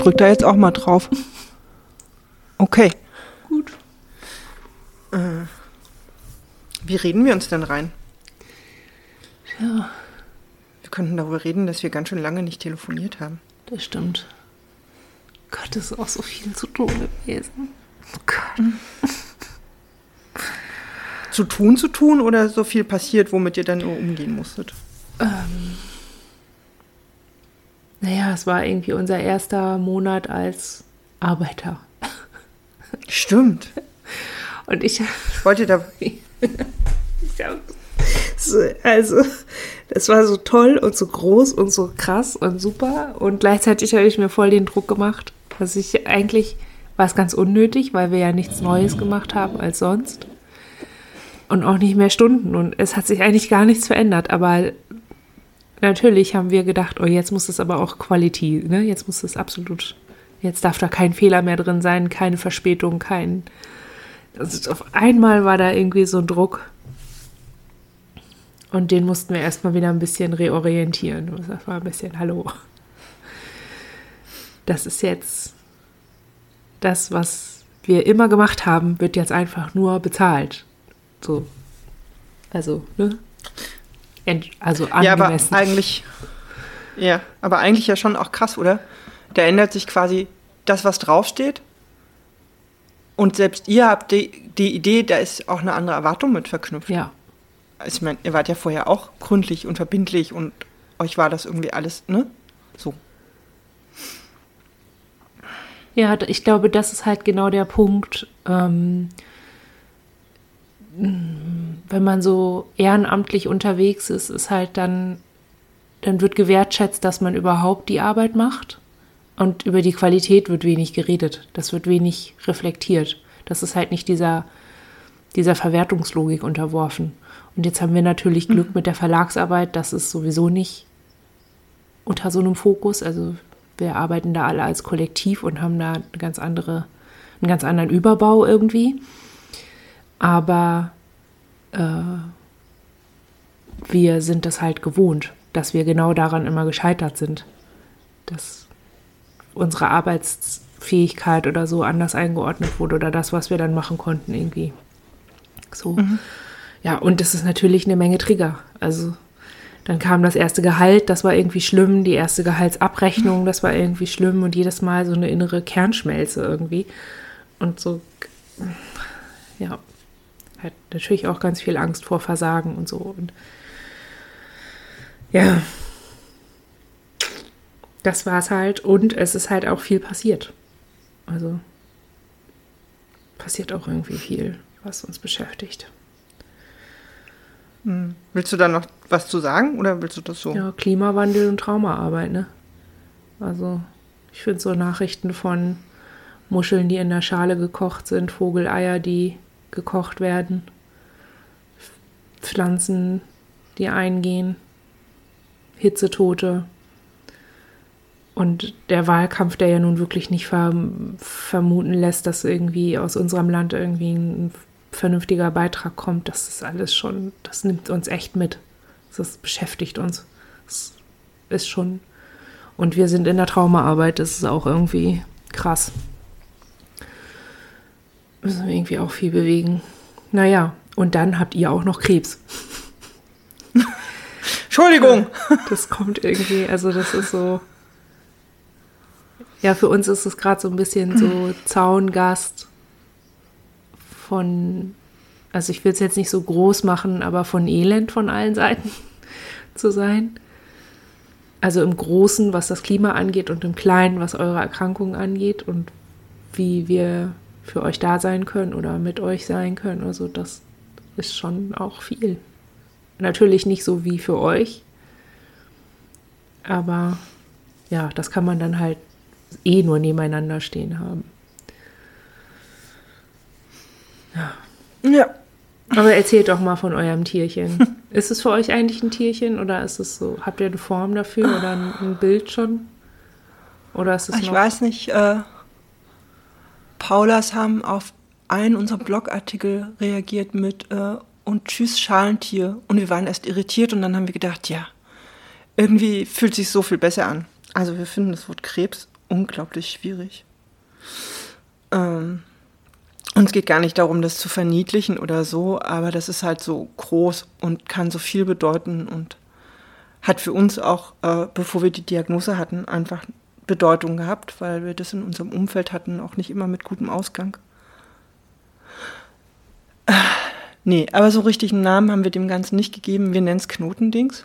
drücke da jetzt auch mal drauf. Okay. Gut. Äh, wie reden wir uns denn rein? Ja, Wir könnten darüber reden, dass wir ganz schön lange nicht telefoniert haben. das stimmt. Gott, das ist auch so viel zu tun gewesen. Oh Gott. Zu tun, zu tun oder so viel passiert, womit ihr dann nur umgehen musstet? Ähm, naja, es war irgendwie unser erster Monat als Arbeiter. Stimmt. Und ich, Ich wollte da. also, das war so toll und so groß und so krass und super. Und gleichzeitig habe ich mir voll den Druck gemacht, dass ich eigentlich war es ganz unnötig, weil wir ja nichts Neues gemacht haben als sonst. Und auch nicht mehr Stunden. Und es hat sich eigentlich gar nichts verändert. Aber natürlich haben wir gedacht, oh, jetzt muss es aber auch Qualität, ne? Jetzt muss es absolut, jetzt darf da kein Fehler mehr drin sein, keine Verspätung, kein. Also auf einmal war da irgendwie so ein Druck. Und den mussten wir erstmal wieder ein bisschen reorientieren. Das war ein bisschen, hallo. Das ist jetzt das, was wir immer gemacht haben, wird jetzt einfach nur bezahlt. So. Also, ne? Also Ja, aber angemessen. eigentlich. Ja, aber eigentlich ja schon auch krass, oder? Da ändert sich quasi das, was draufsteht. Und selbst ihr habt die, die Idee, da ist auch eine andere Erwartung mit verknüpft. ja, Ich meine, ihr wart ja vorher auch gründlich und verbindlich und euch war das irgendwie alles, ne? So. Ja, ich glaube, das ist halt genau der Punkt. Ähm, wenn man so ehrenamtlich unterwegs ist, ist halt dann, dann wird gewertschätzt, dass man überhaupt die Arbeit macht. Und über die Qualität wird wenig geredet. Das wird wenig reflektiert. Das ist halt nicht dieser, dieser Verwertungslogik unterworfen. Und jetzt haben wir natürlich Glück mit der Verlagsarbeit, das ist sowieso nicht unter so einem Fokus. Also wir arbeiten da alle als Kollektiv und haben da eine ganz andere, einen ganz anderen Überbau irgendwie. Aber äh, wir sind das halt gewohnt, dass wir genau daran immer gescheitert sind. Dass unsere Arbeitsfähigkeit oder so anders eingeordnet wurde oder das, was wir dann machen konnten, irgendwie. So. Ja, und das ist natürlich eine Menge Trigger. Also dann kam das erste Gehalt, das war irgendwie schlimm, die erste Gehaltsabrechnung, das war irgendwie schlimm und jedes Mal so eine innere Kernschmelze irgendwie. Und so, ja, hat natürlich auch ganz viel Angst vor Versagen und so. Und ja, das war es halt. Und es ist halt auch viel passiert. Also passiert auch irgendwie viel, was uns beschäftigt. Hm. Willst du da noch was zu sagen oder willst du das so? Ja, Klimawandel und Traumaarbeit, ne? Also, ich finde so Nachrichten von Muscheln, die in der Schale gekocht sind, Vogeleier, die gekocht werden, Pflanzen, die eingehen, Hitzetote. Und der Wahlkampf, der ja nun wirklich nicht ver vermuten lässt, dass irgendwie aus unserem Land irgendwie ein vernünftiger Beitrag kommt, das ist alles schon, das nimmt uns echt mit. Das beschäftigt uns. Das ist schon. Und wir sind in der Traumaarbeit, das ist auch irgendwie krass. Müssen wir irgendwie auch viel bewegen. Naja, und dann habt ihr auch noch Krebs. Entschuldigung! Das kommt irgendwie, also das ist so. Ja, für uns ist es gerade so ein bisschen so Zaungast von, also ich will es jetzt nicht so groß machen, aber von Elend von allen Seiten zu sein. Also im Großen, was das Klima angeht und im Kleinen, was eure Erkrankungen angeht und wie wir für euch da sein können oder mit euch sein können. Also das ist schon auch viel. Natürlich nicht so wie für euch, aber ja, das kann man dann halt eh nur nebeneinander stehen haben. Ja. Aber erzählt doch mal von eurem Tierchen. Ist es für euch eigentlich ein Tierchen oder ist es so? Habt ihr eine Form dafür oder ein, ein Bild schon? Oder ist es Ich noch? weiß nicht, äh, Paulas haben auf einen unserer Blogartikel reagiert mit äh, und tschüss Schalentier. Und wir waren erst irritiert und dann haben wir gedacht, ja, irgendwie fühlt sich so viel besser an. Also wir finden das Wort Krebs unglaublich schwierig. Ähm, uns geht gar nicht darum, das zu verniedlichen oder so, aber das ist halt so groß und kann so viel bedeuten und hat für uns auch, äh, bevor wir die Diagnose hatten, einfach Bedeutung gehabt, weil wir das in unserem Umfeld hatten, auch nicht immer mit gutem Ausgang. Nee, aber so richtig einen Namen haben wir dem Ganzen nicht gegeben. Wir nennen es Knotendings.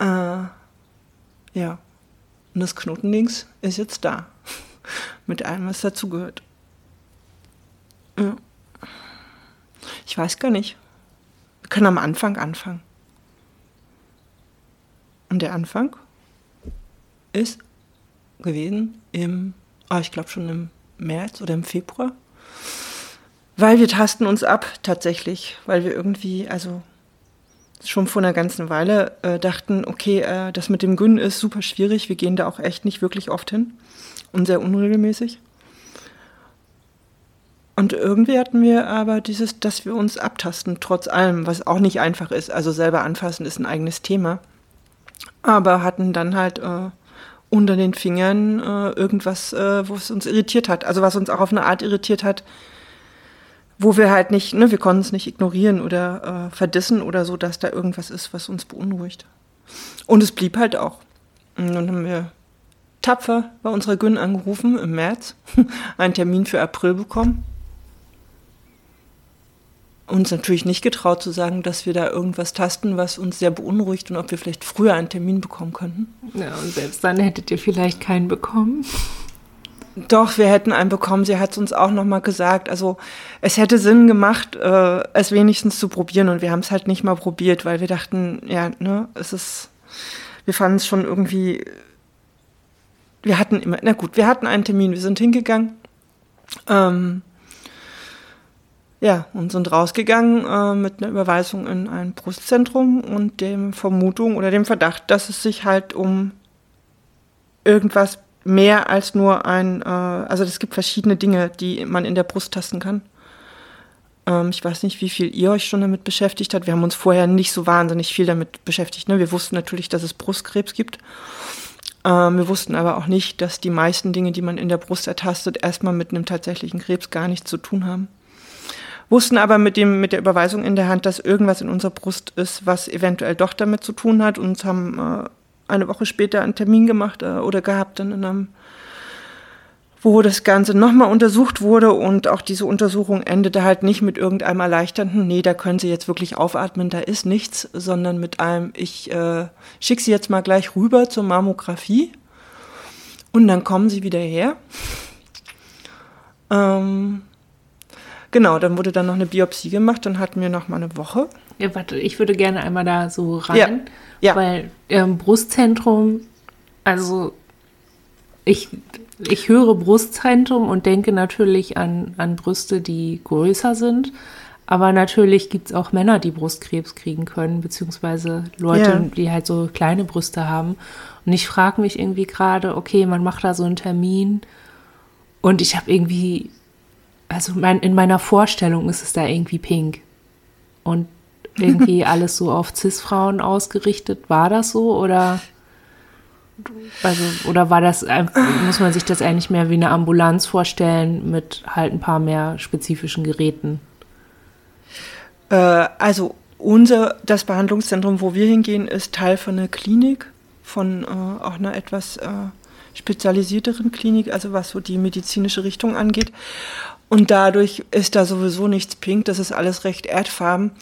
Äh, ja. Und das Knotendings ist jetzt da. Mit allem, was dazugehört. Ja. Ich weiß gar nicht. Wir können am Anfang anfangen. Und der Anfang ist gewesen im, oh, ich glaube schon im März oder im Februar. Weil wir tasten uns ab tatsächlich, weil wir irgendwie, also schon vor einer ganzen Weile äh, dachten, okay, äh, das mit dem Gyn ist super schwierig, wir gehen da auch echt nicht wirklich oft hin und sehr unregelmäßig. Und irgendwie hatten wir aber dieses, dass wir uns abtasten, trotz allem, was auch nicht einfach ist. Also selber anfassen ist ein eigenes Thema. Aber hatten dann halt äh, unter den Fingern äh, irgendwas, äh, wo es uns irritiert hat. Also was uns auch auf eine Art irritiert hat, wo wir halt nicht, ne, wir konnten es nicht ignorieren oder äh, verdissen oder so, dass da irgendwas ist, was uns beunruhigt. Und es blieb halt auch. Und dann haben wir tapfer bei unserer Gün angerufen im März, einen Termin für April bekommen. Uns natürlich nicht getraut zu sagen, dass wir da irgendwas tasten, was uns sehr beunruhigt und ob wir vielleicht früher einen Termin bekommen könnten. Ja, und selbst dann hättet ihr vielleicht keinen bekommen. Doch, wir hätten einen bekommen. Sie hat es uns auch nochmal gesagt. Also es hätte Sinn gemacht, äh, es wenigstens zu probieren. Und wir haben es halt nicht mal probiert, weil wir dachten, ja, ne, es ist, wir fanden es schon irgendwie, wir hatten immer, na gut, wir hatten einen Termin, wir sind hingegangen. Ähm, ja, und sind rausgegangen äh, mit einer Überweisung in ein Brustzentrum und dem Vermutung oder dem Verdacht, dass es sich halt um irgendwas mehr als nur ein, äh, also es gibt verschiedene Dinge, die man in der Brust tasten kann. Ähm, ich weiß nicht, wie viel ihr euch schon damit beschäftigt habt. Wir haben uns vorher nicht so wahnsinnig viel damit beschäftigt. Ne? Wir wussten natürlich, dass es Brustkrebs gibt. Ähm, wir wussten aber auch nicht, dass die meisten Dinge, die man in der Brust ertastet, erstmal mit einem tatsächlichen Krebs gar nichts zu tun haben. Wussten aber mit, dem, mit der Überweisung in der Hand, dass irgendwas in unserer Brust ist, was eventuell doch damit zu tun hat und haben äh, eine Woche später einen Termin gemacht äh, oder gehabt, dann in einem, wo das Ganze nochmal untersucht wurde und auch diese Untersuchung endete halt nicht mit irgendeinem erleichternden, nee, da können Sie jetzt wirklich aufatmen, da ist nichts, sondern mit einem, ich äh, schicke Sie jetzt mal gleich rüber zur Mammographie und dann kommen Sie wieder her. Ähm, genau, dann wurde dann noch eine Biopsie gemacht, dann hatten wir noch mal eine Woche. Ja, warte, ich würde gerne einmal da so rein. Ja. Ja. Weil ähm, Brustzentrum, also ich, ich höre Brustzentrum und denke natürlich an, an Brüste, die größer sind. Aber natürlich gibt es auch Männer, die Brustkrebs kriegen können, beziehungsweise Leute, ja. die halt so kleine Brüste haben. Und ich frage mich irgendwie gerade, okay, man macht da so einen Termin und ich habe irgendwie, also mein, in meiner Vorstellung ist es da irgendwie pink. Und irgendwie alles so auf Cis-Frauen ausgerichtet. War das so oder? Also, oder war das, muss man sich das eigentlich mehr wie eine Ambulanz vorstellen mit halt ein paar mehr spezifischen Geräten? Äh, also unser, das Behandlungszentrum, wo wir hingehen, ist Teil von einer Klinik, von äh, auch einer etwas äh, spezialisierteren Klinik, also was so die medizinische Richtung angeht. Und dadurch ist da sowieso nichts pink, das ist alles recht erdfarben.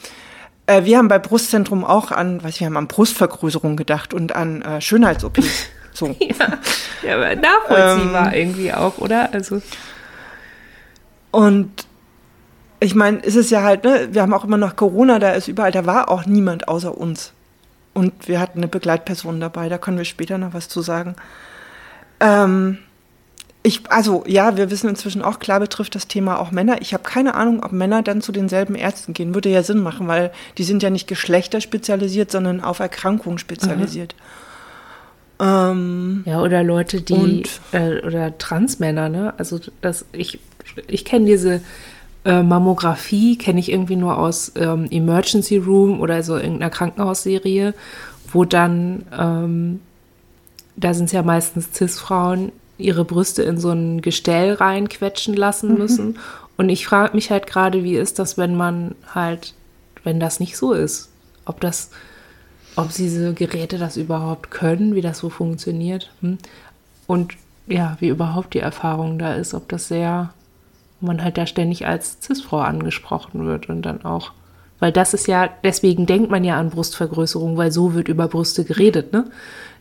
Äh, wir haben bei Brustzentrum auch an, was wir haben an Brustvergrößerung gedacht und an äh, Schönheits-OP. So. ja, ja, aber nachvollziehbar ähm, irgendwie auch, oder? Also. Und ich meine, ist es ja halt, ne, wir haben auch immer noch Corona, da ist überall, da war auch niemand außer uns. Und wir hatten eine Begleitperson dabei, da können wir später noch was zu sagen. Ähm, ich, also ja, wir wissen inzwischen auch, klar betrifft das Thema auch Männer. Ich habe keine Ahnung, ob Männer dann zu denselben Ärzten gehen. Würde ja Sinn machen, weil die sind ja nicht geschlechterspezialisiert, sondern auf Erkrankungen spezialisiert. Mhm. Ähm, ja, oder Leute, die, äh, oder Transmänner, ne? Also das, ich, ich kenne diese äh, Mammographie, kenne ich irgendwie nur aus ähm, Emergency Room oder so irgendeiner Krankenhausserie, wo dann ähm, da sind es ja meistens Cis-Frauen, ihre Brüste in so ein Gestell reinquetschen lassen mhm. müssen. Mhm. Und ich frage mich halt gerade, wie ist das, wenn man halt, wenn das nicht so ist? Ob das, ob diese Geräte das überhaupt können, wie das so funktioniert. Hm? Und ja, wie überhaupt die Erfahrung da ist, ob das sehr, man halt da ständig als Cis-Frau angesprochen wird und dann auch, weil das ist ja, deswegen denkt man ja an Brustvergrößerung, weil so wird über Brüste geredet, ne?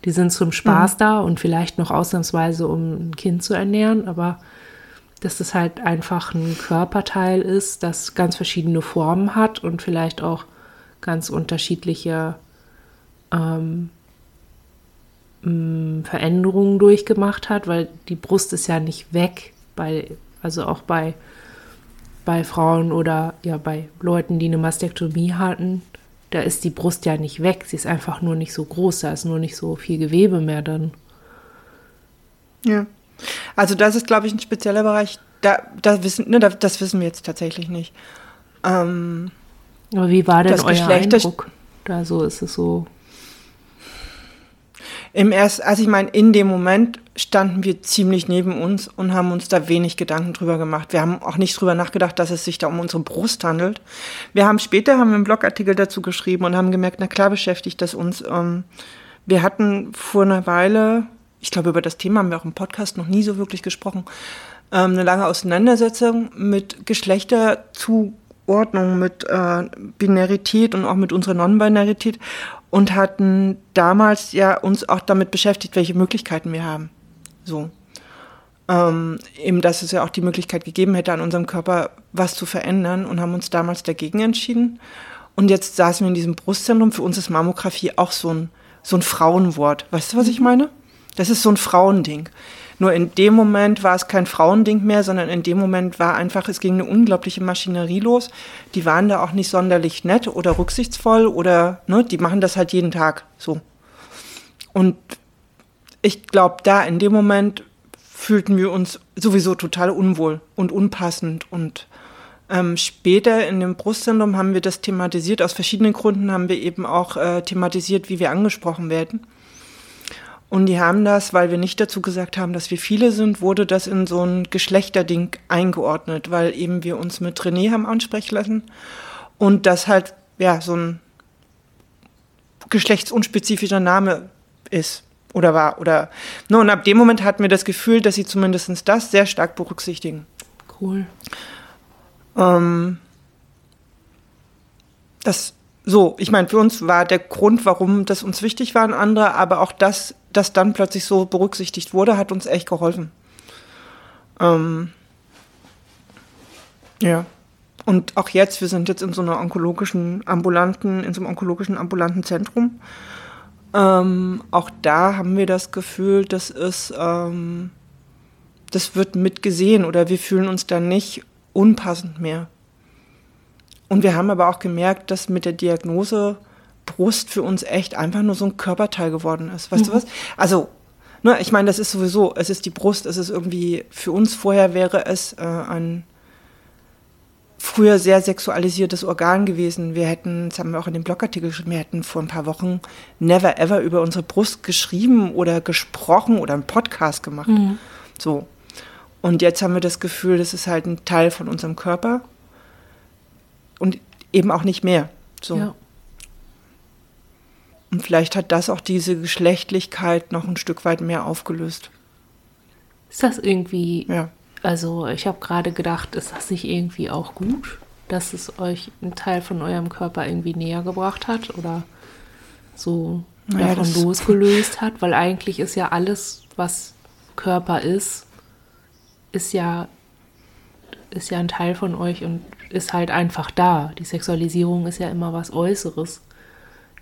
Die sind zum Spaß mhm. da und vielleicht noch ausnahmsweise, um ein Kind zu ernähren, aber dass das halt einfach ein Körperteil ist, das ganz verschiedene Formen hat und vielleicht auch ganz unterschiedliche ähm, Veränderungen durchgemacht hat, weil die Brust ist ja nicht weg, bei, also auch bei, bei Frauen oder ja bei Leuten, die eine Mastektomie hatten, da ist die Brust ja nicht weg, sie ist einfach nur nicht so groß, da ist nur nicht so viel Gewebe mehr dann. Ja. Also das ist, glaube ich, ein spezieller Bereich. Da, da wissen, ne, das wissen wir jetzt tatsächlich nicht. Ähm, Aber wie war denn euer Eindruck? Da so ist es so im ersten, also ich meine, in dem Moment standen wir ziemlich neben uns und haben uns da wenig Gedanken drüber gemacht. Wir haben auch nicht drüber nachgedacht, dass es sich da um unsere Brust handelt. Wir haben später haben wir einen Blogartikel dazu geschrieben und haben gemerkt, na klar beschäftigt das uns. Ähm, wir hatten vor einer Weile, ich glaube über das Thema haben wir auch im Podcast noch nie so wirklich gesprochen, ähm, eine lange Auseinandersetzung mit Geschlechterzuordnung, mit äh, Binarität und auch mit unserer Non-Binarität und hatten damals ja uns auch damit beschäftigt, welche Möglichkeiten wir haben. So. Ähm, eben, dass es ja auch die Möglichkeit gegeben hätte, an unserem Körper was zu verändern und haben uns damals dagegen entschieden. Und jetzt saßen wir in diesem Brustzentrum. Für uns ist Mammographie auch so ein, so ein Frauenwort. Weißt du, was ich meine? Das ist so ein Frauending. Nur in dem Moment war es kein Frauending mehr, sondern in dem Moment war einfach, es ging eine unglaubliche Maschinerie los. Die waren da auch nicht sonderlich nett oder rücksichtsvoll oder, ne, die machen das halt jeden Tag so. Und ich glaube, da in dem Moment fühlten wir uns sowieso total unwohl und unpassend. Und ähm, später in dem Brustzentrum haben wir das thematisiert. Aus verschiedenen Gründen haben wir eben auch äh, thematisiert, wie wir angesprochen werden. Und die haben das, weil wir nicht dazu gesagt haben, dass wir viele sind, wurde das in so ein Geschlechterding eingeordnet, weil eben wir uns mit René haben ansprechen lassen und das halt, ja, so ein geschlechtsunspezifischer Name ist oder war oder ne, und ab dem Moment hatten wir das Gefühl, dass sie zumindest das sehr stark berücksichtigen. Cool. Ähm, das so, ich meine, für uns war der Grund, warum das uns wichtig war, ein anderer, aber auch das, das dann plötzlich so berücksichtigt wurde, hat uns echt geholfen. Ähm, ja. Und auch jetzt, wir sind jetzt in so einer onkologischen ambulanten, in so einem onkologischen ambulanten Zentrum. Ähm, auch da haben wir das Gefühl, das ist, ähm, das wird mitgesehen oder wir fühlen uns da nicht unpassend mehr. Und wir haben aber auch gemerkt, dass mit der Diagnose Brust für uns echt einfach nur so ein Körperteil geworden ist. Weißt mhm. du was? Also, ne, ich meine, das ist sowieso, es ist die Brust, es ist irgendwie, für uns vorher wäre es äh, ein früher sehr sexualisiertes Organ gewesen. Wir hätten, das haben wir auch in dem Blogartikel geschrieben, wir hätten vor ein paar Wochen never ever über unsere Brust geschrieben oder gesprochen oder einen Podcast gemacht. Mhm. So. Und jetzt haben wir das Gefühl, das ist halt ein Teil von unserem Körper und eben auch nicht mehr. So. Ja. Und vielleicht hat das auch diese Geschlechtlichkeit noch ein Stück weit mehr aufgelöst. Ist das irgendwie, ja. also ich habe gerade gedacht, ist das nicht irgendwie auch gut, dass es euch einen Teil von eurem Körper irgendwie näher gebracht hat oder so ja, davon losgelöst hat? Weil eigentlich ist ja alles, was Körper ist, ist ja, ist ja ein Teil von euch und ist halt einfach da. Die Sexualisierung ist ja immer was Äußeres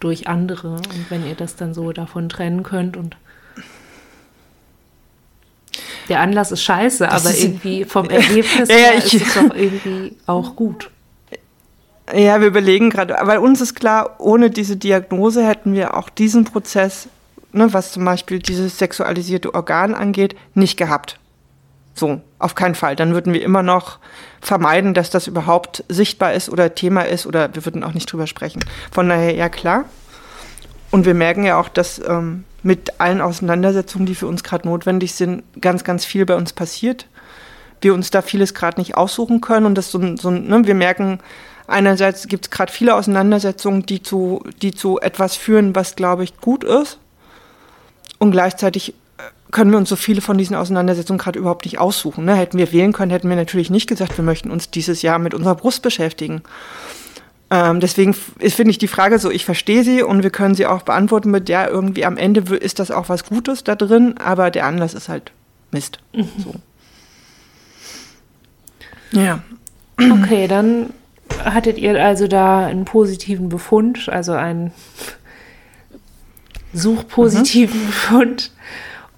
durch andere. Und wenn ihr das dann so davon trennen könnt und der Anlass ist scheiße, das aber ist irgendwie vom Ergebnis ja, her ist es doch irgendwie auch gut. Ja, wir überlegen gerade, weil uns ist klar, ohne diese Diagnose hätten wir auch diesen Prozess, ne, was zum Beispiel dieses sexualisierte Organ angeht, nicht gehabt. So, auf keinen Fall. Dann würden wir immer noch vermeiden, dass das überhaupt sichtbar ist oder Thema ist oder wir würden auch nicht drüber sprechen. Von daher, ja klar. Und wir merken ja auch, dass ähm, mit allen Auseinandersetzungen, die für uns gerade notwendig sind, ganz, ganz viel bei uns passiert. Wir uns da vieles gerade nicht aussuchen können und das so, so ne, wir merken, einerseits gibt es gerade viele Auseinandersetzungen, die zu, die zu etwas führen, was, glaube ich, gut ist. Und gleichzeitig können wir uns so viele von diesen Auseinandersetzungen gerade überhaupt nicht aussuchen. Ne? Hätten wir wählen können, hätten wir natürlich nicht gesagt, wir möchten uns dieses Jahr mit unserer Brust beschäftigen. Ähm, deswegen finde ich die Frage so, ich verstehe sie und wir können sie auch beantworten mit, ja, irgendwie am Ende ist das auch was Gutes da drin, aber der Anlass ist halt Mist. Mhm. So. Ja. Okay, dann hattet ihr also da einen positiven Befund, also einen suchpositiven mhm. Befund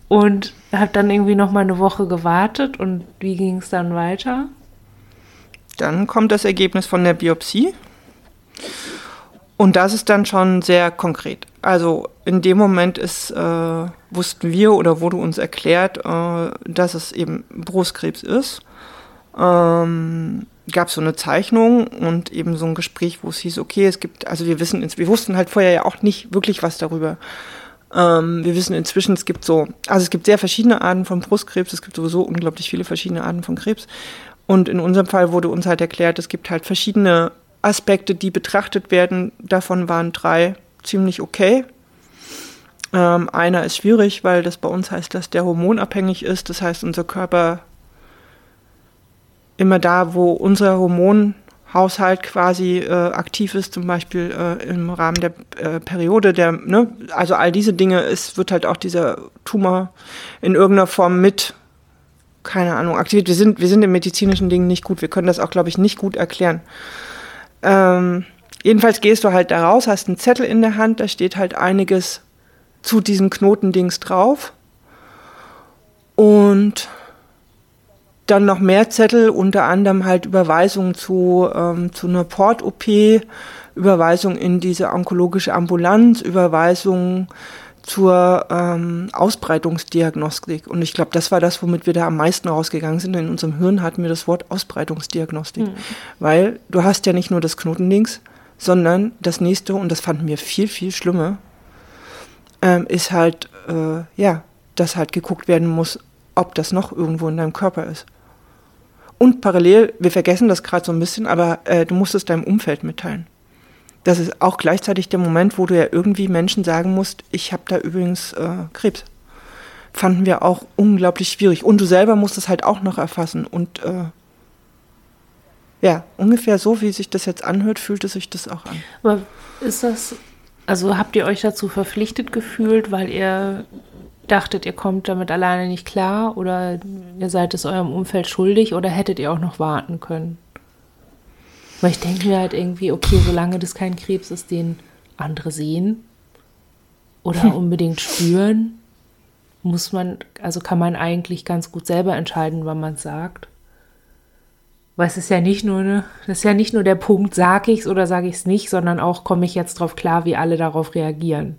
und habt dann irgendwie noch mal eine Woche gewartet und wie ging es dann weiter? Dann kommt das Ergebnis von der Biopsie. Und das ist dann schon sehr konkret. Also in dem Moment ist, äh, wussten wir oder wurde uns erklärt, äh, dass es eben Brustkrebs ist. Ähm, gab so eine Zeichnung und eben so ein Gespräch, wo es hieß, okay, es gibt, also wir wissen, wir wussten halt vorher ja auch nicht wirklich was darüber. Ähm, wir wissen inzwischen, es gibt so, also es gibt sehr verschiedene Arten von Brustkrebs, es gibt sowieso unglaublich viele verschiedene Arten von Krebs. Und in unserem Fall wurde uns halt erklärt, es gibt halt verschiedene Aspekte, die betrachtet werden, davon waren drei ziemlich okay. Ähm, einer ist schwierig, weil das bei uns heißt, dass der hormonabhängig ist. Das heißt, unser Körper immer da, wo unser Hormonhaushalt quasi äh, aktiv ist, zum Beispiel äh, im Rahmen der äh, Periode, der, ne, also all diese Dinge, es wird halt auch dieser Tumor in irgendeiner Form mit, keine Ahnung, aktiviert. Wir sind, wir sind in medizinischen Dingen nicht gut. Wir können das auch, glaube ich, nicht gut erklären. Ähm, jedenfalls gehst du halt da raus, hast einen Zettel in der Hand, da steht halt einiges zu diesem Knotendings drauf. Und dann noch mehr Zettel, unter anderem halt Überweisungen zu, ähm, zu einer Port-OP, Überweisung in diese onkologische Ambulanz, Überweisungen zur ähm, Ausbreitungsdiagnostik. Und ich glaube, das war das, womit wir da am meisten rausgegangen sind. In unserem Hirn hatten wir das Wort Ausbreitungsdiagnostik. Mhm. Weil du hast ja nicht nur das Knotendings, sondern das nächste, und das fanden wir viel, viel schlimmer, ähm, ist halt, äh, ja, dass halt geguckt werden muss, ob das noch irgendwo in deinem Körper ist. Und parallel, wir vergessen das gerade so ein bisschen, aber äh, du musst es deinem Umfeld mitteilen das ist auch gleichzeitig der Moment, wo du ja irgendwie Menschen sagen musst, ich habe da übrigens äh, Krebs. Fanden wir auch unglaublich schwierig. Und du selber musst es halt auch noch erfassen. Und äh, ja, ungefähr so, wie sich das jetzt anhört, fühlt es sich das auch an. Aber ist das, also habt ihr euch dazu verpflichtet gefühlt, weil ihr dachtet, ihr kommt damit alleine nicht klar oder ihr seid es eurem Umfeld schuldig oder hättet ihr auch noch warten können? Weil ich denke mir halt irgendwie, okay, solange das kein Krebs ist, den andere sehen oder unbedingt spüren, muss man, also kann man eigentlich ganz gut selber entscheiden, wann man es sagt. Weil es ist ja nicht nur eine, das ist ja nicht nur der Punkt, sage ich es oder sage ich es nicht, sondern auch komme ich jetzt drauf klar, wie alle darauf reagieren.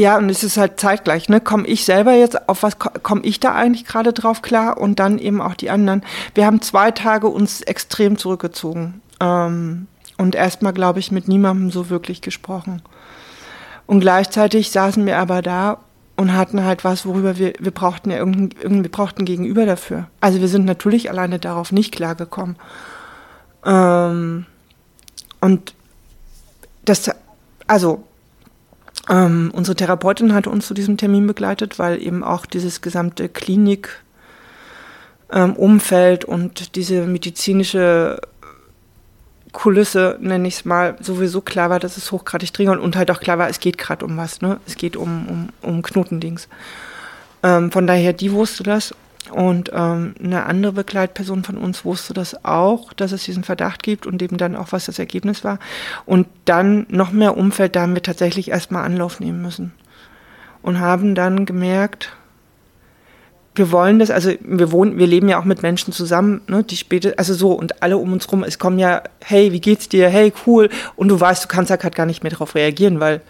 Ja, und es ist halt zeitgleich, ne? Komme ich selber jetzt, auf was komme ich da eigentlich gerade drauf klar und dann eben auch die anderen. Wir haben zwei Tage uns extrem zurückgezogen ähm, und erstmal, glaube ich, mit niemandem so wirklich gesprochen. Und gleichzeitig saßen wir aber da und hatten halt was, worüber wir, wir brauchten ja irgendein, wir brauchten Gegenüber dafür. Also wir sind natürlich alleine darauf nicht klargekommen. Ähm, und das, also ähm, unsere Therapeutin hat uns zu diesem Termin begleitet, weil eben auch dieses gesamte Klinik-Umfeld ähm, und diese medizinische Kulisse, nenne ich es mal, sowieso klar war, dass es hochgradig dringend und halt auch klar war, es geht gerade um was, ne? Es geht um, um, um Knotendings. Ähm, von daher, die wusste das und ähm, eine andere Begleitperson von uns wusste das auch, dass es diesen Verdacht gibt und eben dann auch, was das Ergebnis war. Und dann noch mehr Umfeld, da haben wir tatsächlich erstmal Anlauf nehmen müssen. Und haben dann gemerkt, wir wollen das, also wir wohnen, wir leben ja auch mit Menschen zusammen, ne, die später, also so und alle um uns rum, es kommen ja, hey, wie geht's dir, hey, cool, und du weißt, du kannst ja gerade gar nicht mehr darauf reagieren, weil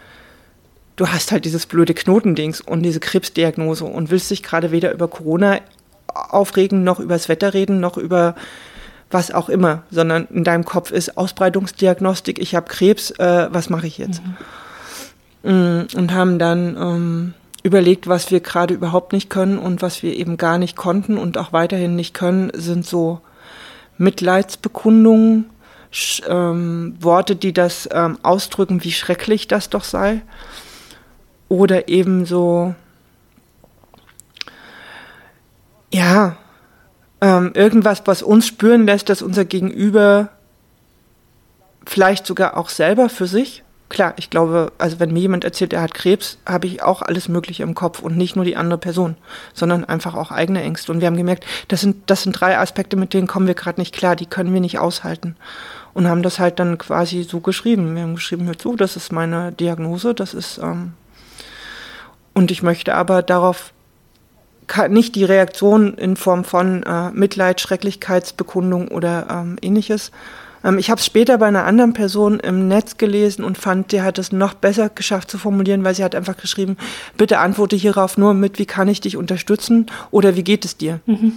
du hast halt dieses blöde Knotendings und diese Krebsdiagnose und willst dich gerade weder über Corona aufregen, noch über das Wetter reden, noch über was auch immer, sondern in deinem Kopf ist Ausbreitungsdiagnostik, ich habe Krebs, äh, was mache ich jetzt? Mhm. Mm, und haben dann ähm, überlegt, was wir gerade überhaupt nicht können und was wir eben gar nicht konnten und auch weiterhin nicht können, sind so Mitleidsbekundungen, ähm, Worte, die das ähm, ausdrücken, wie schrecklich das doch sei. Oder eben so, ja, ähm, irgendwas, was uns spüren lässt, dass unser Gegenüber vielleicht sogar auch selber für sich klar, ich glaube, also wenn mir jemand erzählt, er hat Krebs, habe ich auch alles Mögliche im Kopf und nicht nur die andere Person, sondern einfach auch eigene Ängste. Und wir haben gemerkt, das sind, das sind drei Aspekte, mit denen kommen wir gerade nicht klar, die können wir nicht aushalten. Und haben das halt dann quasi so geschrieben. Wir haben geschrieben, hör zu, das ist meine Diagnose, das ist, ähm, und ich möchte aber darauf nicht die Reaktion in Form von äh, Mitleid, Schrecklichkeitsbekundung oder ähm, ähnliches, ähm, ich habe es später bei einer anderen Person im Netz gelesen und fand, die hat es noch besser geschafft zu formulieren, weil sie hat einfach geschrieben, bitte antworte hierauf nur mit, wie kann ich dich unterstützen oder wie geht es dir? Mhm.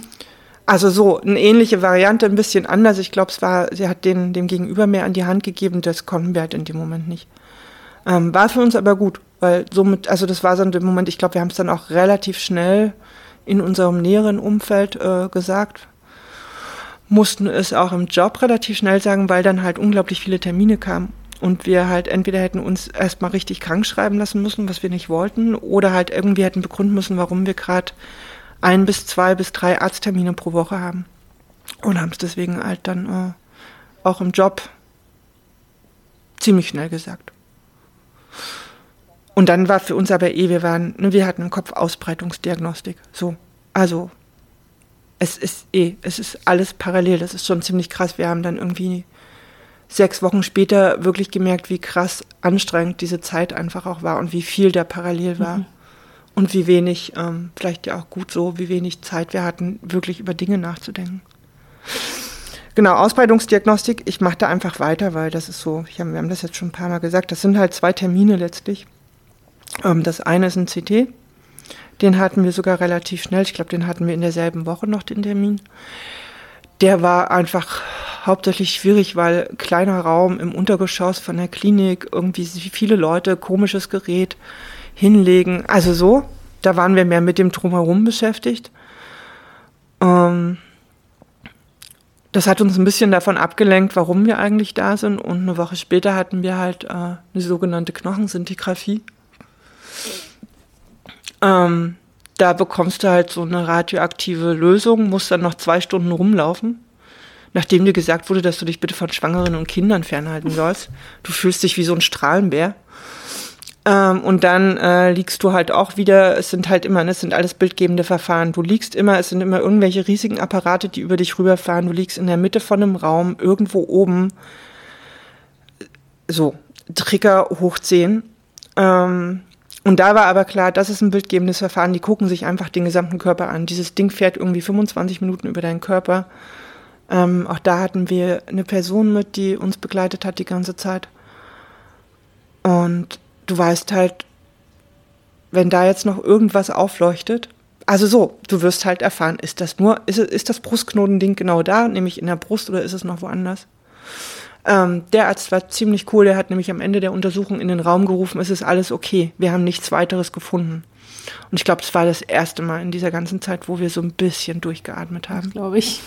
Also so eine ähnliche Variante, ein bisschen anders. Ich glaube, es war, sie hat den, dem Gegenüber mehr an die Hand gegeben, das konnten wir halt in dem Moment nicht. Ähm, war für uns aber gut, weil somit, also das war so ein Moment, ich glaube, wir haben es dann auch relativ schnell in unserem näheren Umfeld äh, gesagt, mussten es auch im Job relativ schnell sagen, weil dann halt unglaublich viele Termine kamen. Und wir halt entweder hätten uns erstmal richtig krank schreiben lassen müssen, was wir nicht wollten, oder halt irgendwie hätten begründen müssen, warum wir gerade ein bis zwei bis drei Arzttermine pro Woche haben. Und haben es deswegen halt dann äh, auch im Job ziemlich schnell gesagt. Und dann war für uns aber eh, wir waren, ne, wir hatten im Kopf Ausbreitungsdiagnostik. So. Also es ist eh, es ist alles parallel. Das ist schon ziemlich krass. Wir haben dann irgendwie sechs Wochen später wirklich gemerkt, wie krass anstrengend diese Zeit einfach auch war und wie viel da parallel war. Mhm. Und wie wenig, ähm, vielleicht ja auch gut so, wie wenig Zeit wir hatten, wirklich über Dinge nachzudenken. Genau, Ausbreitungsdiagnostik, ich mache da einfach weiter, weil das ist so, hab, wir haben das jetzt schon ein paar Mal gesagt, das sind halt zwei Termine letztlich. Ähm, das eine ist ein CT, den hatten wir sogar relativ schnell. Ich glaube, den hatten wir in derselben Woche noch, den Termin. Der war einfach hauptsächlich schwierig, weil kleiner Raum im Untergeschoss von der Klinik, irgendwie viele Leute, komisches Gerät hinlegen. Also so, da waren wir mehr mit dem Drumherum beschäftigt. Ähm, das hat uns ein bisschen davon abgelenkt, warum wir eigentlich da sind. Und eine Woche später hatten wir halt äh, eine sogenannte Knochensintigraphie. Ähm, da bekommst du halt so eine radioaktive Lösung, musst dann noch zwei Stunden rumlaufen, nachdem dir gesagt wurde, dass du dich bitte von Schwangeren und Kindern fernhalten sollst. Du fühlst dich wie so ein Strahlenbär. Ähm, und dann äh, liegst du halt auch wieder, es sind halt immer, ne, es sind alles bildgebende Verfahren. Du liegst immer, es sind immer irgendwelche riesigen Apparate, die über dich rüberfahren. Du liegst in der Mitte von einem Raum, irgendwo oben. So, Trigger hoch 10. Ähm, und da war aber klar, das ist ein bildgebendes Verfahren. Die gucken sich einfach den gesamten Körper an. Dieses Ding fährt irgendwie 25 Minuten über deinen Körper. Ähm, auch da hatten wir eine Person mit, die uns begleitet hat die ganze Zeit. Und du weißt halt, wenn da jetzt noch irgendwas aufleuchtet, also so, du wirst halt erfahren, ist das nur, ist, ist das Brustknotending genau da, nämlich in der Brust oder ist es noch woanders? Ähm, der Arzt war ziemlich cool, der hat nämlich am Ende der Untersuchung in den Raum gerufen, es ist alles okay, wir haben nichts weiteres gefunden. Und ich glaube, das war das erste Mal in dieser ganzen Zeit, wo wir so ein bisschen durchgeatmet haben. Glaube ich.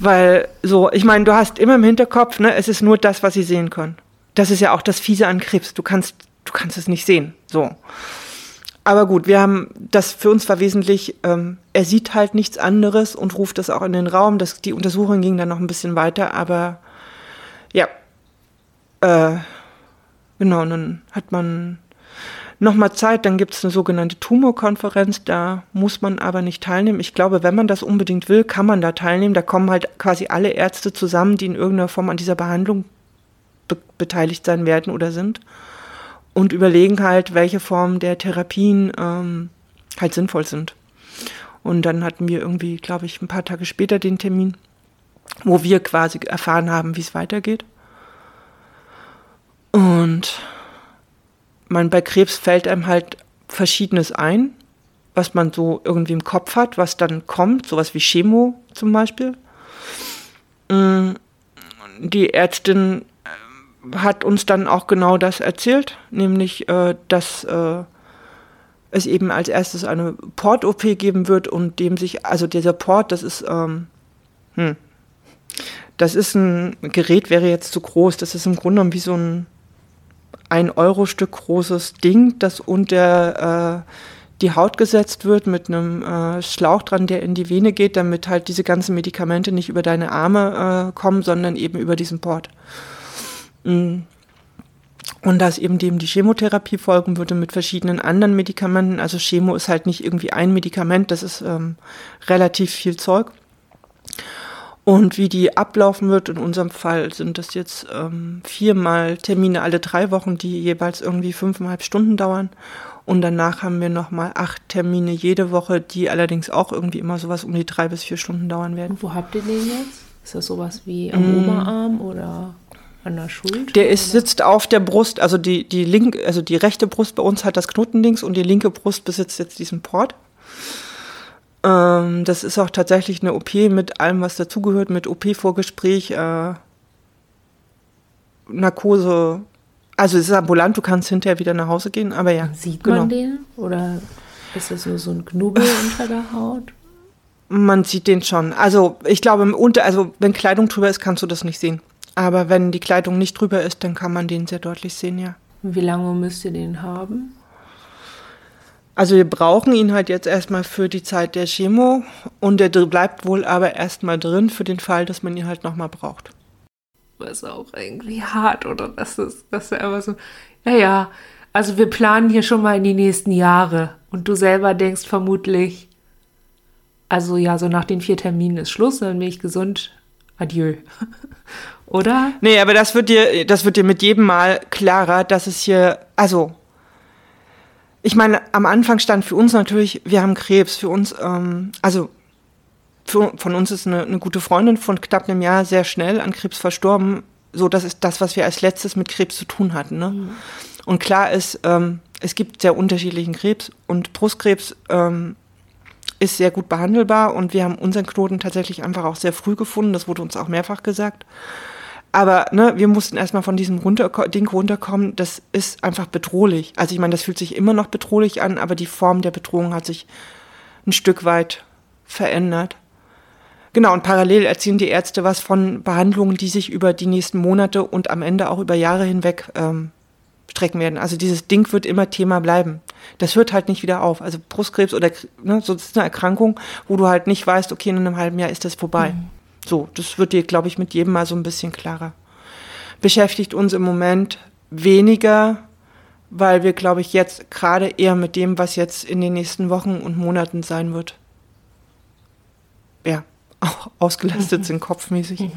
Weil so, ich meine, du hast immer im Hinterkopf, ne, es ist nur das, was sie sehen können. Das ist ja auch das Fiese an Krebs. Du kannst, du kannst es nicht sehen. So. Aber gut, wir haben, das für uns war wesentlich, ähm, er sieht halt nichts anderes und ruft das auch in den Raum. Das, die Untersuchung ging dann noch ein bisschen weiter, aber ja. Äh, genau, und dann hat man nochmal Zeit, dann gibt es eine sogenannte Tumorkonferenz, da muss man aber nicht teilnehmen. Ich glaube, wenn man das unbedingt will, kann man da teilnehmen. Da kommen halt quasi alle Ärzte zusammen, die in irgendeiner Form an dieser Behandlung be beteiligt sein werden oder sind und überlegen halt, welche Formen der Therapien ähm, halt sinnvoll sind. Und dann hatten wir irgendwie, glaube ich, ein paar Tage später den Termin wo wir quasi erfahren haben, wie es weitergeht. Und man bei Krebs fällt einem halt Verschiedenes ein, was man so irgendwie im Kopf hat, was dann kommt, sowas wie Chemo zum Beispiel. Mm, die Ärztin hat uns dann auch genau das erzählt, nämlich, äh, dass äh, es eben als erstes eine Port-OP geben wird und dem sich, also dieser Port, das ist, ähm, hm, das ist ein Gerät, wäre jetzt zu groß, das ist im Grunde genommen wie so ein ein Euro Stück großes Ding, das unter äh, die Haut gesetzt wird mit einem äh, Schlauch dran, der in die Vene geht, damit halt diese ganzen Medikamente nicht über deine Arme äh, kommen, sondern eben über diesen Port. Mm. Und dass eben dem die Chemotherapie folgen würde mit verschiedenen anderen Medikamenten. Also Chemo ist halt nicht irgendwie ein Medikament, das ist ähm, relativ viel Zeug. Und wie die ablaufen wird, in unserem Fall sind das jetzt ähm, viermal Termine alle drei Wochen, die jeweils irgendwie fünfeinhalb Stunden dauern. Und danach haben wir nochmal acht Termine jede Woche, die allerdings auch irgendwie immer sowas um die drei bis vier Stunden dauern werden. Und wo habt ihr den jetzt? Ist das sowas wie am mm. Oberarm oder an der Schulter? Der ist, sitzt auf der Brust, also die, die linke, also die rechte Brust bei uns hat das Knotendings und die linke Brust besitzt jetzt diesen Port. Ähm, das ist auch tatsächlich eine OP mit allem, was dazugehört, mit OP-Vorgespräch, äh, Narkose, also es ist ambulant, du kannst hinterher wieder nach Hause gehen, aber ja. Sieht genau. man den? Oder ist das nur so ein Knubbel unter der Haut? Man sieht den schon. Also ich glaube, unter, also wenn Kleidung drüber ist, kannst du das nicht sehen. Aber wenn die Kleidung nicht drüber ist, dann kann man den sehr deutlich sehen, ja. Wie lange müsst ihr den haben? Also wir brauchen ihn halt jetzt erstmal für die Zeit der Chemo und der bleibt wohl aber erstmal drin für den Fall, dass man ihn halt nochmal braucht ist auch irgendwie hart, oder? Das ist, das ist einfach so, ja, ja, also wir planen hier schon mal in die nächsten Jahre. Und du selber denkst vermutlich, also ja, so nach den vier Terminen ist Schluss, dann bin ich gesund. Adieu. oder? Nee, aber das wird dir, das wird dir mit jedem Mal klarer, dass es hier, also, ich meine, am Anfang stand für uns natürlich, wir haben Krebs, für uns, ähm, also für, von uns ist eine, eine, gute Freundin von knapp einem Jahr sehr schnell an Krebs verstorben. So, das ist das, was wir als letztes mit Krebs zu tun hatten. Ne? Mhm. Und klar ist, ähm, es gibt sehr unterschiedlichen Krebs und Brustkrebs ähm, ist sehr gut behandelbar und wir haben unseren Knoten tatsächlich einfach auch sehr früh gefunden. Das wurde uns auch mehrfach gesagt. Aber ne, wir mussten erstmal von diesem runter Ding runterkommen. Das ist einfach bedrohlich. Also ich meine, das fühlt sich immer noch bedrohlich an, aber die Form der Bedrohung hat sich ein Stück weit verändert. Genau, und parallel erzählen die Ärzte was von Behandlungen, die sich über die nächsten Monate und am Ende auch über Jahre hinweg ähm, strecken werden. Also dieses Ding wird immer Thema bleiben. Das hört halt nicht wieder auf. Also Brustkrebs oder ne, so ist eine Erkrankung, wo du halt nicht weißt, okay, in einem halben Jahr ist das vorbei. Mhm. So, das wird dir, glaube ich, mit jedem Mal so ein bisschen klarer. Beschäftigt uns im Moment weniger, weil wir, glaube ich, jetzt gerade eher mit dem, was jetzt in den nächsten Wochen und Monaten sein wird. Ja auch ausgelastet mhm. sind kopfmäßig. Mhm.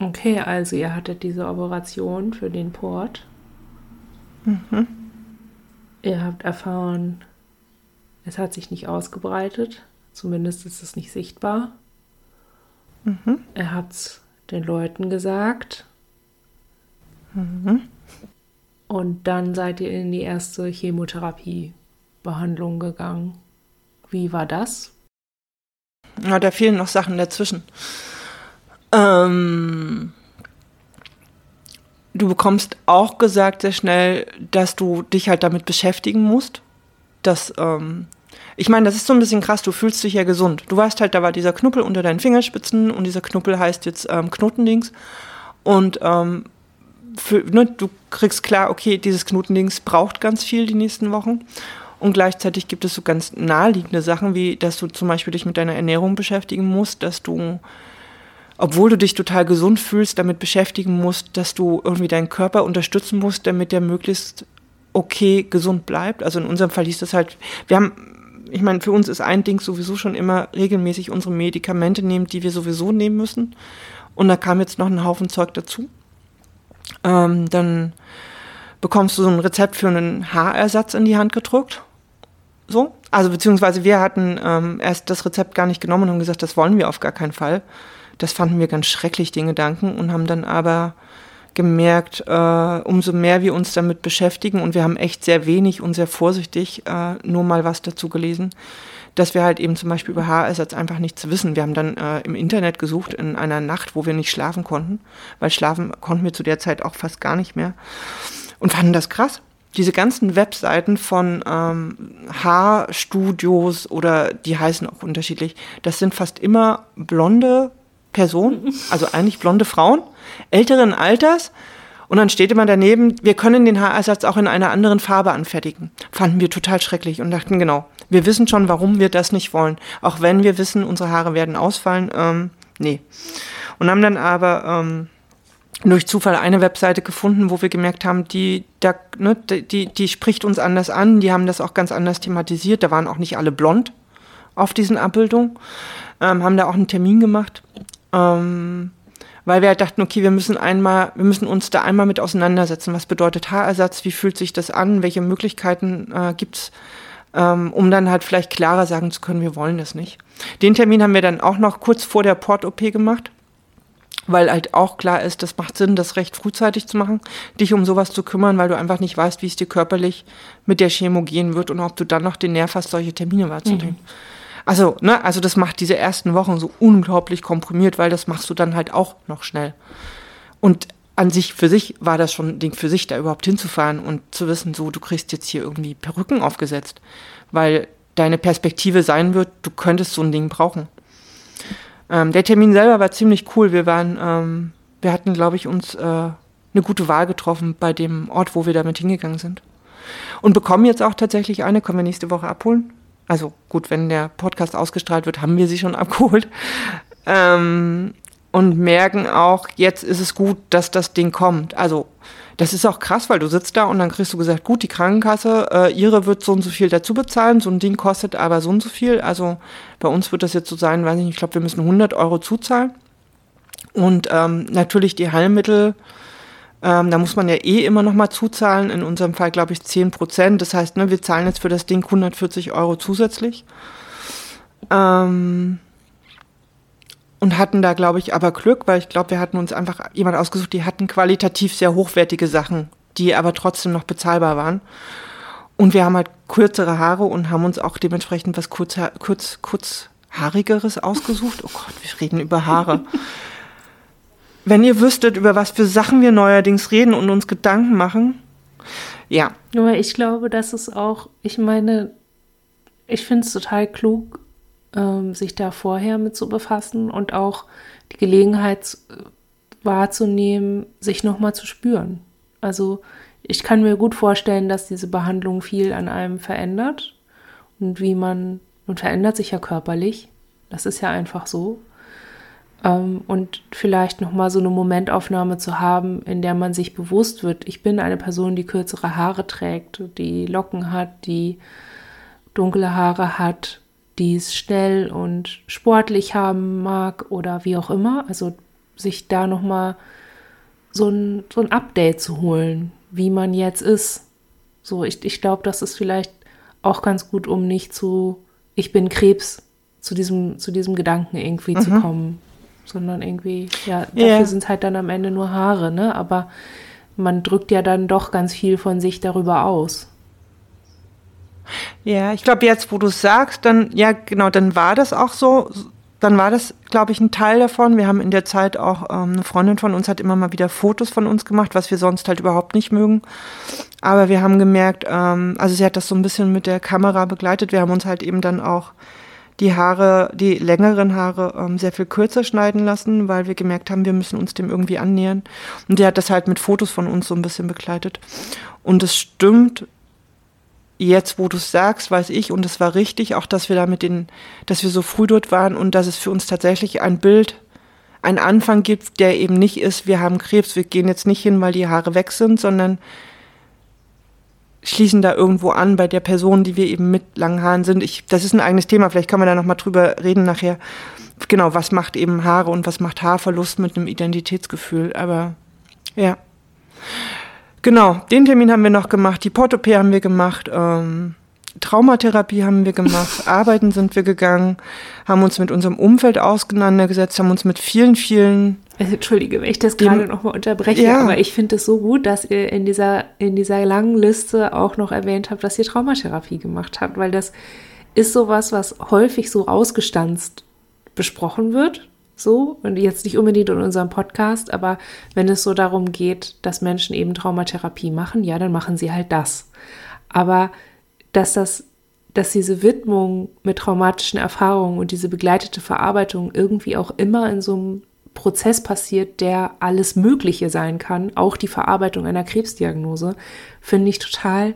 Okay, also ihr hattet diese Operation für den Port. Mhm. Ihr habt erfahren, es hat sich nicht ausgebreitet. Zumindest ist es nicht sichtbar. Mhm. Er hat es den Leuten gesagt. Mhm. Und dann seid ihr in die erste Chemotherapiebehandlung gegangen. Wie war das? Ja, da fehlen noch Sachen dazwischen. Ähm, du bekommst auch gesagt sehr schnell, dass du dich halt damit beschäftigen musst, dass ähm, ich meine, das ist so ein bisschen krass, du fühlst dich ja gesund. Du weißt halt, da war dieser Knuppel unter deinen Fingerspitzen und dieser Knuppel heißt jetzt ähm, Knotendings. Und ähm, für, ne, du kriegst klar, okay, dieses Knotendings braucht ganz viel die nächsten Wochen. Und gleichzeitig gibt es so ganz naheliegende Sachen, wie dass du zum Beispiel dich mit deiner Ernährung beschäftigen musst, dass du, obwohl du dich total gesund fühlst, damit beschäftigen musst, dass du irgendwie deinen Körper unterstützen musst, damit der möglichst okay gesund bleibt. Also in unserem Fall hieß das halt, wir haben ich meine, für uns ist ein Ding sowieso schon immer regelmäßig unsere Medikamente nehmen, die wir sowieso nehmen müssen. Und da kam jetzt noch ein Haufen Zeug dazu. Ähm, dann bekommst du so ein Rezept für einen Haarersatz in die Hand gedrückt. So. Also beziehungsweise wir hatten ähm, erst das Rezept gar nicht genommen und haben gesagt, das wollen wir auf gar keinen Fall. Das fanden wir ganz schrecklich, den Gedanken, und haben dann aber gemerkt, äh, umso mehr wir uns damit beschäftigen, und wir haben echt sehr wenig und sehr vorsichtig äh, nur mal was dazu gelesen, dass wir halt eben zum Beispiel über Haarersatz einfach nichts wissen. Wir haben dann äh, im Internet gesucht in einer Nacht, wo wir nicht schlafen konnten, weil schlafen konnten wir zu der Zeit auch fast gar nicht mehr und fanden das krass. Diese ganzen Webseiten von ähm, Haarstudios oder die heißen auch unterschiedlich, das sind fast immer blonde Personen, also eigentlich blonde Frauen, älteren Alters. Und dann steht immer daneben, wir können den Haarersatz auch in einer anderen Farbe anfertigen. Fanden wir total schrecklich und dachten, genau, wir wissen schon, warum wir das nicht wollen. Auch wenn wir wissen, unsere Haare werden ausfallen. Ähm, nee. Und haben dann aber ähm, durch Zufall eine Webseite gefunden, wo wir gemerkt haben, die, da, ne, die, die spricht uns anders an, die haben das auch ganz anders thematisiert. Da waren auch nicht alle blond auf diesen Abbildungen, ähm, haben da auch einen Termin gemacht. Ähm, weil wir halt dachten, okay, wir müssen einmal, wir müssen uns da einmal mit auseinandersetzen. Was bedeutet Haarersatz? Wie fühlt sich das an? Welche Möglichkeiten äh, gibt's ähm, um dann halt vielleicht klarer sagen zu können, wir wollen das nicht. Den Termin haben wir dann auch noch kurz vor der Port-OP gemacht, weil halt auch klar ist, das macht Sinn, das recht frühzeitig zu machen, dich um sowas zu kümmern, weil du einfach nicht weißt, wie es dir körperlich mit der Chemo gehen wird und ob du dann noch den Nerv hast, solche Termine wahrzunehmen. Mhm. Also, ne, also das macht diese ersten Wochen so unglaublich komprimiert, weil das machst du dann halt auch noch schnell. Und an sich, für sich war das schon ein Ding für sich, da überhaupt hinzufahren und zu wissen, so, du kriegst jetzt hier irgendwie Perücken aufgesetzt, weil deine Perspektive sein wird, du könntest so ein Ding brauchen. Ähm, der Termin selber war ziemlich cool. Wir waren, ähm, wir hatten, glaube ich, uns äh, eine gute Wahl getroffen bei dem Ort, wo wir damit hingegangen sind. Und bekommen jetzt auch tatsächlich eine, können wir nächste Woche abholen. Also gut, wenn der Podcast ausgestrahlt wird, haben wir sie schon abgeholt. Ähm, und merken auch, jetzt ist es gut, dass das Ding kommt. Also das ist auch krass, weil du sitzt da und dann kriegst du gesagt, gut, die Krankenkasse, äh, ihre wird so und so viel dazu bezahlen, so ein Ding kostet aber so und so viel. Also bei uns wird das jetzt so sein, weiß ich nicht, ich glaube, wir müssen 100 Euro zuzahlen. Und ähm, natürlich die Heilmittel, ähm, da muss man ja eh immer noch mal zuzahlen, in unserem Fall glaube ich 10 Prozent. Das heißt, ne, wir zahlen jetzt für das Ding 140 Euro zusätzlich. Ähm, und hatten da, glaube ich, aber Glück, weil ich glaube, wir hatten uns einfach jemand ausgesucht, die hatten qualitativ sehr hochwertige Sachen, die aber trotzdem noch bezahlbar waren. Und wir haben halt kürzere Haare und haben uns auch dementsprechend was kurz, kurz, kurzhaarigeres ausgesucht. Oh Gott, wir reden über Haare. Wenn ihr wüsstet, über was für Sachen wir neuerdings reden und uns Gedanken machen. Ja. Aber ich glaube, das ist auch, ich meine, ich finde es total klug, ähm, sich da vorher mit zu befassen und auch die Gelegenheit wahrzunehmen, sich nochmal zu spüren. Also ich kann mir gut vorstellen, dass diese Behandlung viel an einem verändert und wie man, man verändert sich ja körperlich, das ist ja einfach so. Ähm, und vielleicht nochmal so eine Momentaufnahme zu haben, in der man sich bewusst wird, ich bin eine Person, die kürzere Haare trägt, die Locken hat, die dunkle Haare hat, die es schnell und sportlich haben mag oder wie auch immer. Also sich da nochmal so ein, so ein Update zu holen, wie man jetzt ist. So, ich, ich glaube, das ist vielleicht auch ganz gut, um nicht zu, ich bin Krebs, zu diesem, zu diesem Gedanken irgendwie mhm. zu kommen. Sondern irgendwie, ja, dafür yeah. sind es halt dann am Ende nur Haare, ne? Aber man drückt ja dann doch ganz viel von sich darüber aus. Ja, ich glaube jetzt, wo du es sagst, dann, ja, genau, dann war das auch so. Dann war das, glaube ich, ein Teil davon. Wir haben in der Zeit auch, ähm, eine Freundin von uns hat immer mal wieder Fotos von uns gemacht, was wir sonst halt überhaupt nicht mögen. Aber wir haben gemerkt, ähm, also sie hat das so ein bisschen mit der Kamera begleitet. Wir haben uns halt eben dann auch die Haare, die längeren Haare ähm, sehr viel kürzer schneiden lassen, weil wir gemerkt haben, wir müssen uns dem irgendwie annähern. Und die hat das halt mit Fotos von uns so ein bisschen begleitet. Und es stimmt, jetzt, wo du es sagst, weiß ich, und es war richtig, auch dass wir da mit den, dass wir so früh dort waren und dass es für uns tatsächlich ein Bild, ein Anfang gibt, der eben nicht ist, wir haben Krebs, wir gehen jetzt nicht hin, weil die Haare weg sind, sondern schließen da irgendwo an bei der Person, die wir eben mit langen Haaren sind. Ich, das ist ein eigenes Thema, vielleicht können wir da nochmal drüber reden nachher. Genau, was macht eben Haare und was macht Haarverlust mit einem Identitätsgefühl, aber ja. Genau, den Termin haben wir noch gemacht, die Port-OP haben wir gemacht. Ähm, Traumatherapie haben wir gemacht, arbeiten sind wir gegangen, haben uns mit unserem Umfeld auseinandergesetzt, haben uns mit vielen, vielen. Also, Entschuldige, wenn ich das gerade nochmal unterbreche, ja. aber ich finde es so gut, dass ihr in dieser, in dieser langen Liste auch noch erwähnt habt, dass ihr Traumatherapie gemacht habt, weil das ist sowas, was häufig so ausgestanzt besprochen wird. So, und jetzt nicht unbedingt in unserem Podcast, aber wenn es so darum geht, dass Menschen eben Traumatherapie machen, ja, dann machen sie halt das. Aber dass das, dass diese Widmung mit traumatischen Erfahrungen und diese begleitete Verarbeitung irgendwie auch immer in so einem Prozess passiert, der alles Mögliche sein kann, auch die Verarbeitung einer Krebsdiagnose, finde ich total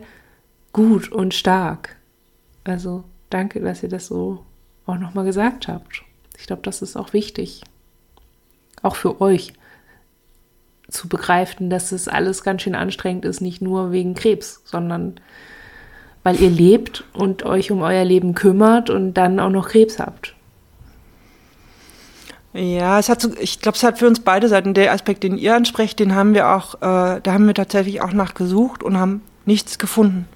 gut und stark. Also danke, dass ihr das so auch nochmal gesagt habt. Ich glaube, das ist auch wichtig. Auch für euch zu begreifen, dass es alles ganz schön anstrengend ist, nicht nur wegen Krebs, sondern weil ihr lebt und euch um euer Leben kümmert und dann auch noch Krebs habt. Ja, es hat so, ich glaube, es hat für uns beide Seiten der Aspekt, den ihr ansprecht, den haben wir auch, äh, da haben wir tatsächlich auch nachgesucht und haben nichts gefunden.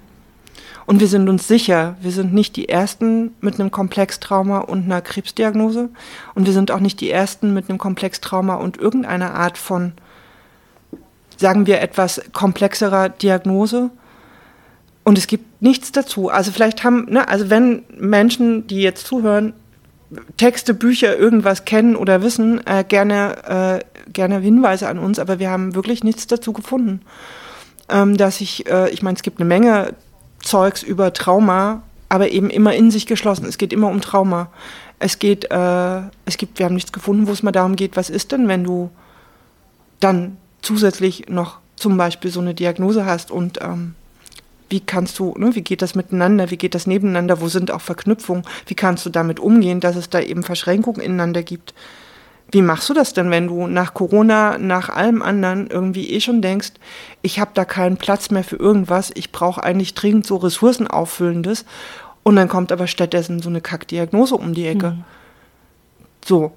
Und wir sind uns sicher, wir sind nicht die Ersten mit einem Komplextrauma und einer Krebsdiagnose. Und wir sind auch nicht die Ersten mit einem Komplextrauma und irgendeiner Art von, sagen wir, etwas komplexerer Diagnose. Und es gibt nichts dazu. Also vielleicht haben, ne, also wenn Menschen, die jetzt zuhören, Texte, Bücher, irgendwas kennen oder wissen, äh, gerne, äh, gerne Hinweise an uns, aber wir haben wirklich nichts dazu gefunden. Ähm, dass ich, äh, ich meine, es gibt eine Menge Zeugs über Trauma, aber eben immer in sich geschlossen. Es geht immer um Trauma. Es geht, äh, es gibt, wir haben nichts gefunden, wo es mal darum geht, was ist denn, wenn du dann zusätzlich noch zum Beispiel so eine Diagnose hast und ähm, wie kannst du, ne, wie geht das miteinander, wie geht das nebeneinander, wo sind auch Verknüpfungen, wie kannst du damit umgehen, dass es da eben Verschränkungen ineinander gibt. Wie machst du das denn, wenn du nach Corona, nach allem anderen irgendwie eh schon denkst, ich habe da keinen Platz mehr für irgendwas, ich brauche eigentlich dringend so Ressourcenauffüllendes und dann kommt aber stattdessen so eine Kackdiagnose um die Ecke. Mhm. So.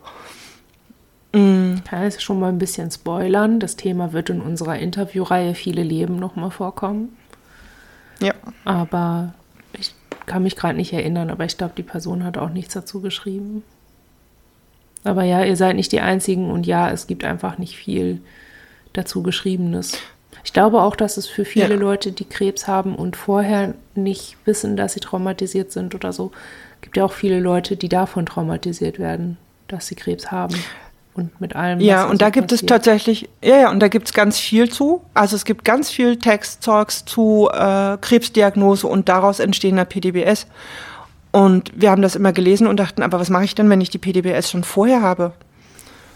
Mhm. Kann ich schon mal ein bisschen spoilern. Das Thema wird in unserer Interviewreihe Viele Leben nochmal vorkommen. Ja. Aber ich kann mich gerade nicht erinnern, aber ich glaube, die Person hat auch nichts dazu geschrieben. Aber ja, ihr seid nicht die Einzigen und ja, es gibt einfach nicht viel dazu Geschriebenes. Ich glaube auch, dass es für viele ja. Leute, die Krebs haben und vorher nicht wissen, dass sie traumatisiert sind oder so, gibt ja auch viele Leute, die davon traumatisiert werden, dass sie Krebs haben und mit allem. Ja, und da gibt passiert. es tatsächlich, ja, ja, und da gibt es ganz viel zu. Also es gibt ganz viel Text-Talks zu äh, Krebsdiagnose und daraus entstehender PDBS. Und wir haben das immer gelesen und dachten, aber was mache ich denn, wenn ich die PDBS schon vorher habe?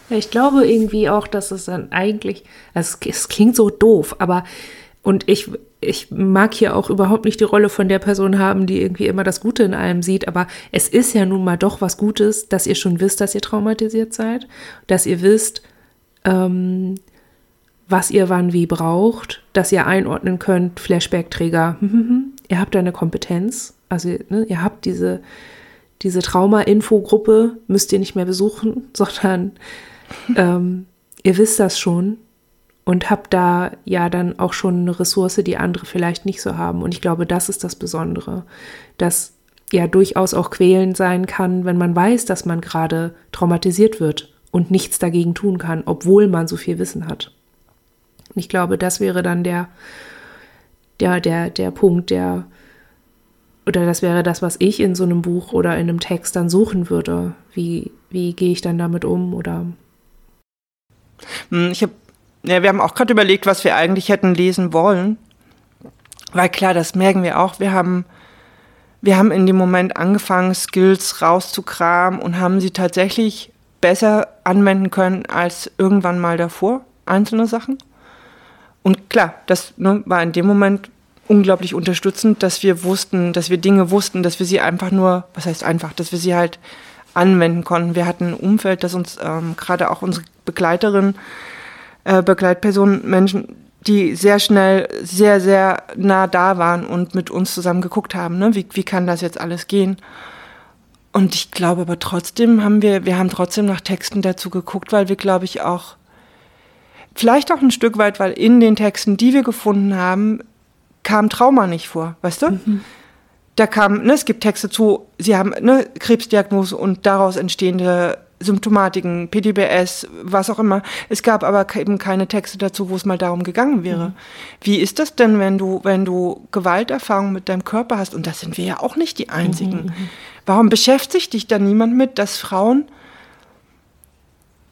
Ja, ich glaube irgendwie auch, dass es dann eigentlich, also es, es klingt so doof, aber und ich, ich mag hier auch überhaupt nicht die Rolle von der Person haben, die irgendwie immer das Gute in allem sieht, aber es ist ja nun mal doch was Gutes, dass ihr schon wisst, dass ihr traumatisiert seid, dass ihr wisst, ähm, was ihr wann wie braucht, dass ihr einordnen könnt, Flashback-Träger, ihr habt eine Kompetenz, also ne, ihr habt diese, diese Trauma-Info-Gruppe, müsst ihr nicht mehr besuchen, sondern ähm, ihr wisst das schon und habt da ja dann auch schon eine Ressource, die andere vielleicht nicht so haben. Und ich glaube, das ist das Besondere, dass ja durchaus auch quälend sein kann, wenn man weiß, dass man gerade traumatisiert wird und nichts dagegen tun kann, obwohl man so viel Wissen hat. Und ich glaube, das wäre dann der, der, der, der Punkt, der oder das wäre das, was ich in so einem Buch oder in einem Text dann suchen würde. Wie, wie gehe ich dann damit um oder? Hm, ich habe, ja, wir haben auch gerade überlegt, was wir eigentlich hätten lesen wollen. Weil klar, das merken wir auch. Wir haben, wir haben in dem Moment angefangen, Skills rauszukramen und haben sie tatsächlich besser anwenden können als irgendwann mal davor, einzelne Sachen. Und klar, das ne, war in dem Moment unglaublich unterstützend, dass wir wussten, dass wir Dinge wussten, dass wir sie einfach nur, was heißt einfach, dass wir sie halt anwenden konnten. Wir hatten ein Umfeld, das uns ähm, gerade auch unsere Begleiterin, äh, Begleitpersonen, Menschen, die sehr schnell, sehr, sehr nah da waren und mit uns zusammen geguckt haben, ne? wie, wie kann das jetzt alles gehen. Und ich glaube aber trotzdem haben wir, wir haben trotzdem nach Texten dazu geguckt, weil wir, glaube ich, auch, vielleicht auch ein Stück weit, weil in den Texten, die wir gefunden haben, kam Trauma nicht vor, weißt du? Mhm. da kam, ne, es gibt Texte zu, sie haben eine Krebsdiagnose und daraus entstehende Symptomatiken, PDBS, was auch immer. Es gab aber eben keine Texte dazu, wo es mal darum gegangen wäre. Mhm. Wie ist das denn, wenn du, wenn du Gewalterfahrung mit deinem Körper hast? Und das sind wir ja auch nicht die Einzigen. Mhm. mhm. Warum beschäftigt dich da niemand mit, dass Frauen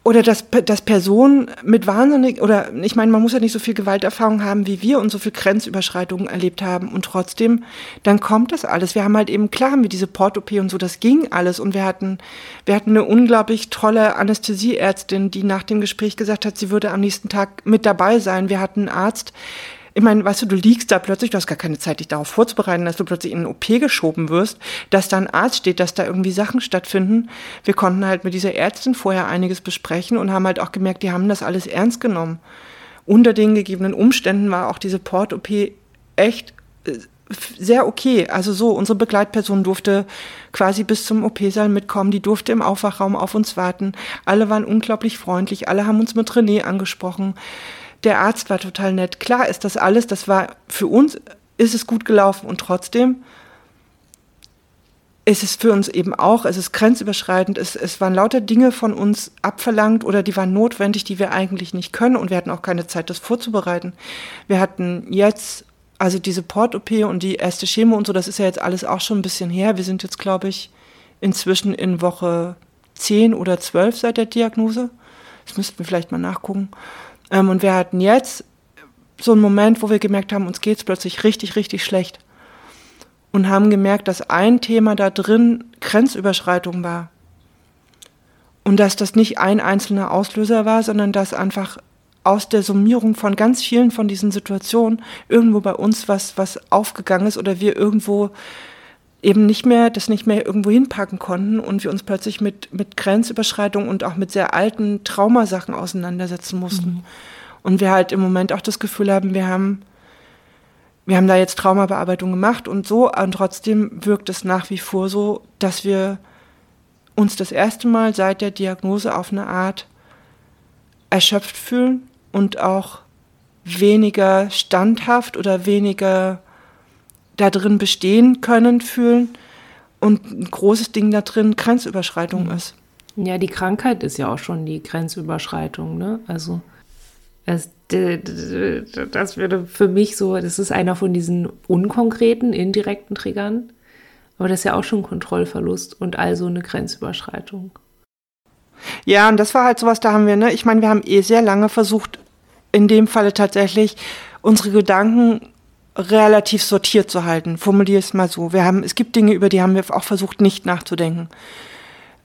oder dass, dass Personen mit wahnsinnig, oder ich meine, man muss ja nicht so viel Gewalterfahrung haben wie wir und so viel Grenzüberschreitungen erlebt haben und trotzdem, dann kommt das alles. Wir haben halt eben, klar haben wir diese Port-OP und so, das ging alles und wir hatten, wir hatten eine unglaublich tolle Anästhesieärztin, die nach dem Gespräch gesagt hat, sie würde am nächsten Tag mit dabei sein. Wir hatten einen Arzt, ich meine, weißt du, du liegst da plötzlich, du hast gar keine Zeit, dich darauf vorzubereiten, dass du plötzlich in einen OP geschoben wirst, dass da ein Arzt steht, dass da irgendwie Sachen stattfinden. Wir konnten halt mit dieser Ärztin vorher einiges besprechen und haben halt auch gemerkt, die haben das alles ernst genommen. Unter den gegebenen Umständen war auch diese Port-OP echt äh, sehr okay. Also so, unsere Begleitperson durfte quasi bis zum OP-Saal mitkommen, die durfte im Aufwachraum auf uns warten. Alle waren unglaublich freundlich, alle haben uns mit René angesprochen der Arzt war total nett. Klar ist das alles, das war für uns, ist es gut gelaufen und trotzdem ist es für uns eben auch, es ist grenzüberschreitend, es, es waren lauter Dinge von uns abverlangt oder die waren notwendig, die wir eigentlich nicht können und wir hatten auch keine Zeit, das vorzubereiten. Wir hatten jetzt, also diese Port-OP und die erste Chemo und so, das ist ja jetzt alles auch schon ein bisschen her. Wir sind jetzt, glaube ich, inzwischen in Woche 10 oder 12 seit der Diagnose. Das müssten wir vielleicht mal nachgucken. Ähm, und wir hatten jetzt so einen Moment, wo wir gemerkt haben, uns geht es plötzlich richtig, richtig schlecht. Und haben gemerkt, dass ein Thema da drin Grenzüberschreitung war. Und dass das nicht ein einzelner Auslöser war, sondern dass einfach aus der Summierung von ganz vielen von diesen Situationen irgendwo bei uns was, was aufgegangen ist oder wir irgendwo eben nicht mehr, das nicht mehr irgendwo hinpacken konnten und wir uns plötzlich mit, mit Grenzüberschreitung und auch mit sehr alten Traumasachen auseinandersetzen mussten. Mhm. Und wir halt im Moment auch das Gefühl haben, wir haben, wir haben da jetzt Traumabearbeitung gemacht und so, und trotzdem wirkt es nach wie vor so, dass wir uns das erste Mal seit der Diagnose auf eine Art erschöpft fühlen und auch weniger standhaft oder weniger da drin bestehen können, fühlen und ein großes Ding da drin Grenzüberschreitung mhm. ist. Ja, die Krankheit ist ja auch schon die Grenzüberschreitung, ne? Also es, das würde für mich so, das ist einer von diesen unkonkreten, indirekten Triggern, aber das ist ja auch schon Kontrollverlust und also eine Grenzüberschreitung. Ja, und das war halt sowas, da haben wir, ne, ich meine, wir haben eh sehr lange versucht, in dem Falle tatsächlich unsere Gedanken relativ sortiert zu halten. Formuliere es mal so. Wir haben, es gibt Dinge, über die haben wir auch versucht, nicht nachzudenken.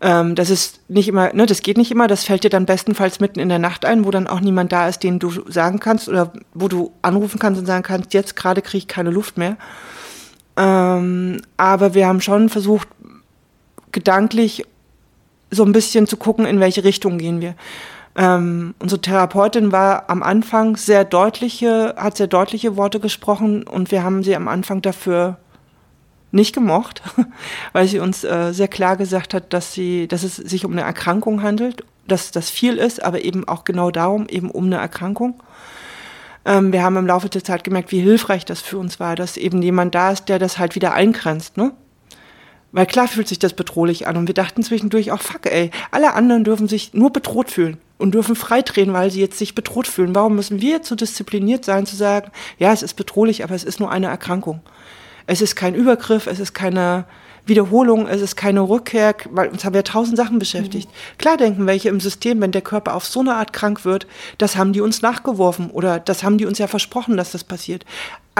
Ähm, das ist nicht immer, ne, das geht nicht immer. Das fällt dir dann bestenfalls mitten in der Nacht ein, wo dann auch niemand da ist, den du sagen kannst oder wo du anrufen kannst und sagen kannst, jetzt gerade kriege ich keine Luft mehr. Ähm, aber wir haben schon versucht, gedanklich so ein bisschen zu gucken, in welche Richtung gehen wir. Ähm, unsere Therapeutin war am Anfang sehr deutliche, hat sehr deutliche Worte gesprochen und wir haben sie am Anfang dafür nicht gemocht, weil sie uns äh, sehr klar gesagt hat, dass sie, dass es sich um eine Erkrankung handelt, dass das viel ist, aber eben auch genau darum, eben um eine Erkrankung. Ähm, wir haben im Laufe der Zeit gemerkt, wie hilfreich das für uns war, dass eben jemand da ist, der das halt wieder eingrenzt, ne? Weil klar fühlt sich das bedrohlich an und wir dachten zwischendurch auch, fuck ey, alle anderen dürfen sich nur bedroht fühlen und dürfen freidrehen, weil sie jetzt sich bedroht fühlen. Warum müssen wir jetzt so diszipliniert sein, zu sagen, ja, es ist bedrohlich, aber es ist nur eine Erkrankung. Es ist kein Übergriff, es ist keine Wiederholung, es ist keine Rückkehr, weil uns haben ja tausend Sachen beschäftigt. Mhm. Klar denken welche im System, wenn der Körper auf so eine Art krank wird, das haben die uns nachgeworfen oder das haben die uns ja versprochen, dass das passiert.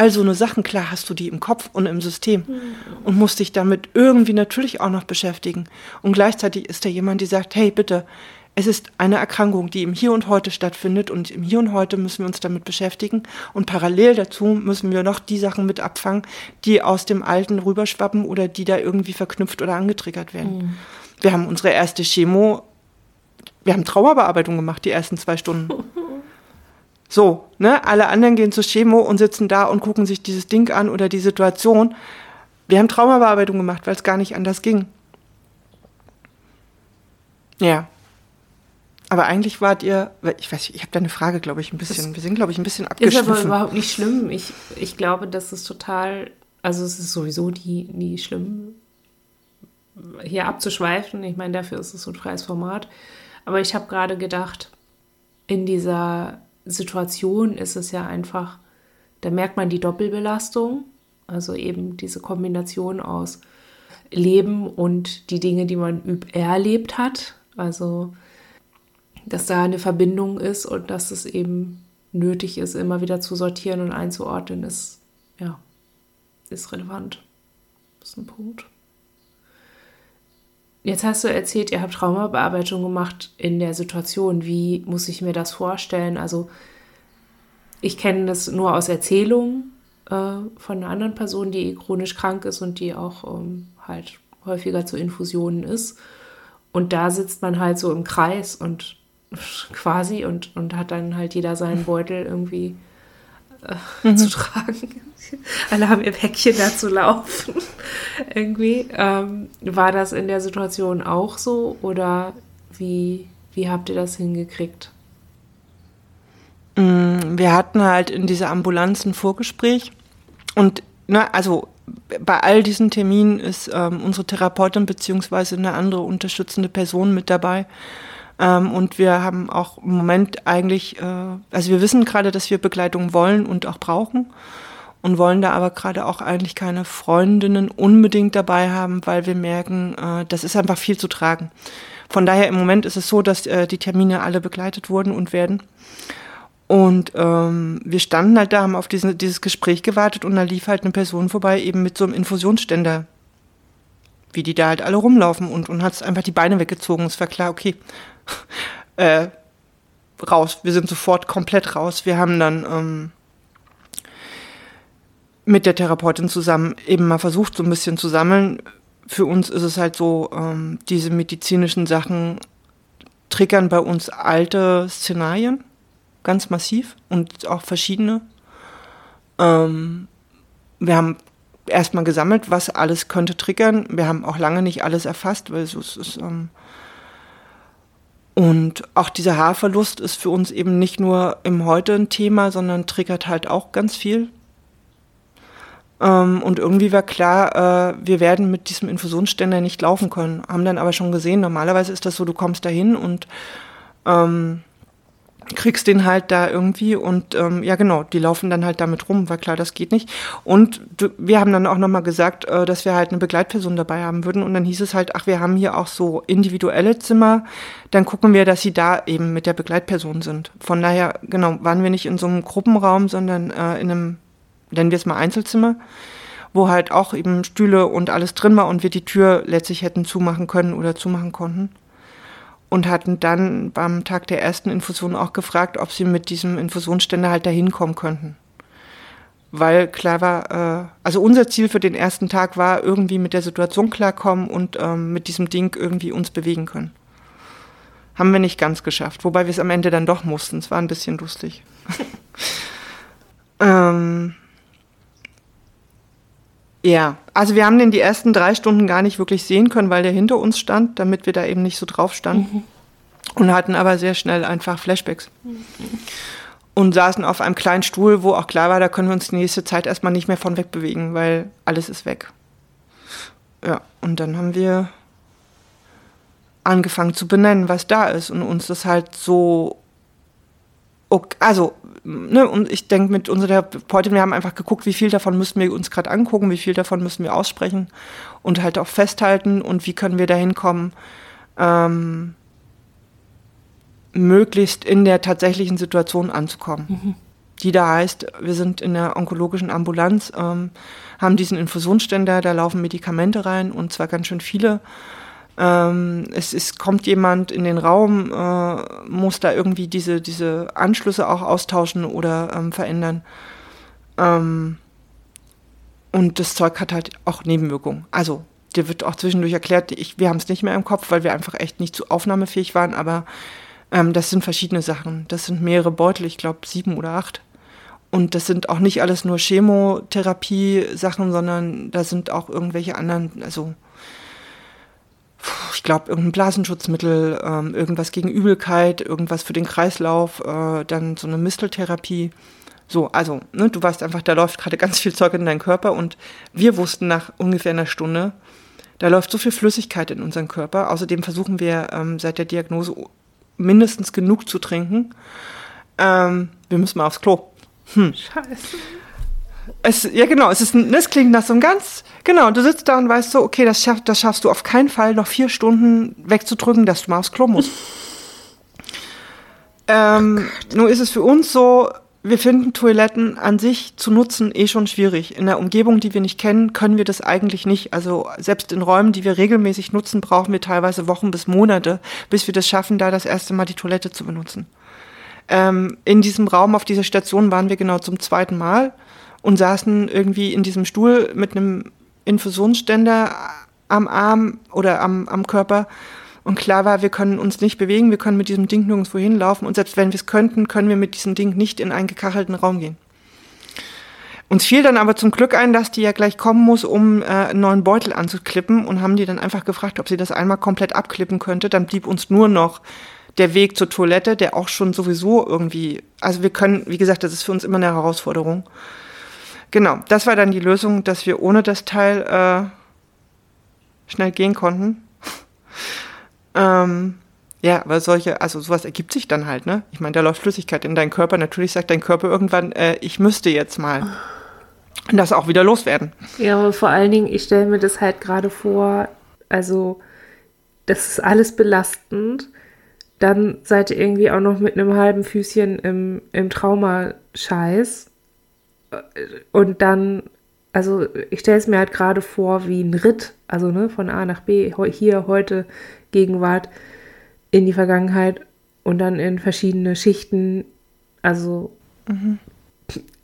Also eine Sachen, klar hast du die im Kopf und im System mhm. und musst dich damit irgendwie natürlich auch noch beschäftigen. Und gleichzeitig ist da jemand, die sagt, hey, bitte, es ist eine Erkrankung, die im Hier und Heute stattfindet und im Hier und Heute müssen wir uns damit beschäftigen und parallel dazu müssen wir noch die Sachen mit abfangen, die aus dem Alten rüberschwappen oder die da irgendwie verknüpft oder angetriggert werden. Mhm. Wir haben unsere erste Chemo, wir haben Traumabearbeitung gemacht, die ersten zwei Stunden. So, ne? Alle anderen gehen zur Chemo und sitzen da und gucken sich dieses Ding an oder die Situation. Wir haben Traumabearbeitung gemacht, weil es gar nicht anders ging. Ja. Aber eigentlich wart ihr, ich weiß, ich habe da eine Frage, glaube ich, ein bisschen. Das wir sind, glaube ich, ein bisschen abgeschliffen. Ist aber überhaupt nicht schlimm. Ich, ich glaube, dass es total Also es ist sowieso nie, nie schlimm, hier abzuschweifen. Ich meine, dafür ist es so ein freies Format. Aber ich habe gerade gedacht, in dieser Situation ist es ja einfach, da merkt man die Doppelbelastung, also eben diese Kombination aus Leben und die Dinge, die man erlebt hat. Also, dass da eine Verbindung ist und dass es eben nötig ist, immer wieder zu sortieren und einzuordnen, ist, ja, ist relevant. Das ist ein Punkt. Jetzt hast du erzählt, ihr habt Traumabearbeitung gemacht in der Situation. Wie muss ich mir das vorstellen? Also, ich kenne das nur aus Erzählungen äh, von einer anderen Person, die chronisch krank ist und die auch ähm, halt häufiger zu Infusionen ist. Und da sitzt man halt so im Kreis und quasi und, und hat dann halt jeder seinen Beutel irgendwie äh, mhm. zu tragen. Alle haben ihr Päckchen da zu laufen. irgendwie. Ähm, war das in der Situation auch so oder wie, wie habt ihr das hingekriegt? Mm, wir hatten halt in dieser Ambulanz ein Vorgespräch und ne, also bei all diesen Terminen ist ähm, unsere Therapeutin beziehungsweise eine andere unterstützende Person mit dabei. Ähm, und wir haben auch im Moment eigentlich, äh, also wir wissen gerade, dass wir Begleitung wollen und auch brauchen und wollen da aber gerade auch eigentlich keine Freundinnen unbedingt dabei haben, weil wir merken, äh, das ist einfach viel zu tragen. Von daher im Moment ist es so, dass äh, die Termine alle begleitet wurden und werden. Und ähm, wir standen halt da, haben auf diesen, dieses Gespräch gewartet und da lief halt eine Person vorbei, eben mit so einem Infusionsständer, wie die da halt alle rumlaufen und, und hat einfach die Beine weggezogen. Es war klar, okay, äh, raus. Wir sind sofort komplett raus. Wir haben dann ähm, mit der Therapeutin zusammen eben mal versucht, so ein bisschen zu sammeln. Für uns ist es halt so, ähm, diese medizinischen Sachen triggern bei uns alte Szenarien ganz massiv und auch verschiedene. Ähm, wir haben erstmal gesammelt, was alles könnte triggern. Wir haben auch lange nicht alles erfasst, weil es ist. Ähm und auch dieser Haarverlust ist für uns eben nicht nur im Heute ein Thema, sondern triggert halt auch ganz viel. Ähm, und irgendwie war klar, äh, wir werden mit diesem Infusionsständer nicht laufen können. Haben dann aber schon gesehen, normalerweise ist das so, du kommst dahin und ähm, kriegst den halt da irgendwie und ähm, ja genau, die laufen dann halt damit rum, war klar, das geht nicht. Und wir haben dann auch nochmal gesagt, äh, dass wir halt eine Begleitperson dabei haben würden und dann hieß es halt, ach, wir haben hier auch so individuelle Zimmer, dann gucken wir, dass sie da eben mit der Begleitperson sind. Von daher, genau, waren wir nicht in so einem Gruppenraum, sondern äh, in einem, nennen wir es mal Einzelzimmer, wo halt auch eben Stühle und alles drin war und wir die Tür letztlich hätten zumachen können oder zumachen konnten und hatten dann beim Tag der ersten Infusion auch gefragt, ob sie mit diesem Infusionsständer halt dahin kommen könnten. Weil klar war, äh, also unser Ziel für den ersten Tag war, irgendwie mit der Situation klarkommen und ähm, mit diesem Ding irgendwie uns bewegen können. Haben wir nicht ganz geschafft, wobei wir es am Ende dann doch mussten. Es war ein bisschen lustig. ähm, ja, also wir haben den die ersten drei Stunden gar nicht wirklich sehen können, weil der hinter uns stand, damit wir da eben nicht so drauf standen. Mhm. Und hatten aber sehr schnell einfach Flashbacks. Mhm. Und saßen auf einem kleinen Stuhl, wo auch klar war, da können wir uns die nächste Zeit erstmal nicht mehr von wegbewegen, weil alles ist weg. Ja, und dann haben wir angefangen zu benennen, was da ist und uns das halt so okay, also ne, und ich denke mit unserer Therapeutin, wir haben einfach geguckt, wie viel davon müssen wir uns gerade angucken, wie viel davon müssen wir aussprechen und halt auch festhalten und wie können wir da hinkommen, ähm, möglichst in der tatsächlichen Situation anzukommen. Mhm. Die da heißt, wir sind in der onkologischen Ambulanz, ähm, haben diesen Infusionsständer, da laufen Medikamente rein und zwar ganz schön viele. Ähm, es, es kommt jemand in den Raum, äh, muss da irgendwie diese, diese Anschlüsse auch austauschen oder ähm, verändern. Ähm, und das Zeug hat halt auch Nebenwirkungen. Also, dir wird auch zwischendurch erklärt, ich, wir haben es nicht mehr im Kopf, weil wir einfach echt nicht zu aufnahmefähig waren, aber ähm, das sind verschiedene Sachen. Das sind mehrere Beutel, ich glaube sieben oder acht. Und das sind auch nicht alles nur Chemotherapie-Sachen, sondern da sind auch irgendwelche anderen, also ich glaube, irgendein Blasenschutzmittel, ähm, irgendwas gegen Übelkeit, irgendwas für den Kreislauf, äh, dann so eine Misteltherapie, So, also, ne, du weißt einfach, da läuft gerade ganz viel Zeug in deinen Körper und wir wussten nach ungefähr einer Stunde, da läuft so viel Flüssigkeit in unseren Körper. Außerdem versuchen wir ähm, seit der Diagnose mindestens genug zu trinken. Ähm, wir müssen mal aufs Klo. Hm. Scheiße. Es, ja, genau, es ist, das klingt nach so einem ganz, genau, du sitzt da und weißt so, okay, das, schaff, das schaffst du auf keinen Fall, noch vier Stunden wegzudrücken, dass du mal aufs Klo musst. ähm, oh nur ist es für uns so, wir finden Toiletten an sich zu nutzen eh schon schwierig. In der Umgebung, die wir nicht kennen, können wir das eigentlich nicht. Also selbst in Räumen, die wir regelmäßig nutzen, brauchen wir teilweise Wochen bis Monate, bis wir das schaffen, da das erste Mal die Toilette zu benutzen. Ähm, in diesem Raum auf dieser Station waren wir genau zum zweiten Mal und saßen irgendwie in diesem Stuhl mit einem Infusionsständer am Arm oder am, am Körper und klar war, wir können uns nicht bewegen, wir können mit diesem Ding nirgendwo hinlaufen und selbst wenn wir es könnten, können wir mit diesem Ding nicht in einen gekachelten Raum gehen. Uns fiel dann aber zum Glück ein, dass die ja gleich kommen muss, um äh, einen neuen Beutel anzuklippen und haben die dann einfach gefragt, ob sie das einmal komplett abklippen könnte. Dann blieb uns nur noch der Weg zur Toilette, der auch schon sowieso irgendwie, also wir können, wie gesagt, das ist für uns immer eine Herausforderung. Genau, das war dann die Lösung, dass wir ohne das Teil äh, schnell gehen konnten. Ähm, ja, weil solche, also sowas ergibt sich dann halt, ne? Ich meine, da läuft Flüssigkeit in deinen Körper. Natürlich sagt dein Körper irgendwann, äh, ich müsste jetzt mal. Das auch wieder loswerden. Ja, aber vor allen Dingen, ich stelle mir das halt gerade vor, also das ist alles belastend. Dann seid ihr irgendwie auch noch mit einem halben Füßchen im, im Traumascheiß. Und dann, also ich stelle es mir halt gerade vor wie ein Ritt, also ne, von A nach B, hier, heute, Gegenwart in die Vergangenheit und dann in verschiedene Schichten, also mhm.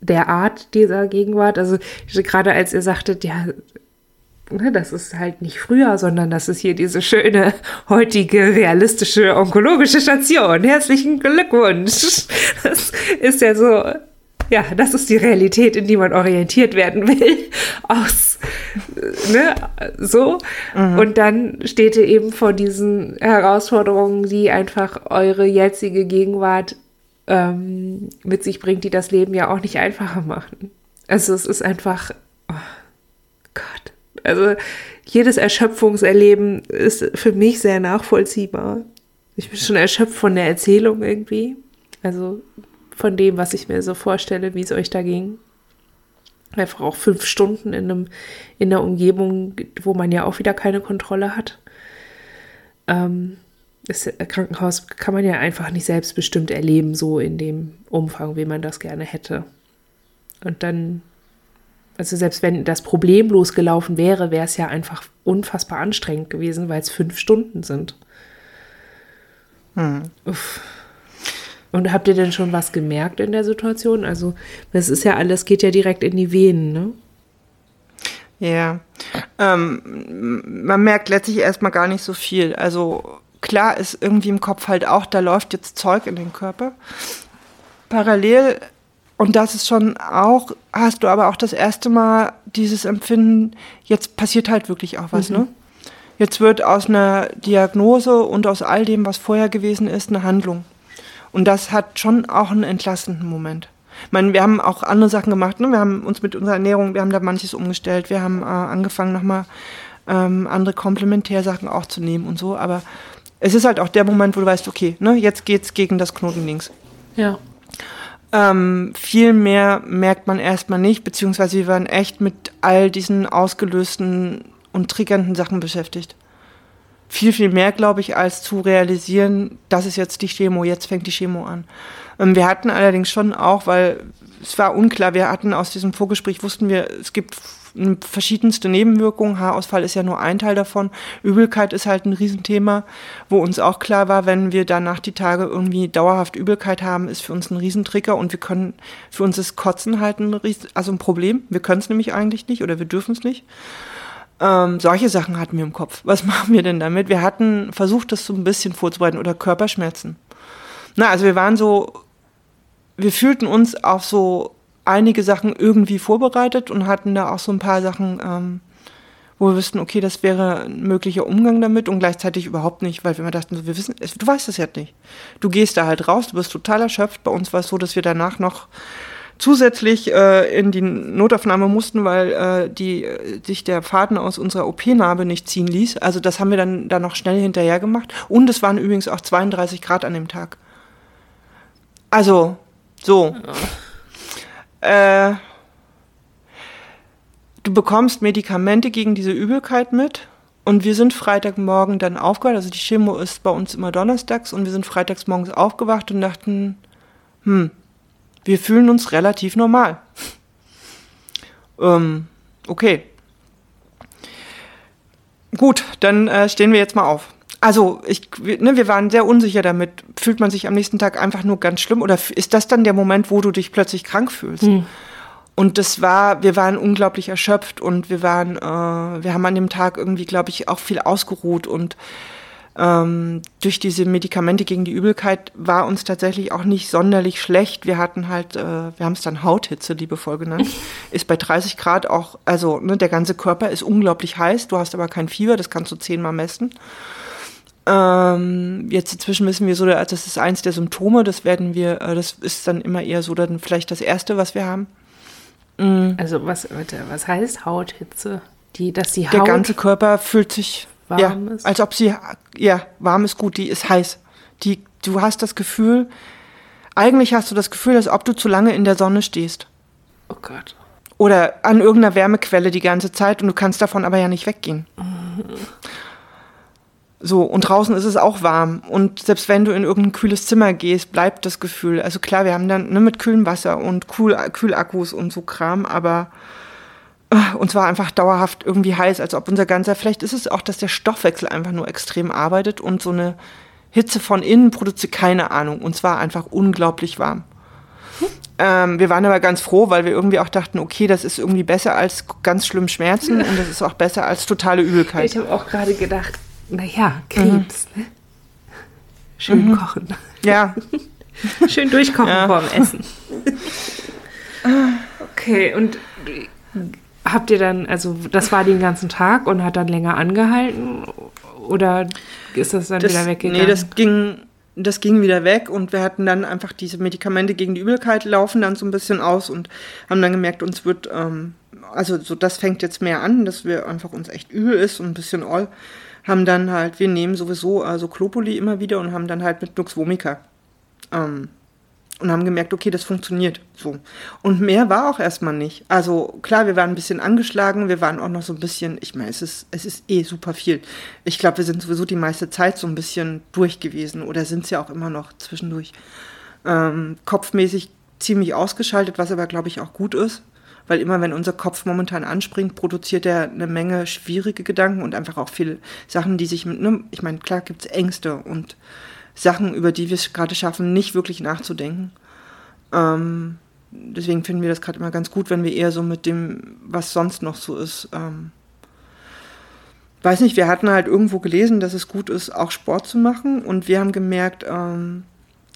der Art dieser Gegenwart. Also gerade als ihr sagtet, ja, ne, das ist halt nicht früher, sondern das ist hier diese schöne, heutige, realistische, onkologische Station. Herzlichen Glückwunsch. Das ist ja so ja, das ist die Realität, in die man orientiert werden will. Aus, ne, so. Mhm. Und dann steht ihr eben vor diesen Herausforderungen, die einfach eure jetzige Gegenwart ähm, mit sich bringt, die das Leben ja auch nicht einfacher machen. Also es ist einfach, oh Gott. Also jedes Erschöpfungserleben ist für mich sehr nachvollziehbar. Ich bin schon erschöpft von der Erzählung irgendwie. Also von dem, was ich mir so vorstelle, wie es euch da ging. Einfach auch fünf Stunden in, einem, in einer Umgebung, wo man ja auch wieder keine Kontrolle hat. Ähm, das Krankenhaus kann man ja einfach nicht selbstbestimmt erleben, so in dem Umfang, wie man das gerne hätte. Und dann, also selbst wenn das problemlos gelaufen wäre, wäre es ja einfach unfassbar anstrengend gewesen, weil es fünf Stunden sind. Hm. Uff. Und habt ihr denn schon was gemerkt in der Situation? Also, das ist ja alles, geht ja direkt in die Venen, ne? Ja. Ähm, man merkt letztlich erstmal gar nicht so viel. Also, klar ist irgendwie im Kopf halt auch, da läuft jetzt Zeug in den Körper. Parallel, und das ist schon auch, hast du aber auch das erste Mal dieses Empfinden, jetzt passiert halt wirklich auch was, mhm. ne? Jetzt wird aus einer Diagnose und aus all dem, was vorher gewesen ist, eine Handlung. Und das hat schon auch einen entlastenden Moment. Ich meine, wir haben auch andere Sachen gemacht. Ne? Wir haben uns mit unserer Ernährung, wir haben da manches umgestellt. Wir haben äh, angefangen, nochmal ähm, andere Komplementärsachen auch zu nehmen und so. Aber es ist halt auch der Moment, wo du weißt, okay, ne, jetzt geht's gegen das Knoten links. Ja. Ähm, viel mehr merkt man erstmal nicht, beziehungsweise wir waren echt mit all diesen ausgelösten und triggernden Sachen beschäftigt viel, viel mehr, glaube ich, als zu realisieren, das ist jetzt die Chemo, jetzt fängt die Chemo an. Ähm, wir hatten allerdings schon auch, weil es war unklar, wir hatten aus diesem Vorgespräch, wussten wir, es gibt verschiedenste Nebenwirkungen. Haarausfall ist ja nur ein Teil davon. Übelkeit ist halt ein Riesenthema, wo uns auch klar war, wenn wir danach die Tage irgendwie dauerhaft Übelkeit haben, ist für uns ein Riesentrigger und wir können, für uns ist Kotzen halt ein, also ein Problem. Wir können es nämlich eigentlich nicht oder wir dürfen es nicht. Ähm, solche Sachen hatten wir im Kopf. Was machen wir denn damit? Wir hatten versucht, das so ein bisschen vorzubereiten oder Körperschmerzen. Na, also wir waren so, wir fühlten uns auf so einige Sachen irgendwie vorbereitet und hatten da auch so ein paar Sachen, ähm, wo wir wussten, okay, das wäre ein möglicher Umgang damit und gleichzeitig überhaupt nicht, weil wir immer dachten, so, wir wissen, du weißt das ja nicht. Du gehst da halt raus, du bist total erschöpft. Bei uns war es so, dass wir danach noch zusätzlich äh, in die Notaufnahme mussten, weil äh, die, äh, sich der Faden aus unserer OP-Narbe nicht ziehen ließ. Also das haben wir dann, dann noch schnell hinterher gemacht. Und es waren übrigens auch 32 Grad an dem Tag. Also, so. Äh, du bekommst Medikamente gegen diese Übelkeit mit. Und wir sind Freitagmorgen dann aufgewacht. Also die Chemo ist bei uns immer donnerstags. Und wir sind freitags morgens aufgewacht und dachten, hm, wir fühlen uns relativ normal. ähm, okay. Gut, dann äh, stehen wir jetzt mal auf. Also, ich, ne, wir waren sehr unsicher damit. Fühlt man sich am nächsten Tag einfach nur ganz schlimm oder ist das dann der Moment, wo du dich plötzlich krank fühlst? Hm. Und das war, wir waren unglaublich erschöpft und wir waren, äh, wir haben an dem Tag irgendwie, glaube ich, auch viel ausgeruht und ähm, durch diese Medikamente gegen die Übelkeit war uns tatsächlich auch nicht sonderlich schlecht. Wir hatten halt, äh, wir haben es dann Hauthitze liebevoll genannt, ist bei 30 Grad auch, also ne, der ganze Körper ist unglaublich heiß, du hast aber kein Fieber, das kannst du zehnmal messen. Ähm, jetzt inzwischen wissen wir so, das ist eins der Symptome, das werden wir, äh, das ist dann immer eher so dann vielleicht das erste, was wir haben. Mhm. Also was, was heißt Hauthitze? Die, dass die Haut Der ganze Körper fühlt sich warm ja, ist. Als ob sie, ja, warm ist gut, die ist heiß. Die, du hast das Gefühl, eigentlich hast du das Gefühl, als ob du zu lange in der Sonne stehst. Oh Gott. Oder an irgendeiner Wärmequelle die ganze Zeit und du kannst davon aber ja nicht weggehen. Mhm. So, und draußen ist es auch warm. Und selbst wenn du in irgendein kühles Zimmer gehst, bleibt das Gefühl. Also klar, wir haben dann ne, mit kühlem Wasser und Kühl Kühlakkus und so Kram, aber äh, uns war einfach dauerhaft irgendwie heiß, als ob unser ganzer, vielleicht ist es auch, dass der Stoffwechsel einfach nur extrem arbeitet und so eine Hitze von innen produziert, keine Ahnung. Und zwar einfach unglaublich warm. Ähm, wir waren aber ganz froh, weil wir irgendwie auch dachten, okay, das ist irgendwie besser als ganz schlimm Schmerzen und das ist auch besser als totale Übelkeit. Ich habe auch gerade gedacht, naja, Krebs, mhm. ne? Schön mhm. kochen. Ja. Schön durchkochen ja. vorm Essen. okay, und habt ihr dann, also das war den ganzen Tag und hat dann länger angehalten? Oder ist das dann das, wieder weggegangen? Nee, das ging, das ging wieder weg und wir hatten dann einfach diese Medikamente gegen die Übelkeit laufen dann so ein bisschen aus und haben dann gemerkt, uns wird, ähm, also so das fängt jetzt mehr an, dass wir einfach uns echt übel ist und ein bisschen all haben dann halt, wir nehmen sowieso also Klopoli immer wieder und haben dann halt mit Nux Vomica ähm, und haben gemerkt, okay, das funktioniert so. Und mehr war auch erstmal nicht. Also klar, wir waren ein bisschen angeschlagen, wir waren auch noch so ein bisschen, ich meine, es ist, es ist eh super viel. Ich glaube, wir sind sowieso die meiste Zeit so ein bisschen durch gewesen oder sind es ja auch immer noch zwischendurch. Ähm, kopfmäßig ziemlich ausgeschaltet, was aber, glaube ich, auch gut ist weil immer wenn unser Kopf momentan anspringt, produziert er eine Menge schwierige Gedanken und einfach auch viele Sachen, die sich mit, ne, ich meine, klar gibt es Ängste und Sachen, über die wir es gerade schaffen, nicht wirklich nachzudenken. Ähm, deswegen finden wir das gerade immer ganz gut, wenn wir eher so mit dem, was sonst noch so ist, ähm, weiß nicht, wir hatten halt irgendwo gelesen, dass es gut ist, auch Sport zu machen und wir haben gemerkt, ähm,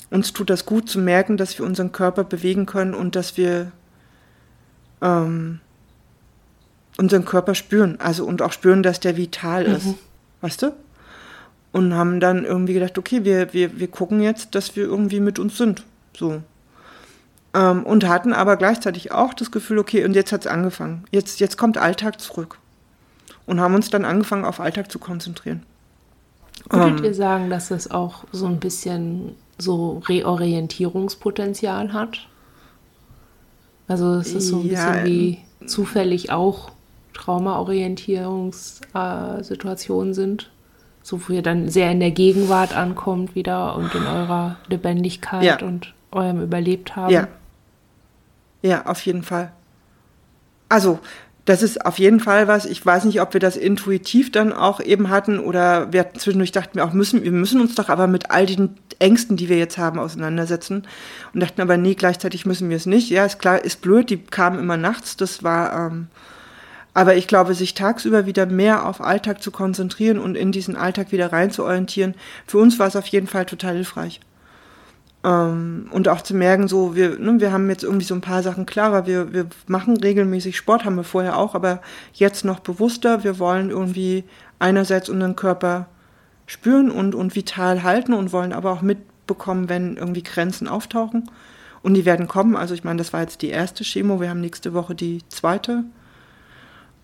uns tut das gut zu merken, dass wir unseren Körper bewegen können und dass wir ähm, unseren Körper spüren. Also und auch spüren, dass der vital ist. Mhm. Weißt du? Und haben dann irgendwie gedacht, okay, wir, wir, wir gucken jetzt, dass wir irgendwie mit uns sind. So. Ähm, und hatten aber gleichzeitig auch das Gefühl, okay, und jetzt hat es angefangen. Jetzt, jetzt kommt Alltag zurück. Und haben uns dann angefangen, auf Alltag zu konzentrieren. Würdet ähm, ihr sagen, dass es auch so ein bisschen so Reorientierungspotenzial hat? Also es ist so ein ja, bisschen wie zufällig auch Traumaorientierungssituationen äh, sind. So wo ihr dann sehr in der Gegenwart ankommt wieder und in eurer Lebendigkeit ja. und eurem Überlebt haben. Ja. Ja, auf jeden Fall. Also, das ist auf jeden Fall was. Ich weiß nicht, ob wir das intuitiv dann auch eben hatten oder wir zwischendurch dachten wir auch, müssen, wir müssen uns doch aber mit all den Ängsten, die wir jetzt haben, auseinandersetzen. Und dachten aber, nee, gleichzeitig müssen wir es nicht. Ja, ist klar, ist blöd, die kamen immer nachts. Das war, ähm, aber ich glaube, sich tagsüber wieder mehr auf Alltag zu konzentrieren und in diesen Alltag wieder rein zu orientieren, für uns war es auf jeden Fall total hilfreich. Ähm, und auch zu merken, so, wir, ne, wir haben jetzt irgendwie so ein paar Sachen klarer. Wir, wir machen regelmäßig Sport, haben wir vorher auch, aber jetzt noch bewusster. Wir wollen irgendwie einerseits unseren Körper spüren und, und vital halten und wollen aber auch mitbekommen, wenn irgendwie Grenzen auftauchen. Und die werden kommen. Also ich meine, das war jetzt die erste Chemo. Wir haben nächste Woche die zweite.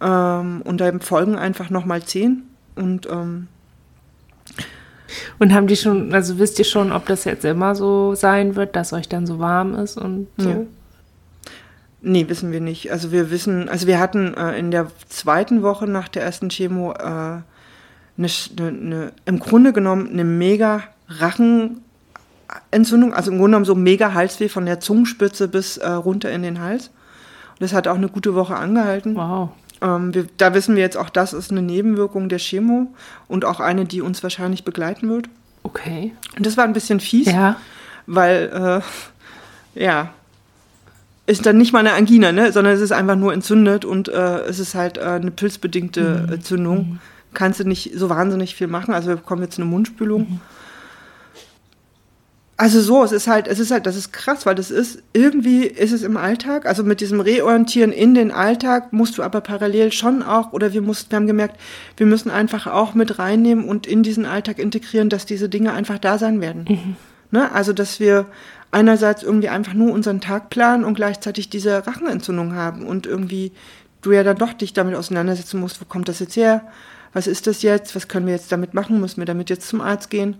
Ähm, und da folgen einfach nochmal zehn. Und, ähm, und haben die schon, also wisst ihr schon, ob das jetzt immer so sein wird, dass euch dann so warm ist und so? Ja. Nee, wissen wir nicht. Also wir wissen, also wir hatten äh, in der zweiten Woche nach der ersten Chemo äh, eine, eine, eine, im Grunde genommen eine mega Rachenentzündung, also im Grunde genommen so mega Halsweh von der Zungenspitze bis äh, runter in den Hals. Und das hat auch eine gute Woche angehalten. Wow. Ähm, wir, da wissen wir jetzt auch, das ist eine Nebenwirkung der Chemo und auch eine, die uns wahrscheinlich begleiten wird. Okay. Und das war ein bisschen fies, ja. weil, äh, ja, ist dann nicht mal eine Angina, ne? sondern es ist einfach nur entzündet und äh, es ist halt äh, eine pilzbedingte mhm. Entzündung. Mhm. Kannst du nicht so wahnsinnig viel machen. Also wir bekommen jetzt eine Mundspülung. Mhm. Also so, es ist halt, es ist halt, das ist krass, weil das ist, irgendwie ist es im Alltag, also mit diesem Reorientieren in den Alltag musst du aber parallel schon auch, oder wir mussten, wir haben gemerkt, wir müssen einfach auch mit reinnehmen und in diesen Alltag integrieren, dass diese Dinge einfach da sein werden. Mhm. Ne? Also, dass wir einerseits irgendwie einfach nur unseren Tag planen und gleichzeitig diese Rachenentzündung haben und irgendwie du ja dann doch dich damit auseinandersetzen musst, wo kommt das jetzt her? Was ist das jetzt? Was können wir jetzt damit machen? Müssen wir damit jetzt zum Arzt gehen?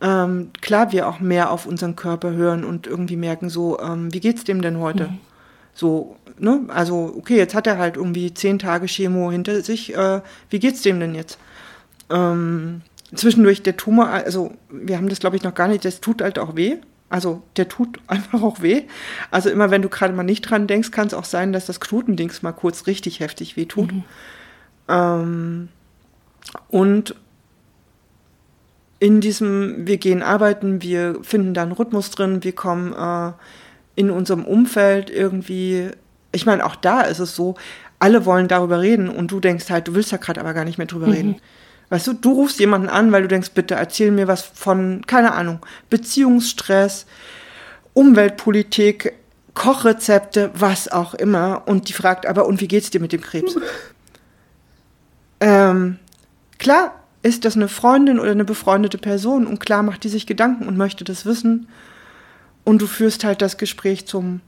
Ähm, klar wir auch mehr auf unseren Körper hören und irgendwie merken, so, ähm, wie geht's dem denn heute? Mhm. So, ne? Also, okay, jetzt hat er halt irgendwie zehn Tage Chemo hinter sich. Äh, wie geht's dem denn jetzt? Ähm, zwischendurch der Tumor, also wir haben das glaube ich noch gar nicht, das tut halt auch weh. Also der tut einfach auch weh. Also immer wenn du gerade mal nicht dran denkst, kann es auch sein, dass das Knutendings mal kurz richtig heftig weh tut. Mhm. Ähm, und in diesem, wir gehen arbeiten, wir finden da einen Rhythmus drin, wir kommen äh, in unserem Umfeld irgendwie, ich meine, auch da ist es so, alle wollen darüber reden und du denkst halt, du willst ja gerade aber gar nicht mehr drüber mhm. reden. Weißt du, du rufst jemanden an, weil du denkst, bitte erzähl mir was von, keine Ahnung, Beziehungsstress, Umweltpolitik, Kochrezepte, was auch immer. Und die fragt aber, und wie geht's dir mit dem Krebs? ähm, klar, ist das eine Freundin oder eine befreundete Person und klar macht die sich Gedanken und möchte das wissen. Und du führst halt das Gespräch zum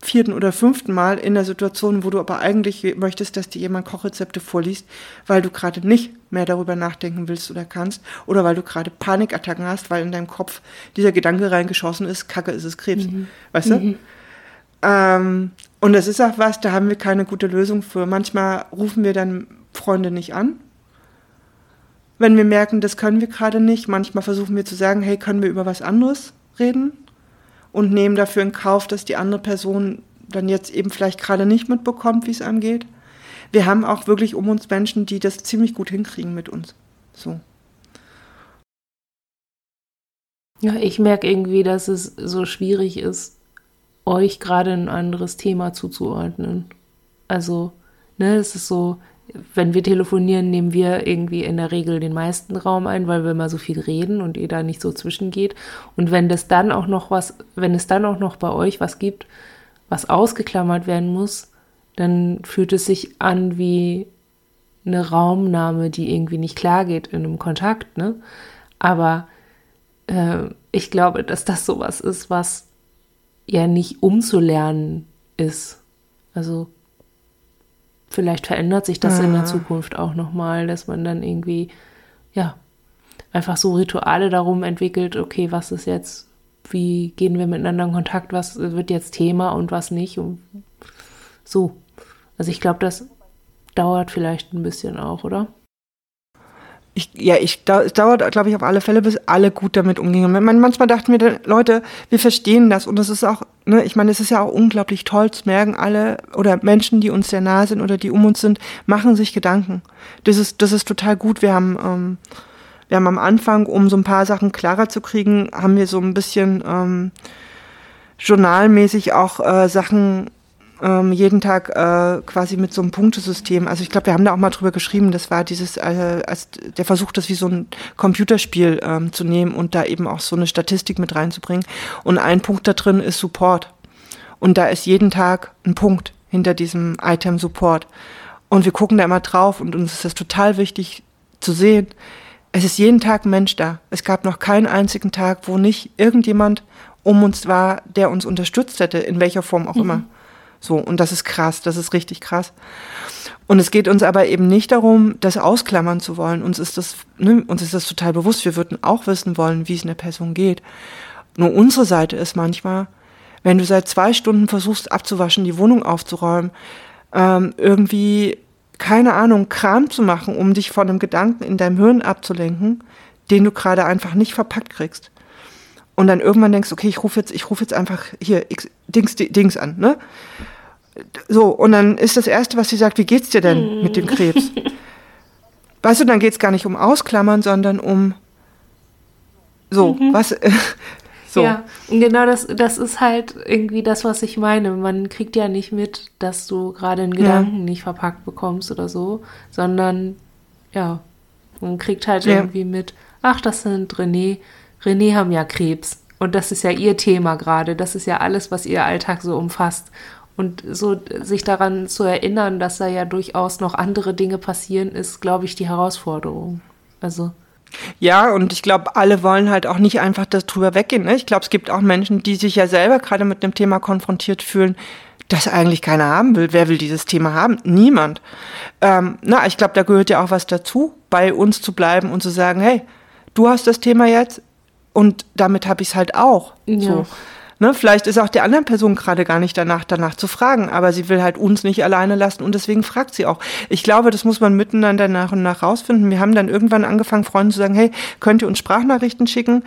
vierten oder fünften Mal in der Situation, wo du aber eigentlich möchtest, dass dir jemand Kochrezepte vorliest, weil du gerade nicht mehr darüber nachdenken willst oder kannst oder weil du gerade Panikattacken hast, weil in deinem Kopf dieser Gedanke reingeschossen ist, Kacke ist es Krebs. Mhm. Weißt du? Mhm. Ähm, und das ist auch was, da haben wir keine gute Lösung für. Manchmal rufen wir dann Freunde nicht an, wenn wir merken, das können wir gerade nicht. Manchmal versuchen wir zu sagen, hey, können wir über was anderes reden? Und nehmen dafür in Kauf, dass die andere Person dann jetzt eben vielleicht gerade nicht mitbekommt, wie es einem geht. Wir haben auch wirklich um uns Menschen, die das ziemlich gut hinkriegen mit uns. So. Ja, ich merke irgendwie, dass es so schwierig ist, euch gerade ein anderes Thema zuzuordnen. Also, ne, es ist so, wenn wir telefonieren, nehmen wir irgendwie in der Regel den meisten Raum ein, weil wir immer so viel reden und ihr da nicht so zwischengeht. Und wenn das dann auch noch was, wenn es dann auch noch bei euch was gibt, was ausgeklammert werden muss, dann fühlt es sich an wie eine Raumnahme, die irgendwie nicht klar geht in einem Kontakt, ne? Aber äh, ich glaube, dass das sowas ist, was ja nicht umzulernen ist. Also vielleicht verändert sich das ja. in der Zukunft auch nochmal, dass man dann irgendwie, ja, einfach so Rituale darum entwickelt, okay, was ist jetzt, wie gehen wir miteinander in Kontakt, was wird jetzt Thema und was nicht und so. Also ich glaube, das dauert vielleicht ein bisschen auch, oder? Ich, ja, ich, es dauert, glaube ich, auf alle Fälle, bis alle gut damit umgehen. manchmal dachten wir, Leute, wir verstehen das und das ist auch, ne, ich meine, es ist ja auch unglaublich toll, zu merken, alle oder Menschen, die uns sehr nahe sind oder die um uns sind, machen sich Gedanken. Das ist, das ist total gut. Wir haben, ähm, wir haben am Anfang, um so ein paar Sachen klarer zu kriegen, haben wir so ein bisschen ähm, journalmäßig auch äh, Sachen ähm, jeden Tag äh, quasi mit so einem Punktesystem. Also ich glaube, wir haben da auch mal drüber geschrieben, das war dieses, äh, als der Versuch, das wie so ein Computerspiel ähm, zu nehmen und da eben auch so eine Statistik mit reinzubringen. Und ein Punkt da drin ist Support. Und da ist jeden Tag ein Punkt hinter diesem Item Support. Und wir gucken da immer drauf und uns ist das total wichtig zu sehen. Es ist jeden Tag ein Mensch da. Es gab noch keinen einzigen Tag, wo nicht irgendjemand um uns war, der uns unterstützt hätte, in welcher Form auch mhm. immer. So, und das ist krass, das ist richtig krass. Und es geht uns aber eben nicht darum, das ausklammern zu wollen. Uns ist das, ne, uns ist das total bewusst. Wir würden auch wissen wollen, wie es einer Person geht. Nur unsere Seite ist manchmal, wenn du seit zwei Stunden versuchst abzuwaschen, die Wohnung aufzuräumen, ähm, irgendwie, keine Ahnung, Kram zu machen, um dich von einem Gedanken in deinem Hirn abzulenken, den du gerade einfach nicht verpackt kriegst. Und dann irgendwann denkst, okay, ich rufe jetzt, ich rufe jetzt einfach hier X, Dings, Dings an, ne? So, und dann ist das Erste, was sie sagt, wie geht's dir denn mit dem Krebs? weißt du, dann geht's gar nicht um Ausklammern, sondern um so, mhm. was. so. Ja, genau das, das ist halt irgendwie das, was ich meine. Man kriegt ja nicht mit, dass du gerade einen Gedanken ja. nicht verpackt bekommst oder so, sondern ja, man kriegt halt ja. irgendwie mit, ach, das sind René. René haben ja Krebs. Und das ist ja ihr Thema gerade. Das ist ja alles, was ihr Alltag so umfasst. Und so sich daran zu erinnern, dass da ja durchaus noch andere Dinge passieren, ist, glaube ich, die Herausforderung. Also. Ja, und ich glaube, alle wollen halt auch nicht einfach darüber weggehen. Ne? Ich glaube, es gibt auch Menschen, die sich ja selber gerade mit dem Thema konfrontiert fühlen, das eigentlich keiner haben will. Wer will dieses Thema haben? Niemand. Ähm, na, ich glaube, da gehört ja auch was dazu, bei uns zu bleiben und zu sagen, hey, du hast das Thema jetzt und damit habe ich es halt auch. Ja. So. Ne, vielleicht ist auch der anderen Person gerade gar nicht danach, danach zu fragen, aber sie will halt uns nicht alleine lassen und deswegen fragt sie auch. Ich glaube, das muss man miteinander nach und nach rausfinden. Wir haben dann irgendwann angefangen, Freunden zu sagen, hey, könnt ihr uns Sprachnachrichten schicken,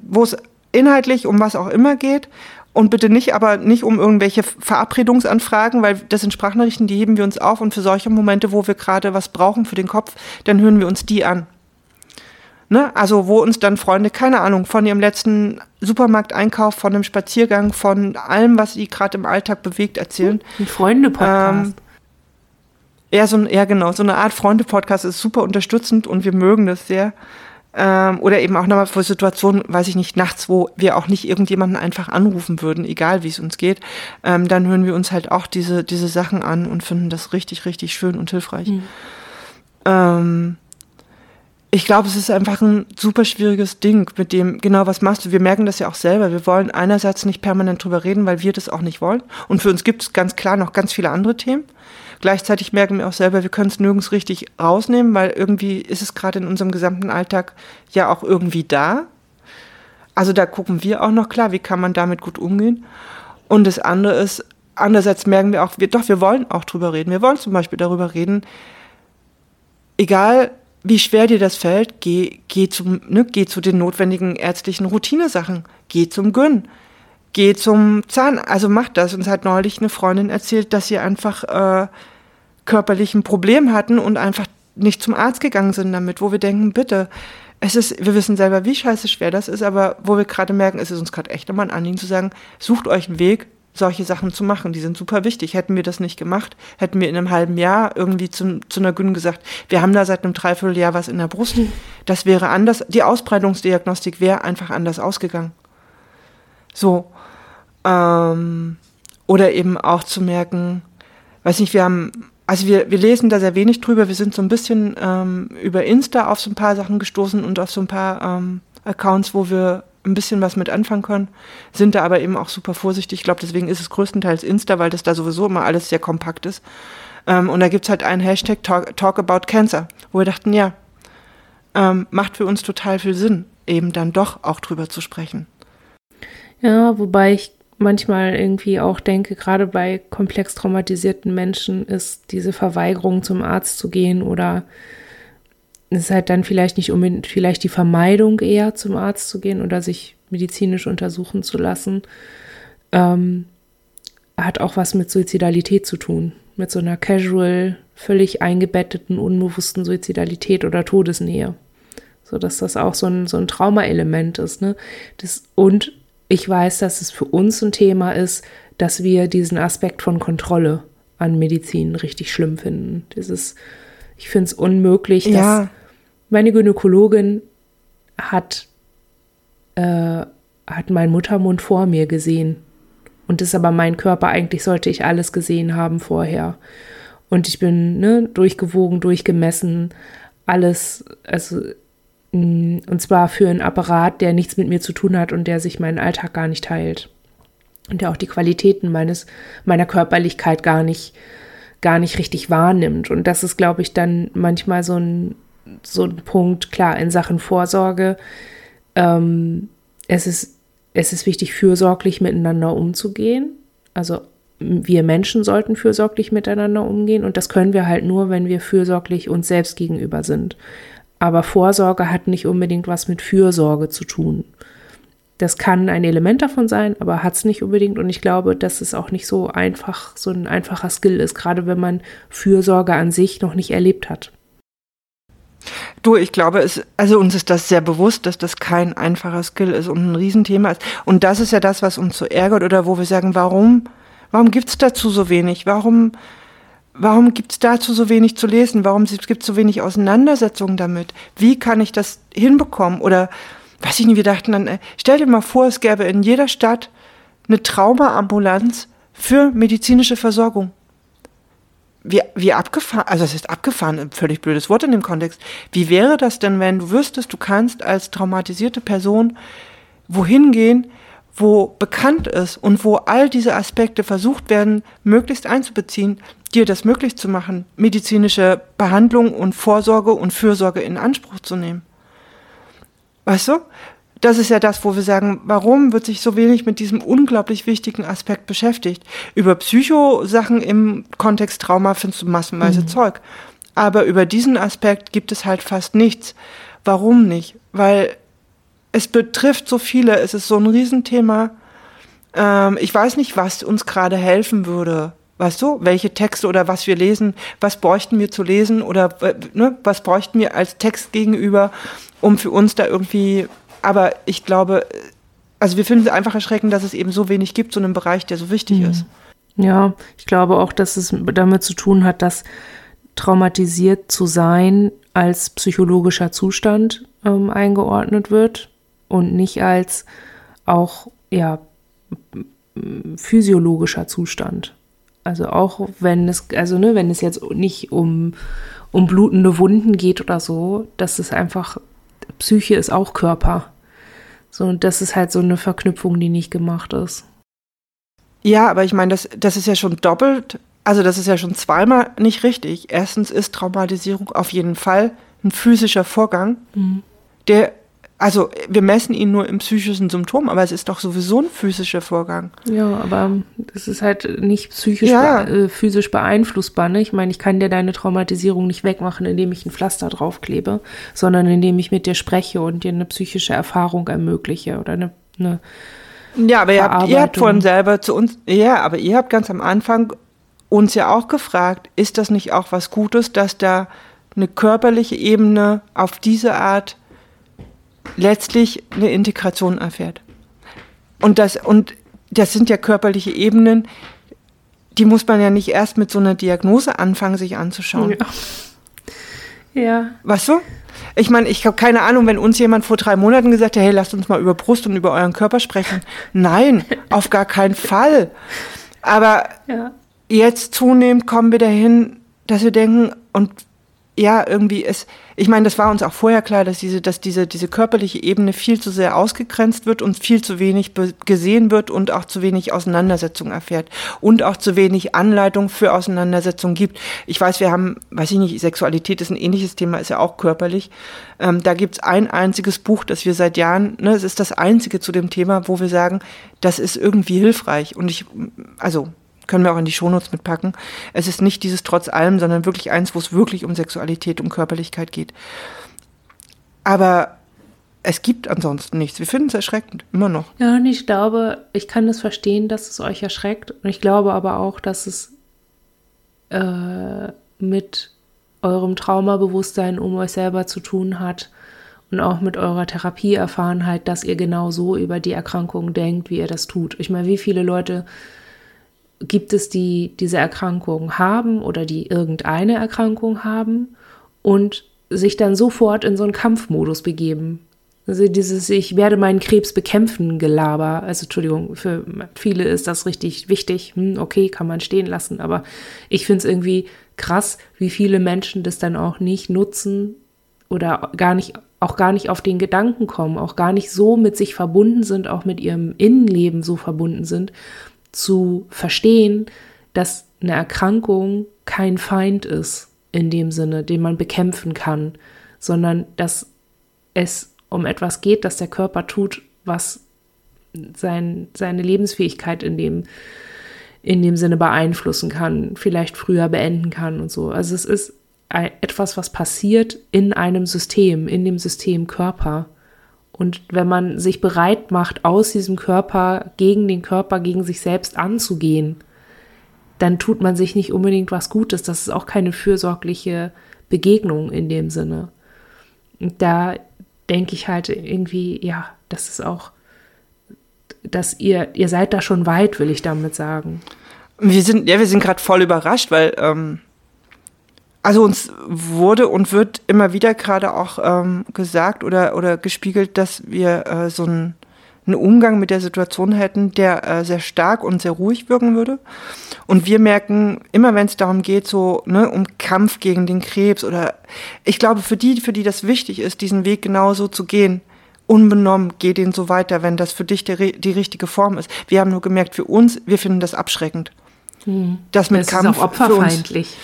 wo es inhaltlich um was auch immer geht und bitte nicht, aber nicht um irgendwelche Verabredungsanfragen, weil das sind Sprachnachrichten, die heben wir uns auf und für solche Momente, wo wir gerade was brauchen für den Kopf, dann hören wir uns die an. Ne? Also wo uns dann Freunde, keine Ahnung, von ihrem letzten Supermarkteinkauf, von einem Spaziergang, von allem, was sie gerade im Alltag bewegt, erzählen. Ein Freunde-Podcast. Ähm, ja, so, ja, genau. So eine Art Freunde-Podcast ist super unterstützend und wir mögen das sehr. Ähm, oder eben auch nochmal für Situationen, weiß ich nicht, nachts, wo wir auch nicht irgendjemanden einfach anrufen würden, egal wie es uns geht. Ähm, dann hören wir uns halt auch diese, diese Sachen an und finden das richtig, richtig schön und hilfreich. Mhm. Ähm, ich glaube, es ist einfach ein super schwieriges Ding, mit dem, genau, was machst du? Wir merken das ja auch selber. Wir wollen einerseits nicht permanent drüber reden, weil wir das auch nicht wollen. Und für uns gibt es ganz klar noch ganz viele andere Themen. Gleichzeitig merken wir auch selber, wir können es nirgends richtig rausnehmen, weil irgendwie ist es gerade in unserem gesamten Alltag ja auch irgendwie da. Also da gucken wir auch noch klar, wie kann man damit gut umgehen. Und das andere ist, andererseits merken wir auch, wir, doch, wir wollen auch drüber reden. Wir wollen zum Beispiel darüber reden, egal wie schwer dir das fällt, geh, geh, zum, ne, geh zu den notwendigen ärztlichen Routinesachen. Geh zum Gyn. Geh zum Zahn. Also mach das. Uns hat neulich eine Freundin erzählt, dass sie einfach äh, körperlich ein Problem hatten und einfach nicht zum Arzt gegangen sind damit, wo wir denken, bitte, es ist, wir wissen selber, wie scheiße schwer das ist, aber wo wir gerade merken, es ist uns gerade echt immer ein Anliegen zu sagen, sucht euch einen Weg, solche Sachen zu machen. Die sind super wichtig. Hätten wir das nicht gemacht, hätten wir in einem halben Jahr irgendwie zu, zu einer Gün gesagt, wir haben da seit einem Dreivierteljahr was in der Brust. Das wäre anders. Die Ausbreitungsdiagnostik wäre einfach anders ausgegangen. So. Ähm, oder eben auch zu merken, weiß nicht, wir haben, also wir, wir lesen da sehr wenig drüber. Wir sind so ein bisschen ähm, über Insta auf so ein paar Sachen gestoßen und auf so ein paar ähm, Accounts, wo wir ein bisschen was mit anfangen können, sind da aber eben auch super vorsichtig. Ich glaube, deswegen ist es größtenteils Insta, weil das da sowieso immer alles sehr kompakt ist. Ähm, und da gibt es halt einen Hashtag Talk, Talk, About Cancer, wo wir dachten, ja, ähm, macht für uns total viel Sinn, eben dann doch auch drüber zu sprechen. Ja, wobei ich manchmal irgendwie auch denke, gerade bei komplex traumatisierten Menschen ist diese Verweigerung zum Arzt zu gehen oder ist halt dann vielleicht nicht unbedingt, vielleicht die Vermeidung eher zum Arzt zu gehen oder sich medizinisch untersuchen zu lassen, ähm, hat auch was mit Suizidalität zu tun. Mit so einer casual, völlig eingebetteten, unbewussten Suizidalität oder Todesnähe. So dass das auch so ein, so ein Traumaelement ist. Ne? Das, und ich weiß, dass es für uns ein Thema ist, dass wir diesen Aspekt von Kontrolle an Medizin richtig schlimm finden. Dieses, ich finde es unmöglich, ja. dass meine Gynäkologin hat, äh, hat meinen Muttermund vor mir gesehen. Und das ist aber mein Körper, eigentlich sollte ich alles gesehen haben vorher. Und ich bin ne, durchgewogen, durchgemessen, alles, also Mm, und zwar für einen Apparat, der nichts mit mir zu tun hat und der sich meinen Alltag gar nicht teilt. Und der auch die Qualitäten meines, meiner Körperlichkeit gar nicht, gar nicht richtig wahrnimmt. Und das ist, glaube ich, dann manchmal so ein, so ein Punkt, klar, in Sachen Vorsorge. Ähm, es, ist, es ist wichtig, fürsorglich miteinander umzugehen. Also wir Menschen sollten fürsorglich miteinander umgehen und das können wir halt nur, wenn wir fürsorglich uns selbst gegenüber sind. Aber Vorsorge hat nicht unbedingt was mit Fürsorge zu tun. Das kann ein Element davon sein, aber hat es nicht unbedingt. Und ich glaube, dass es auch nicht so einfach, so ein einfacher Skill ist, gerade wenn man Fürsorge an sich noch nicht erlebt hat. Du, ich glaube, es, also uns ist das sehr bewusst, dass das kein einfacher Skill ist und ein Riesenthema ist. Und das ist ja das, was uns so ärgert oder wo wir sagen, warum, warum gibt es dazu so wenig? Warum, warum gibt es dazu so wenig zu lesen? Warum gibt es so wenig Auseinandersetzungen damit? Wie kann ich das hinbekommen? Oder, weiß ich nicht, wir dachten dann, äh, stell dir mal vor, es gäbe in jeder Stadt eine Traumaambulanz für medizinische Versorgung wie, wie abgefahren, also es ist abgefahren, ein völlig blödes Wort in dem Kontext. Wie wäre das denn, wenn du wüsstest, du kannst als traumatisierte Person wohin gehen, wo bekannt ist und wo all diese Aspekte versucht werden, möglichst einzubeziehen, dir das möglich zu machen, medizinische Behandlung und Vorsorge und Fürsorge in Anspruch zu nehmen. Weißt du? das ist ja das, wo wir sagen, warum wird sich so wenig mit diesem unglaublich wichtigen Aspekt beschäftigt? Über Psychosachen im Kontext Trauma findest du massenweise mhm. Zeug. Aber über diesen Aspekt gibt es halt fast nichts. Warum nicht? Weil es betrifft so viele, es ist so ein Riesenthema. Ähm, ich weiß nicht, was uns gerade helfen würde. Weißt du, welche Texte oder was wir lesen, was bräuchten wir zu lesen oder äh, ne, was bräuchten wir als Text gegenüber, um für uns da irgendwie aber ich glaube, also wir finden es einfach erschreckend, dass es eben so wenig gibt, so einen Bereich, der so wichtig mhm. ist. Ja, ich glaube auch, dass es damit zu tun hat, dass traumatisiert zu sein als psychologischer Zustand ähm, eingeordnet wird und nicht als auch ja physiologischer Zustand. Also auch wenn es also ne, wenn es jetzt nicht um um blutende Wunden geht oder so, dass es einfach Psyche ist auch Körper. So, und das ist halt so eine Verknüpfung, die nicht gemacht ist. Ja, aber ich meine, das, das ist ja schon doppelt, also das ist ja schon zweimal nicht richtig. Erstens ist Traumatisierung auf jeden Fall ein physischer Vorgang, mhm. der also wir messen ihn nur im psychischen Symptom, aber es ist doch sowieso ein physischer Vorgang. Ja, aber das ist halt nicht psychisch, ja. be äh, physisch beeinflussbar. Ne? Ich meine, ich kann dir deine Traumatisierung nicht wegmachen, indem ich ein Pflaster draufklebe, sondern indem ich mit dir spreche und dir eine psychische Erfahrung ermögliche oder eine, eine ja, aber ihr habt, ihr habt vorhin selber zu uns, ja, aber ihr habt ganz am Anfang uns ja auch gefragt, ist das nicht auch was Gutes, dass da eine körperliche Ebene auf diese Art letztlich eine Integration erfährt. Und das, und das sind ja körperliche Ebenen, die muss man ja nicht erst mit so einer Diagnose anfangen, sich anzuschauen. Ja. ja. Weißt du? Ich meine, ich habe keine Ahnung, wenn uns jemand vor drei Monaten gesagt hätte, hey, lasst uns mal über Brust und über euren Körper sprechen. Nein, auf gar keinen Fall. Aber ja. jetzt zunehmend kommen wir dahin, dass wir denken, und ja, irgendwie ist, ich meine, das war uns auch vorher klar, dass diese, dass diese, diese körperliche Ebene viel zu sehr ausgegrenzt wird und viel zu wenig gesehen wird und auch zu wenig Auseinandersetzung erfährt und auch zu wenig Anleitung für Auseinandersetzung gibt. Ich weiß, wir haben, weiß ich nicht, Sexualität ist ein ähnliches Thema, ist ja auch körperlich. Ähm, da gibt's ein einziges Buch, das wir seit Jahren, ne, es ist das einzige zu dem Thema, wo wir sagen, das ist irgendwie hilfreich. Und ich, also können wir auch in die Shownotes mitpacken. Es ist nicht dieses trotz allem, sondern wirklich eins, wo es wirklich um Sexualität, um Körperlichkeit geht. Aber es gibt ansonsten nichts. Wir finden es erschreckend, immer noch. Ja, und ich glaube, ich kann das verstehen, dass es euch erschreckt. Und ich glaube aber auch, dass es äh, mit eurem Traumabewusstsein um euch selber zu tun hat und auch mit eurer Therapieerfahrenheit, dass ihr genau so über die Erkrankung denkt, wie ihr das tut. Ich meine, wie viele Leute gibt es die diese Erkrankung haben oder die irgendeine Erkrankung haben und sich dann sofort in so einen Kampfmodus begeben. Also dieses Ich werde meinen Krebs bekämpfen Gelaber. Also Entschuldigung, für viele ist das richtig wichtig. Hm, okay, kann man stehen lassen. Aber ich finde es irgendwie krass, wie viele Menschen das dann auch nicht nutzen, oder gar nicht, auch gar nicht auf den Gedanken kommen, auch gar nicht so mit sich verbunden sind, auch mit ihrem Innenleben so verbunden sind, zu verstehen, dass eine Erkrankung kein Feind ist in dem Sinne, den man bekämpfen kann, sondern dass es um etwas geht, dass der Körper tut, was sein, seine Lebensfähigkeit in dem, in dem Sinne beeinflussen kann, vielleicht früher beenden kann und so. Also es ist etwas, was passiert in einem System, in dem System Körper. Und wenn man sich bereit macht, aus diesem Körper gegen den Körper, gegen sich selbst anzugehen, dann tut man sich nicht unbedingt was Gutes. Das ist auch keine fürsorgliche Begegnung in dem Sinne. Und da denke ich halt irgendwie, ja, das ist auch, dass ihr, ihr seid da schon weit, will ich damit sagen. Wir sind, ja, wir sind gerade voll überrascht, weil, ähm, also uns wurde und wird immer wieder gerade auch ähm, gesagt oder, oder gespiegelt, dass wir äh, so ein einen Umgang mit der Situation hätten, der äh, sehr stark und sehr ruhig wirken würde. Und wir merken, immer wenn es darum geht, so ne, um Kampf gegen den Krebs oder ich glaube, für die, für die das wichtig ist, diesen Weg genauso zu gehen, unbenommen, geh den so weiter, wenn das für dich die, die richtige Form ist. Wir haben nur gemerkt, für uns, wir finden das abschreckend. Hm. Das mit das Kampf ist auch opferfeindlich.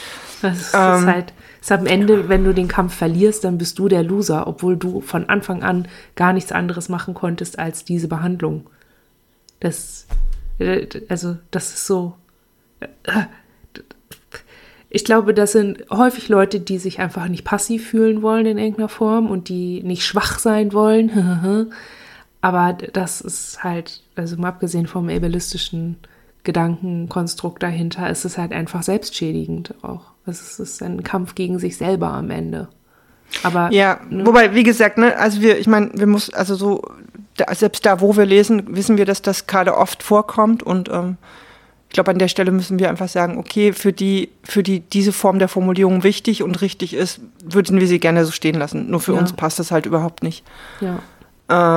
Das ist, ähm, halt ist am Ende, wenn du den Kampf verlierst, dann bist du der Loser, obwohl du von Anfang an gar nichts anderes machen konntest als diese Behandlung. Das, äh, also, das ist so. Äh, ich glaube, das sind häufig Leute, die sich einfach nicht passiv fühlen wollen in irgendeiner Form und die nicht schwach sein wollen. Aber das ist halt, also mal abgesehen vom ableistischen Gedankenkonstrukt dahinter, ist es halt einfach selbstschädigend auch. Es ist ein Kampf gegen sich selber am Ende. Aber ja, ne? wobei, wie gesagt, ne, also wir, ich meine, wir muss, also so, da, selbst da, wo wir lesen, wissen wir, dass das gerade oft vorkommt und ähm, ich glaube, an der Stelle müssen wir einfach sagen, okay, für die, für die diese Form der Formulierung wichtig und richtig ist, würden wir sie gerne so stehen lassen. Nur für ja. uns passt das halt überhaupt nicht. Ja.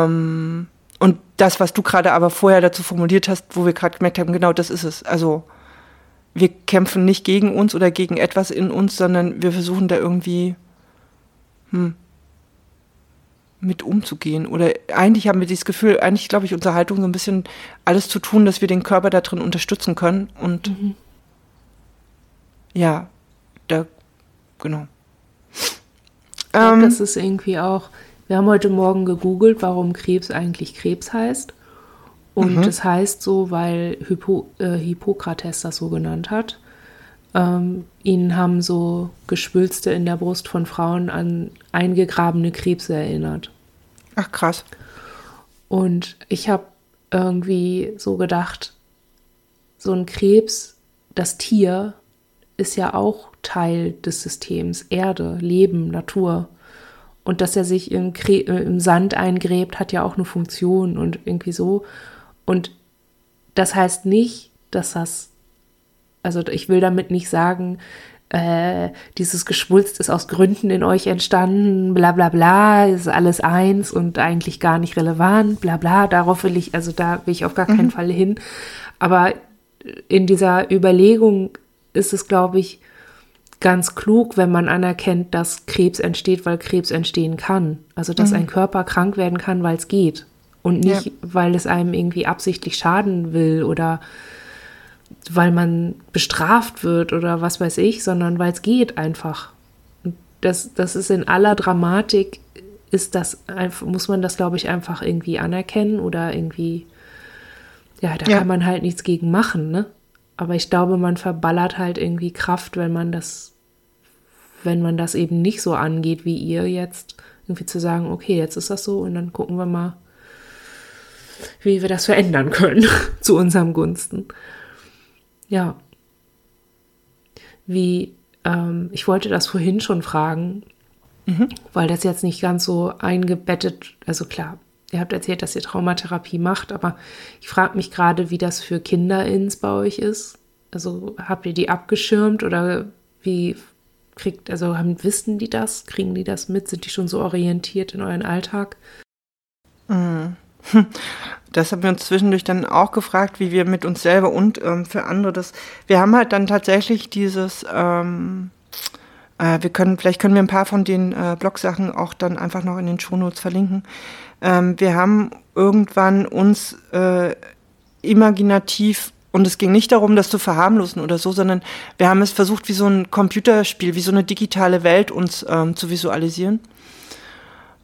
Ähm, und das, was du gerade aber vorher dazu formuliert hast, wo wir gerade gemerkt haben, genau das ist es. Also wir kämpfen nicht gegen uns oder gegen etwas in uns, sondern wir versuchen da irgendwie hm, mit umzugehen. Oder eigentlich haben wir dieses Gefühl, eigentlich glaube ich, unsere Haltung so ein bisschen alles zu tun, dass wir den Körper da drin unterstützen können. Und mhm. ja, da, genau. Ich glaube, ähm, das ist irgendwie auch, wir haben heute Morgen gegoogelt, warum Krebs eigentlich Krebs heißt. Und mhm. das heißt so, weil Hippo, äh, Hippokrates das so genannt hat. Ähm, ihnen haben so Geschwülste in der Brust von Frauen an eingegrabene Krebse erinnert. Ach krass. Und ich habe irgendwie so gedacht, so ein Krebs, das Tier, ist ja auch Teil des Systems, Erde, Leben, Natur. Und dass er sich im, äh, im Sand eingräbt, hat ja auch eine Funktion und irgendwie so. Und das heißt nicht, dass das, also ich will damit nicht sagen, äh, dieses Geschwulst ist aus Gründen in euch entstanden, bla bla bla, ist alles eins und eigentlich gar nicht relevant, bla bla, darauf will ich, also da will ich auf gar keinen mhm. Fall hin. Aber in dieser Überlegung ist es, glaube ich, ganz klug, wenn man anerkennt, dass Krebs entsteht, weil Krebs entstehen kann. Also dass mhm. ein Körper krank werden kann, weil es geht und nicht, ja. weil es einem irgendwie absichtlich schaden will oder weil man bestraft wird oder was weiß ich, sondern weil es geht einfach. Das, das ist in aller Dramatik, ist das einfach, muss man das, glaube ich, einfach irgendwie anerkennen oder irgendwie, ja, da ja. kann man halt nichts gegen machen, ne? Aber ich glaube, man verballert halt irgendwie Kraft, wenn man das, wenn man das eben nicht so angeht wie ihr jetzt, irgendwie zu sagen, okay, jetzt ist das so und dann gucken wir mal, wie wir das verändern können zu unserem Gunsten. Ja. Wie, ähm, ich wollte das vorhin schon fragen, mhm. weil das jetzt nicht ganz so eingebettet, also klar, ihr habt erzählt, dass ihr Traumatherapie macht, aber ich frage mich gerade, wie das für KinderIns bei euch ist. Also habt ihr die abgeschirmt oder wie kriegt, also haben, wissen die das? Kriegen die das mit? Sind die schon so orientiert in euren Alltag? Mhm. Das haben wir uns zwischendurch dann auch gefragt, wie wir mit uns selber und ähm, für andere das. Wir haben halt dann tatsächlich dieses ähm, Äh, wir können, vielleicht können wir ein paar von den äh, Blogsachen auch dann einfach noch in den Shownotes verlinken. Ähm, wir haben irgendwann uns äh, imaginativ und es ging nicht darum, das zu verharmlosen oder so, sondern wir haben es versucht, wie so ein Computerspiel, wie so eine digitale Welt uns ähm, zu visualisieren.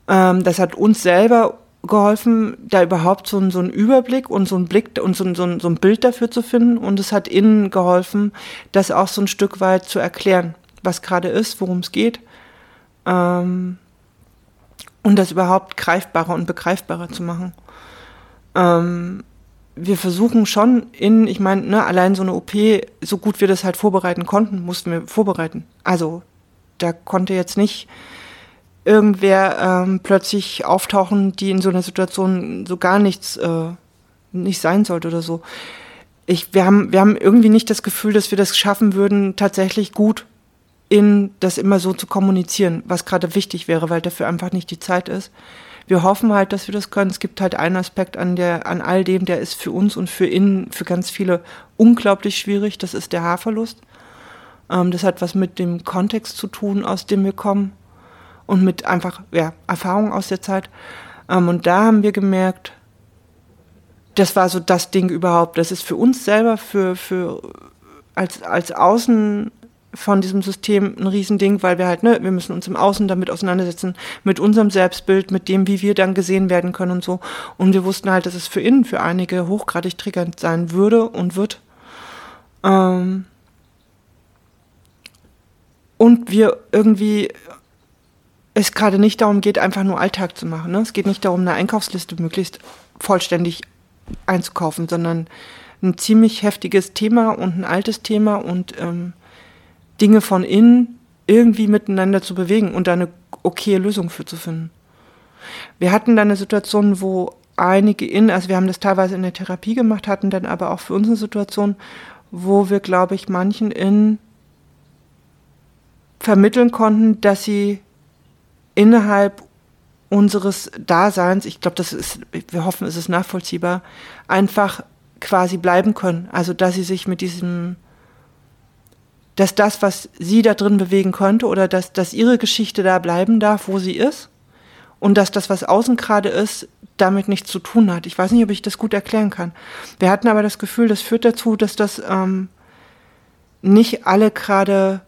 Ähm, das hat uns selber geholfen, da überhaupt so, so einen Überblick und so einen Blick und so, so, so ein Bild dafür zu finden. Und es hat ihnen geholfen, das auch so ein Stück weit zu erklären, was gerade ist, worum es geht. Ähm, und das überhaupt greifbarer und begreifbarer zu machen. Ähm, wir versuchen schon in, ich meine, ne, allein so eine OP, so gut wir das halt vorbereiten konnten, mussten wir vorbereiten. Also da konnte jetzt nicht irgendwer ähm, plötzlich auftauchen, die in so einer Situation so gar nichts äh, nicht sein sollte oder so. Ich, wir, haben, wir haben irgendwie nicht das Gefühl, dass wir das schaffen würden, tatsächlich gut in das immer so zu kommunizieren, was gerade wichtig wäre, weil dafür einfach nicht die Zeit ist wir hoffen halt, dass wir das können. Es gibt halt einen Aspekt an der, an all dem, der ist für uns und für innen, für ganz viele unglaublich schwierig. Das ist der Haarverlust. Ähm, das hat was mit dem Kontext zu tun, aus dem wir kommen und mit einfach, ja, Erfahrung aus der Zeit. Ähm, und da haben wir gemerkt, das war so das Ding überhaupt. Das ist für uns selber, für, für, als, als Außen, von diesem System ein Riesending, weil wir halt, ne, wir müssen uns im Außen damit auseinandersetzen, mit unserem Selbstbild, mit dem, wie wir dann gesehen werden können und so. Und wir wussten halt, dass es für innen für einige hochgradig triggernd sein würde und wird. Ähm und wir irgendwie es gerade nicht darum geht, einfach nur Alltag zu machen. Ne? Es geht nicht darum, eine Einkaufsliste möglichst vollständig einzukaufen, sondern ein ziemlich heftiges Thema und ein altes Thema und ähm, Dinge von innen irgendwie miteinander zu bewegen und eine okaye Lösung für zu finden. Wir hatten dann eine Situation, wo einige in, also wir haben das teilweise in der Therapie gemacht, hatten dann aber auch für uns eine Situation, wo wir, glaube ich, manchen in vermitteln konnten, dass sie innerhalb unseres Daseins, ich glaube, das ist, wir hoffen, es ist nachvollziehbar, einfach quasi bleiben können. Also, dass sie sich mit diesem dass das, was sie da drin bewegen könnte oder dass, dass ihre Geschichte da bleiben darf, wo sie ist und dass das, was außen gerade ist, damit nichts zu tun hat. Ich weiß nicht, ob ich das gut erklären kann. Wir hatten aber das Gefühl, das führt dazu, dass das ähm, nicht alle gerade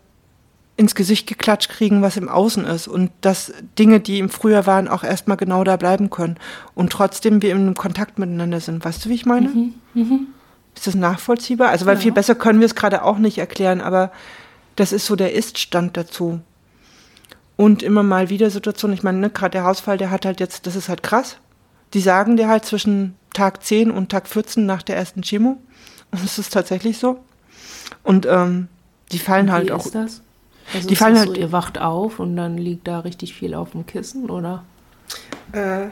ins Gesicht geklatscht kriegen, was im Außen ist und dass Dinge, die im Frühjahr waren, auch erstmal genau da bleiben können und trotzdem wir in Kontakt miteinander sind. Weißt du, wie ich meine? Mhm. Mhm. Ist das nachvollziehbar? Also, weil ja. viel besser können wir es gerade auch nicht erklären, aber das ist so der Ist-Stand dazu. Und immer mal wieder Situationen, ich meine, ne, gerade der Hausfall, der hat halt jetzt, das ist halt krass. Die sagen dir halt zwischen Tag 10 und Tag 14 nach der ersten Chemo. Und es ist tatsächlich so. Und ähm, die fallen halt auch. Wie ist das? Also die fallen halt. So, ihr wacht auf und dann liegt da richtig viel auf dem Kissen, oder? Äh,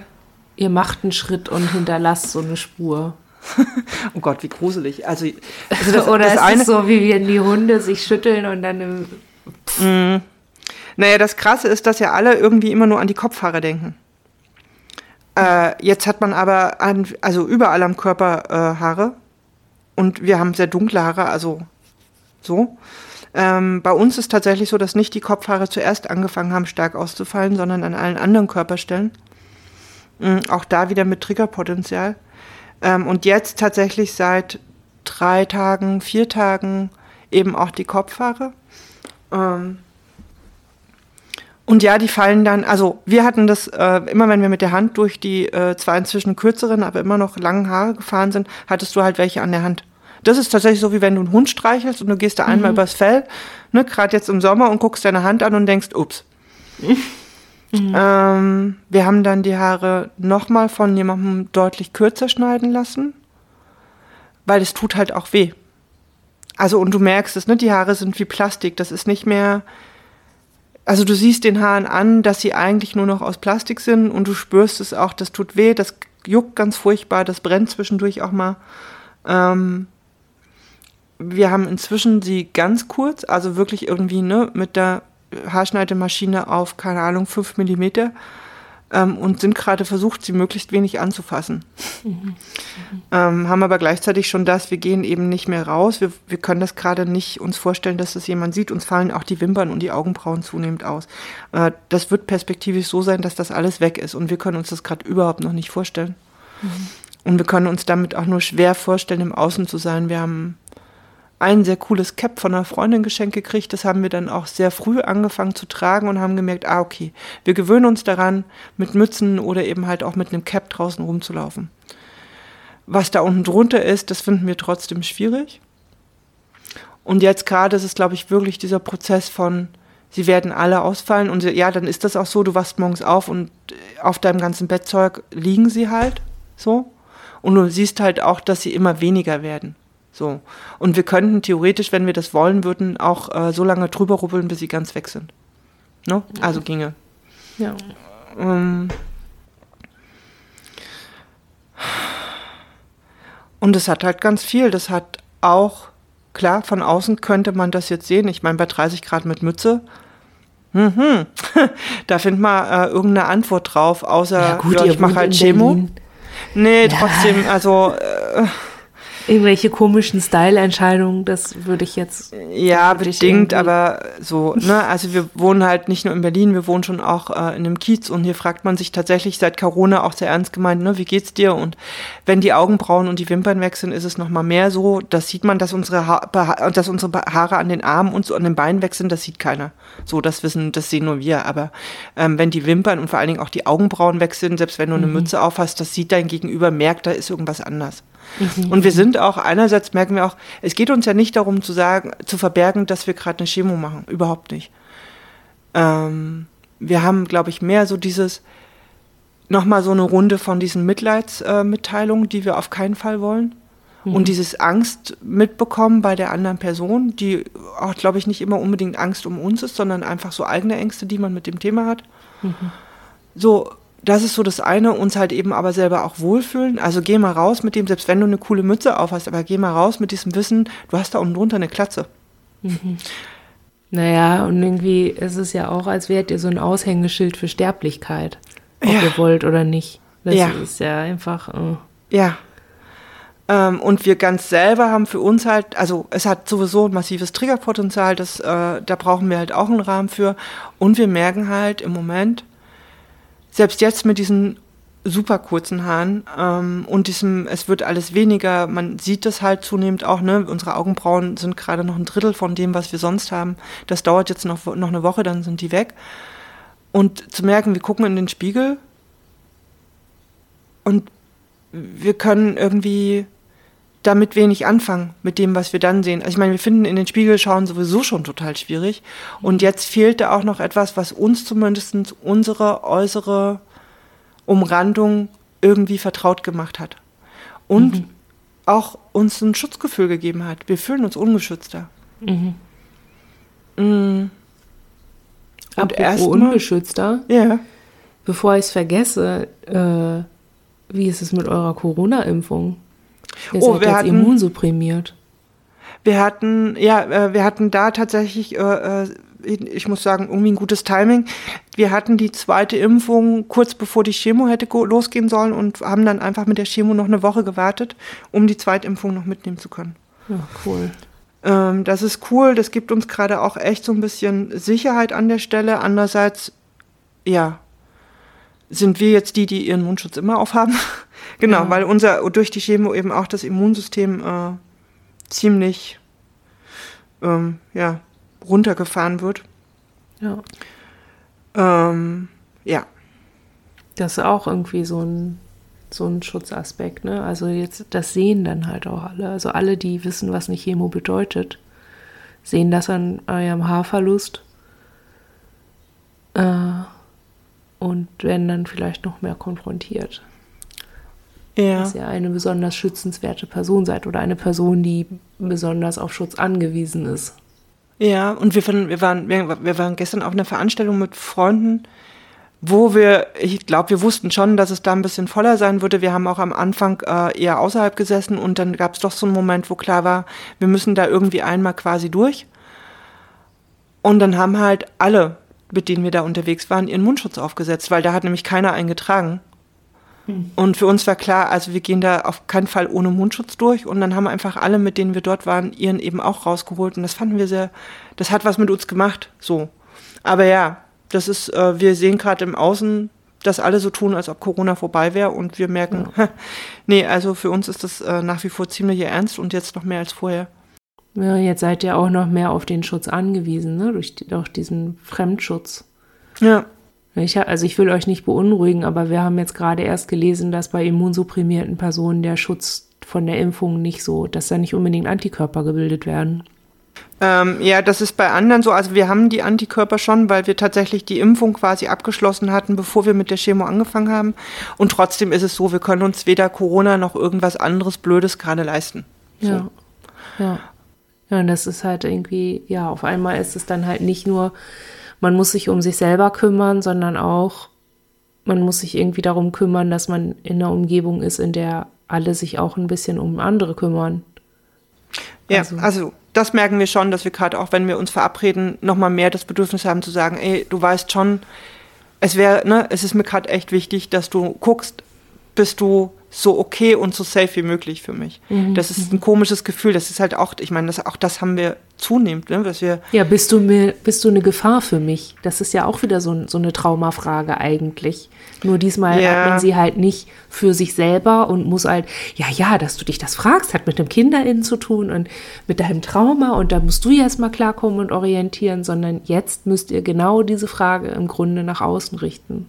ihr macht einen Schritt und hinterlasst so eine Spur. oh Gott, wie gruselig. Also, also das, Oder das ist eine, es so, wie wenn die Hunde sich schütteln und dann im mm, Naja, das Krasse ist, dass ja alle irgendwie immer nur an die Kopfhaare denken. Äh, jetzt hat man aber an, also überall am Körper äh, Haare und wir haben sehr dunkle Haare, also so. Ähm, bei uns ist tatsächlich so, dass nicht die Kopfhaare zuerst angefangen haben, stark auszufallen, sondern an allen anderen Körperstellen. Mhm, auch da wieder mit Triggerpotenzial. Ähm, und jetzt tatsächlich seit drei Tagen, vier Tagen eben auch die Kopfhaare. Ähm, und ja, die fallen dann, also wir hatten das äh, immer, wenn wir mit der Hand durch die äh, zwar inzwischen kürzeren, aber immer noch langen Haare gefahren sind, hattest du halt welche an der Hand. Das ist tatsächlich so, wie wenn du einen Hund streichelst und du gehst da mhm. einmal übers Fell, ne, gerade jetzt im Sommer und guckst deine Hand an und denkst, ups. Mhm. Ähm, wir haben dann die Haare nochmal von jemandem deutlich kürzer schneiden lassen, weil es tut halt auch weh. Also, und du merkst es, ne? Die Haare sind wie Plastik. Das ist nicht mehr. Also, du siehst den Haaren an, dass sie eigentlich nur noch aus Plastik sind und du spürst es auch, das tut weh, das juckt ganz furchtbar, das brennt zwischendurch auch mal. Ähm, wir haben inzwischen sie ganz kurz, also wirklich irgendwie ne, mit der Haarschneidemaschine auf, keine Ahnung, 5 mm. ähm, und sind gerade versucht, sie möglichst wenig anzufassen. Mhm. Ähm, haben aber gleichzeitig schon das, wir gehen eben nicht mehr raus. Wir, wir können das gerade nicht uns vorstellen, dass das jemand sieht. Uns fallen auch die Wimpern und die Augenbrauen zunehmend aus. Äh, das wird perspektivisch so sein, dass das alles weg ist und wir können uns das gerade überhaupt noch nicht vorstellen. Mhm. Und wir können uns damit auch nur schwer vorstellen, im Außen zu sein. Wir haben ein sehr cooles Cap von einer Freundin geschenkt gekriegt. Das haben wir dann auch sehr früh angefangen zu tragen und haben gemerkt, ah, okay, wir gewöhnen uns daran, mit Mützen oder eben halt auch mit einem Cap draußen rumzulaufen. Was da unten drunter ist, das finden wir trotzdem schwierig. Und jetzt gerade ist es, glaube ich, wirklich dieser Prozess von, sie werden alle ausfallen und ja, dann ist das auch so, du wachst morgens auf und auf deinem ganzen Bettzeug liegen sie halt so. Und du siehst halt auch, dass sie immer weniger werden. So. Und wir könnten theoretisch, wenn wir das wollen würden, auch äh, so lange drüber rubbeln, bis sie ganz weg sind. Ne? Also ginge. Ja. Ähm. Und es hat halt ganz viel. Das hat auch, klar, von außen könnte man das jetzt sehen. Ich meine, bei 30 Grad mit Mütze, mhm. da findet man äh, irgendeine Antwort drauf, außer ja, gut, ja, ich mache halt Chemo. Nee, ja. trotzdem, also. Äh, irgendwelche komischen Style-Entscheidungen, das würde ich jetzt. Ja, bedingt, aber so, ne, also wir wohnen halt nicht nur in Berlin, wir wohnen schon auch äh, in einem Kiez und hier fragt man sich tatsächlich seit Corona auch sehr ernst gemeint, ne, wie geht's dir? Und wenn die Augenbrauen und die Wimpern wechseln, ist es nochmal mehr so. Das sieht man, dass unsere, ha dass unsere Haare an den Armen und so an den Beinen wechseln, das sieht keiner. So, das wissen, das sehen nur wir. Aber ähm, wenn die Wimpern und vor allen Dingen auch die Augenbrauen wechseln, selbst wenn du eine mhm. Mütze aufhast, das sieht dein Gegenüber, merkt, da ist irgendwas anders. Mhm. Und wir sind auch, einerseits merken wir auch, es geht uns ja nicht darum zu sagen, zu verbergen, dass wir gerade eine Chemo machen. Überhaupt nicht. Ähm, wir haben, glaube ich, mehr so dieses, nochmal so eine Runde von diesen Mitleidsmitteilungen, äh, die wir auf keinen Fall wollen. Mhm. Und dieses Angst mitbekommen bei der anderen Person, die auch, glaube ich, nicht immer unbedingt Angst um uns ist, sondern einfach so eigene Ängste, die man mit dem Thema hat. Mhm. So, das ist so das eine, uns halt eben aber selber auch wohlfühlen. Also geh mal raus mit dem, selbst wenn du eine coole Mütze auf hast, aber geh mal raus mit diesem Wissen, du hast da unten drunter eine Klatze. Mhm. Naja, und irgendwie ist es ja auch, als wärt ihr so ein Aushängeschild für Sterblichkeit, ob ja. ihr wollt oder nicht. Das ja. ist ja einfach. Äh. Ja. Ähm, und wir ganz selber haben für uns halt, also es hat sowieso ein massives Triggerpotenzial, das, äh, da brauchen wir halt auch einen Rahmen für. Und wir merken halt im Moment, selbst jetzt mit diesen super kurzen Haaren ähm, und diesem, es wird alles weniger, man sieht das halt zunehmend auch, ne? Unsere Augenbrauen sind gerade noch ein Drittel von dem, was wir sonst haben. Das dauert jetzt noch, noch eine Woche, dann sind die weg. Und zu merken, wir gucken in den Spiegel und wir können irgendwie damit wenig anfangen, mit dem, was wir dann sehen. Also ich meine, wir finden in den Spiegel schauen sowieso schon total schwierig. Und jetzt fehlte auch noch etwas, was uns zumindest unsere äußere Umrandung irgendwie vertraut gemacht hat. Und mhm. auch uns ein Schutzgefühl gegeben hat. Wir fühlen uns ungeschützter. Mhm. Mhm. Und erst ungeschützter. Ja. Bevor ich es vergesse, äh, wie ist es mit eurer Corona-Impfung? Ihr oh, seid wir jetzt hatten, immunsupprimiert. Wir hatten, ja, äh, wir hatten da tatsächlich, äh, äh, ich muss sagen, irgendwie ein gutes Timing. Wir hatten die zweite Impfung kurz bevor die Chemo hätte losgehen sollen und haben dann einfach mit der Chemo noch eine Woche gewartet, um die Zweitimpfung noch mitnehmen zu können. Ja, cool. Ähm, das ist cool, das gibt uns gerade auch echt so ein bisschen Sicherheit an der Stelle. Andererseits, ja, sind wir jetzt die, die ihren Mundschutz immer aufhaben. Genau, ja. weil unser durch die Chemo eben auch das Immunsystem äh, ziemlich ähm, ja, runtergefahren wird. Ja. Ähm, ja. Das ist auch irgendwie so ein, so ein Schutzaspekt, ne? Also jetzt, das sehen dann halt auch alle. Also alle, die wissen, was eine Chemo bedeutet, sehen das an eurem Haarverlust. Äh, und werden dann vielleicht noch mehr konfrontiert. Ja. Dass ihr eine besonders schützenswerte Person seid oder eine Person, die besonders auf Schutz angewiesen ist. Ja, und wir, wir, waren, wir waren gestern auf einer Veranstaltung mit Freunden, wo wir, ich glaube, wir wussten schon, dass es da ein bisschen voller sein würde. Wir haben auch am Anfang äh, eher außerhalb gesessen und dann gab es doch so einen Moment, wo klar war, wir müssen da irgendwie einmal quasi durch. Und dann haben halt alle mit denen wir da unterwegs waren, ihren Mundschutz aufgesetzt, weil da hat nämlich keiner eingetragen. Und für uns war klar, also wir gehen da auf keinen Fall ohne Mundschutz durch. Und dann haben einfach alle, mit denen wir dort waren, ihren eben auch rausgeholt. Und das fanden wir sehr, das hat was mit uns gemacht, so. Aber ja, das ist, äh, wir sehen gerade im Außen, dass alle so tun, als ob Corona vorbei wäre und wir merken, ja. nee, also für uns ist das äh, nach wie vor ziemlich ernst und jetzt noch mehr als vorher. Ja, jetzt seid ihr auch noch mehr auf den Schutz angewiesen, ne? durch, durch diesen Fremdschutz. Ja. Ich, also ich will euch nicht beunruhigen, aber wir haben jetzt gerade erst gelesen, dass bei immunsupprimierten Personen der Schutz von der Impfung nicht so, dass da nicht unbedingt Antikörper gebildet werden. Ähm, ja, das ist bei anderen so. Also wir haben die Antikörper schon, weil wir tatsächlich die Impfung quasi abgeschlossen hatten, bevor wir mit der Chemo angefangen haben. Und trotzdem ist es so, wir können uns weder Corona noch irgendwas anderes Blödes gerade leisten. So. Ja. Ja. Ja, und das ist halt irgendwie, ja, auf einmal ist es dann halt nicht nur, man muss sich um sich selber kümmern, sondern auch, man muss sich irgendwie darum kümmern, dass man in einer Umgebung ist, in der alle sich auch ein bisschen um andere kümmern. Ja, also, also das merken wir schon, dass wir gerade auch, wenn wir uns verabreden, nochmal mehr das Bedürfnis haben zu sagen, ey, du weißt schon, es wäre, ne, es ist mir gerade echt wichtig, dass du guckst, bist du so okay und so safe wie möglich für mich. Mhm. Das ist ein komisches Gefühl. Das ist halt auch, ich meine, das, auch das haben wir zunehmend, ne, dass wir. Ja, bist du mir, bist du eine Gefahr für mich? Das ist ja auch wieder so, so eine Traumafrage eigentlich. Nur diesmal ja. hat man sie halt nicht für sich selber und muss halt, ja, ja, dass du dich das fragst, hat mit dem KinderInnen zu tun und mit deinem Trauma und da musst du jetzt mal klarkommen und orientieren, sondern jetzt müsst ihr genau diese Frage im Grunde nach außen richten.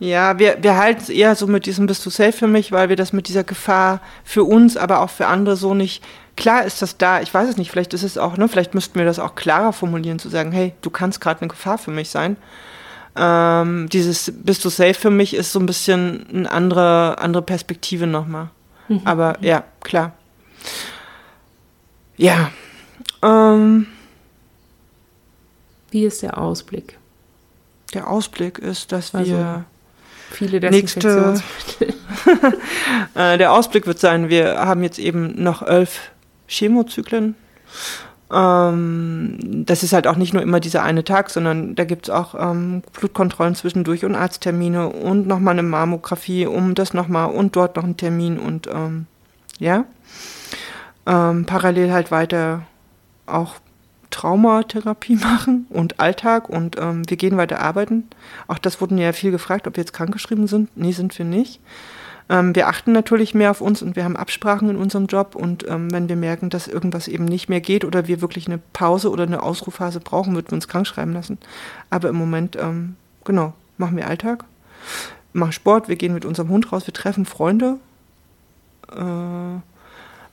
Ja, wir, wir halten es eher so mit diesem Bist du safe für mich, weil wir das mit dieser Gefahr für uns, aber auch für andere so nicht. Klar ist das da, ich weiß es nicht, vielleicht ist es auch, ne, vielleicht müssten wir das auch klarer formulieren, zu sagen, hey, du kannst gerade eine Gefahr für mich sein. Ähm, dieses Bist du safe für mich ist so ein bisschen eine andere, andere Perspektive nochmal. Mhm. Aber ja, klar. Ja. Ähm, Wie ist der Ausblick? Der Ausblick ist, dass also, wir Viele Nächste, äh, der Ausblick wird sein, wir haben jetzt eben noch elf Chemozyklen. Ähm, das ist halt auch nicht nur immer dieser eine Tag, sondern da gibt es auch ähm, Blutkontrollen zwischendurch und Arzttermine und nochmal eine Mammographie, um das nochmal und dort noch einen Termin und ähm, ja. Ähm, parallel halt weiter auch Traumatherapie machen und Alltag und ähm, wir gehen weiter arbeiten. Auch das wurden ja viel gefragt, ob wir jetzt krankgeschrieben sind. Nee, sind wir nicht. Ähm, wir achten natürlich mehr auf uns und wir haben Absprachen in unserem Job und ähm, wenn wir merken, dass irgendwas eben nicht mehr geht oder wir wirklich eine Pause oder eine Ausrufphase brauchen, würden wir uns krank schreiben lassen. Aber im Moment, ähm, genau, machen wir Alltag, machen Sport, wir gehen mit unserem Hund raus, wir treffen Freunde. Äh,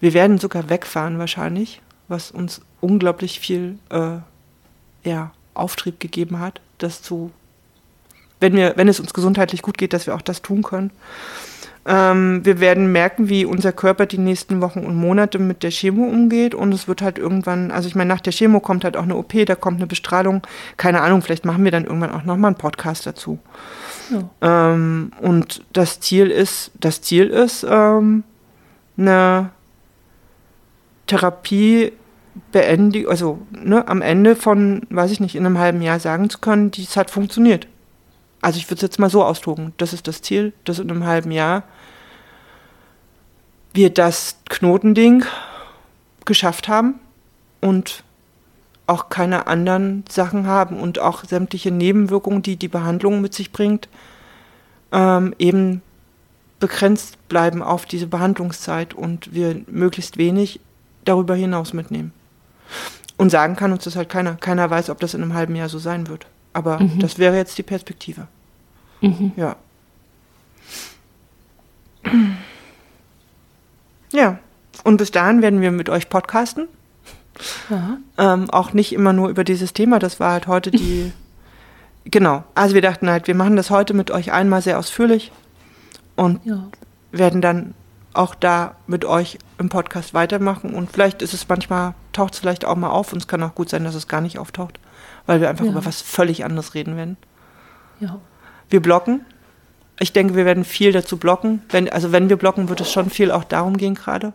wir werden sogar wegfahren wahrscheinlich was uns unglaublich viel äh, ja, Auftrieb gegeben hat, das zu, wenn, wir, wenn es uns gesundheitlich gut geht, dass wir auch das tun können. Ähm, wir werden merken, wie unser Körper die nächsten Wochen und Monate mit der Chemo umgeht und es wird halt irgendwann, also ich meine, nach der Chemo kommt halt auch eine OP, da kommt eine Bestrahlung, keine Ahnung, vielleicht machen wir dann irgendwann auch nochmal einen Podcast dazu. Ja. Ähm, und das Ziel ist, das Ziel ist, ähm, eine Therapie beendigen, also ne, am Ende von, weiß ich nicht, in einem halben Jahr sagen zu können, dies hat funktioniert. Also ich würde es jetzt mal so ausdrucken. Das ist das Ziel, dass in einem halben Jahr wir das Knotending geschafft haben und auch keine anderen Sachen haben und auch sämtliche Nebenwirkungen, die die Behandlung mit sich bringt, ähm, eben begrenzt bleiben auf diese Behandlungszeit und wir möglichst wenig darüber hinaus mitnehmen. Und sagen kann uns das halt keiner. Keiner weiß, ob das in einem halben Jahr so sein wird. Aber mhm. das wäre jetzt die Perspektive. Mhm. Ja. Ja. Und bis dahin werden wir mit euch podcasten. Ähm, auch nicht immer nur über dieses Thema. Das war halt heute die. genau. Also wir dachten halt, wir machen das heute mit euch einmal sehr ausführlich und ja. werden dann auch da mit euch im Podcast weitermachen. Und vielleicht ist es manchmal, taucht es vielleicht auch mal auf und es kann auch gut sein, dass es gar nicht auftaucht, weil wir einfach ja. über was völlig anderes reden werden. Ja. Wir blocken. Ich denke, wir werden viel dazu blocken. Wenn, also wenn wir blocken, wird es schon viel auch darum gehen gerade.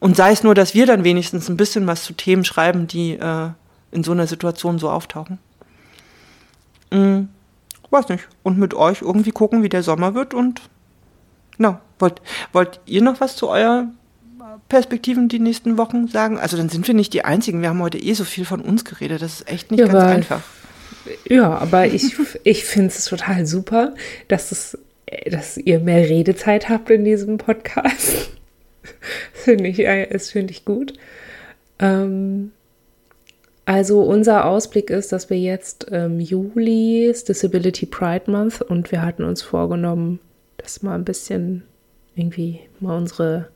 Und sei es nur, dass wir dann wenigstens ein bisschen was zu Themen schreiben, die äh, in so einer Situation so auftauchen. Hm, weiß nicht. Und mit euch irgendwie gucken, wie der Sommer wird und genau. Wollt, wollt ihr noch was zu eurer Perspektiven die nächsten Wochen sagen? Also dann sind wir nicht die Einzigen. Wir haben heute eh so viel von uns geredet. Das ist echt nicht ja, ganz einfach. Ja, aber ich, ich finde es total super, dass, es, dass ihr mehr Redezeit habt in diesem Podcast. Das finde ich, äh, find ich gut. Ähm, also unser Ausblick ist, dass wir jetzt ähm, Juli ist Disability Pride Month und wir hatten uns vorgenommen, das mal ein bisschen irgendwie mal unsere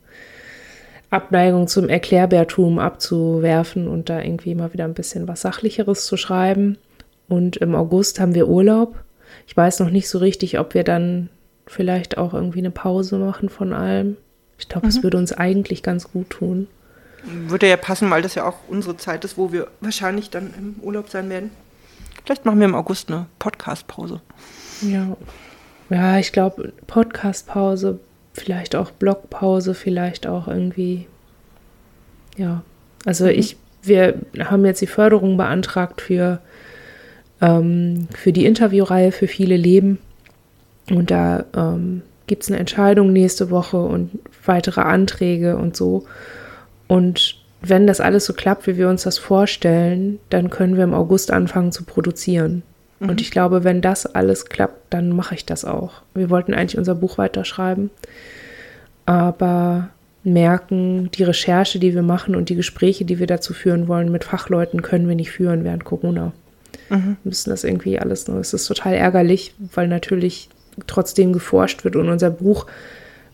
Abneigung zum Erklärbärtum abzuwerfen und da irgendwie mal wieder ein bisschen was Sachlicheres zu schreiben. Und im August haben wir Urlaub. Ich weiß noch nicht so richtig, ob wir dann vielleicht auch irgendwie eine Pause machen von allem. Ich glaube, es mhm. würde uns eigentlich ganz gut tun. Würde ja passen, weil das ja auch unsere Zeit ist, wo wir wahrscheinlich dann im Urlaub sein werden. Vielleicht machen wir im August eine Podcast-Pause. Ja. Ja, ich glaube, Podcast-Pause vielleicht auch Blogpause, vielleicht auch irgendwie, ja. Also mhm. ich, wir haben jetzt die Förderung beantragt für, ähm, für die Interviewreihe für viele Leben. Und da ähm, gibt es eine Entscheidung nächste Woche und weitere Anträge und so. Und wenn das alles so klappt, wie wir uns das vorstellen, dann können wir im August anfangen zu produzieren. Mhm. Und ich glaube, wenn das alles klappt, dann mache ich das auch. Wir wollten eigentlich unser Buch weiterschreiben, aber merken, die Recherche, die wir machen und die Gespräche, die wir dazu führen wollen mit Fachleuten, können wir nicht führen während Corona. Mhm. Wir müssen das irgendwie alles nur. Es ist total ärgerlich, weil natürlich trotzdem geforscht wird und unser Buch,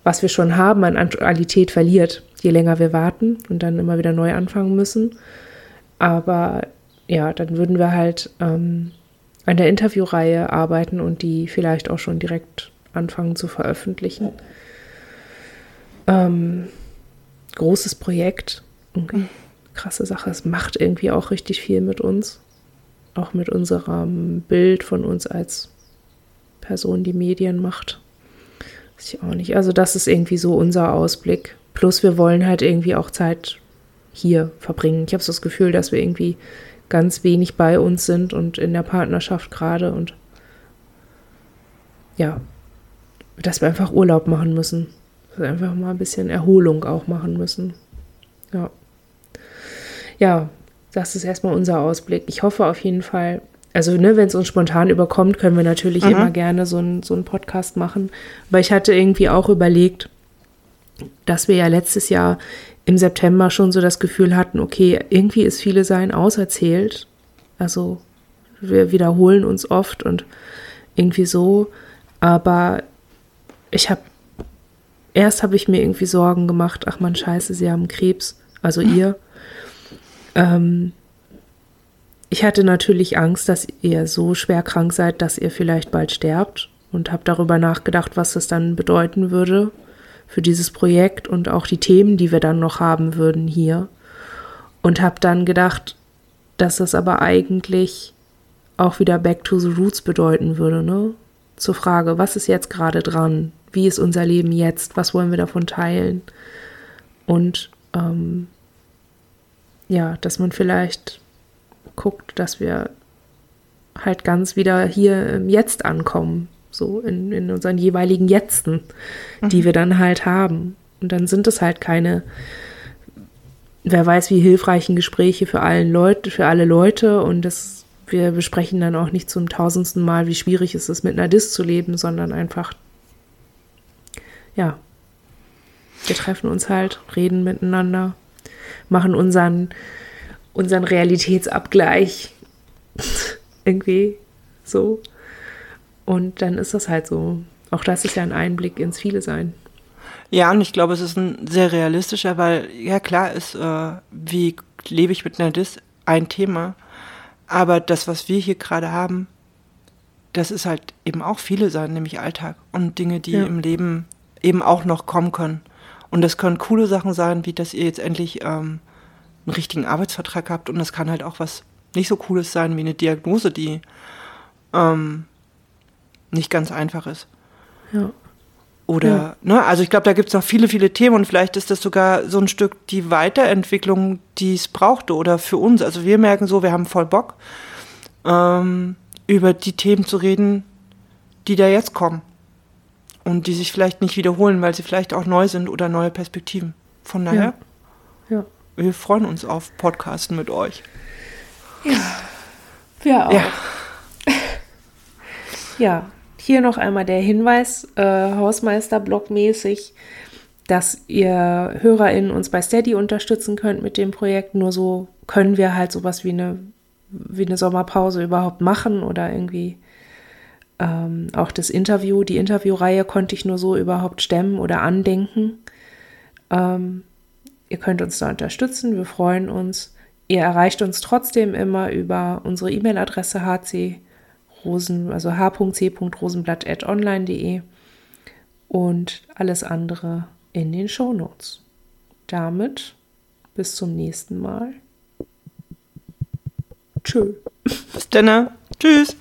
was wir schon haben, an Aktualität verliert, je länger wir warten und dann immer wieder neu anfangen müssen. Aber ja, dann würden wir halt ähm, an der Interviewreihe arbeiten und die vielleicht auch schon direkt anfangen zu veröffentlichen. Ähm, großes Projekt, okay. krasse Sache. Es macht irgendwie auch richtig viel mit uns. Auch mit unserem Bild von uns als Person, die Medien macht. Weiß ich auch nicht. Also, das ist irgendwie so unser Ausblick. Plus, wir wollen halt irgendwie auch Zeit hier verbringen. Ich habe so das Gefühl, dass wir irgendwie ganz wenig bei uns sind und in der Partnerschaft gerade und ja, dass wir einfach Urlaub machen müssen. Dass wir einfach mal ein bisschen Erholung auch machen müssen. Ja. Ja, das ist erstmal unser Ausblick. Ich hoffe auf jeden Fall, also ne, wenn es uns spontan überkommt, können wir natürlich mhm. immer gerne so, ein, so einen Podcast machen. Aber ich hatte irgendwie auch überlegt, dass wir ja letztes Jahr im September schon so das Gefühl hatten, okay, irgendwie ist viele Sein auserzählt. Also wir wiederholen uns oft und irgendwie so. Aber ich habe, erst habe ich mir irgendwie Sorgen gemacht, ach man, scheiße, sie haben Krebs, also ihr. Ähm, ich hatte natürlich Angst, dass ihr so schwer krank seid, dass ihr vielleicht bald sterbt und habe darüber nachgedacht, was das dann bedeuten würde für dieses Projekt und auch die Themen, die wir dann noch haben würden hier. Und habe dann gedacht, dass das aber eigentlich auch wieder Back to the Roots bedeuten würde, ne? Zur Frage, was ist jetzt gerade dran? Wie ist unser Leben jetzt? Was wollen wir davon teilen? Und ähm, ja, dass man vielleicht guckt, dass wir halt ganz wieder hier im Jetzt ankommen so in, in unseren jeweiligen Jetzten, mhm. die wir dann halt haben. Und dann sind es halt keine, wer weiß wie hilfreichen Gespräche für allen Leute, für alle Leute und das, wir besprechen dann auch nicht zum tausendsten Mal, wie schwierig es ist, mit einer Dis zu leben, sondern einfach, ja, wir treffen uns halt, reden miteinander, machen unseren, unseren Realitätsabgleich irgendwie so. Und dann ist das halt so. Auch das ist ja ein Einblick ins Viele sein. Ja, und ich glaube, es ist ein sehr realistischer, weil, ja klar ist, äh, wie lebe ich mit einer Dis ein Thema. Aber das, was wir hier gerade haben, das ist halt eben auch viele sein, nämlich Alltag und Dinge, die ja. im Leben eben auch noch kommen können. Und das können coole Sachen sein, wie dass ihr jetzt endlich ähm, einen richtigen Arbeitsvertrag habt. Und das kann halt auch was nicht so Cooles sein, wie eine Diagnose, die ähm, nicht ganz einfach ist. Ja. Oder, ja. ne, also ich glaube, da gibt es noch viele, viele Themen und vielleicht ist das sogar so ein Stück die Weiterentwicklung, die es brauchte oder für uns. Also wir merken so, wir haben voll Bock. Ähm, über die Themen zu reden, die da jetzt kommen. Und die sich vielleicht nicht wiederholen, weil sie vielleicht auch neu sind oder neue Perspektiven. Von daher, ja. ja. wir freuen uns auf Podcasten mit euch. Ja, wir auch. Ja, ja. hier noch einmal der Hinweis, äh, Hausmeister-Blog-mäßig, dass ihr HörerInnen uns bei Steady unterstützen könnt mit dem Projekt. Nur so können wir halt sowas wie eine, wie eine Sommerpause überhaupt machen oder irgendwie ähm, auch das Interview, die Interviewreihe konnte ich nur so überhaupt stemmen oder andenken. Ähm, ihr könnt uns da unterstützen, wir freuen uns. Ihr erreicht uns trotzdem immer über unsere E-Mail-Adresse hcrosen, also h.c.rosenblatt.online.de und alles andere in den Shownotes. Damit bis zum nächsten Mal. Tschö. Bis dann. Tschüss.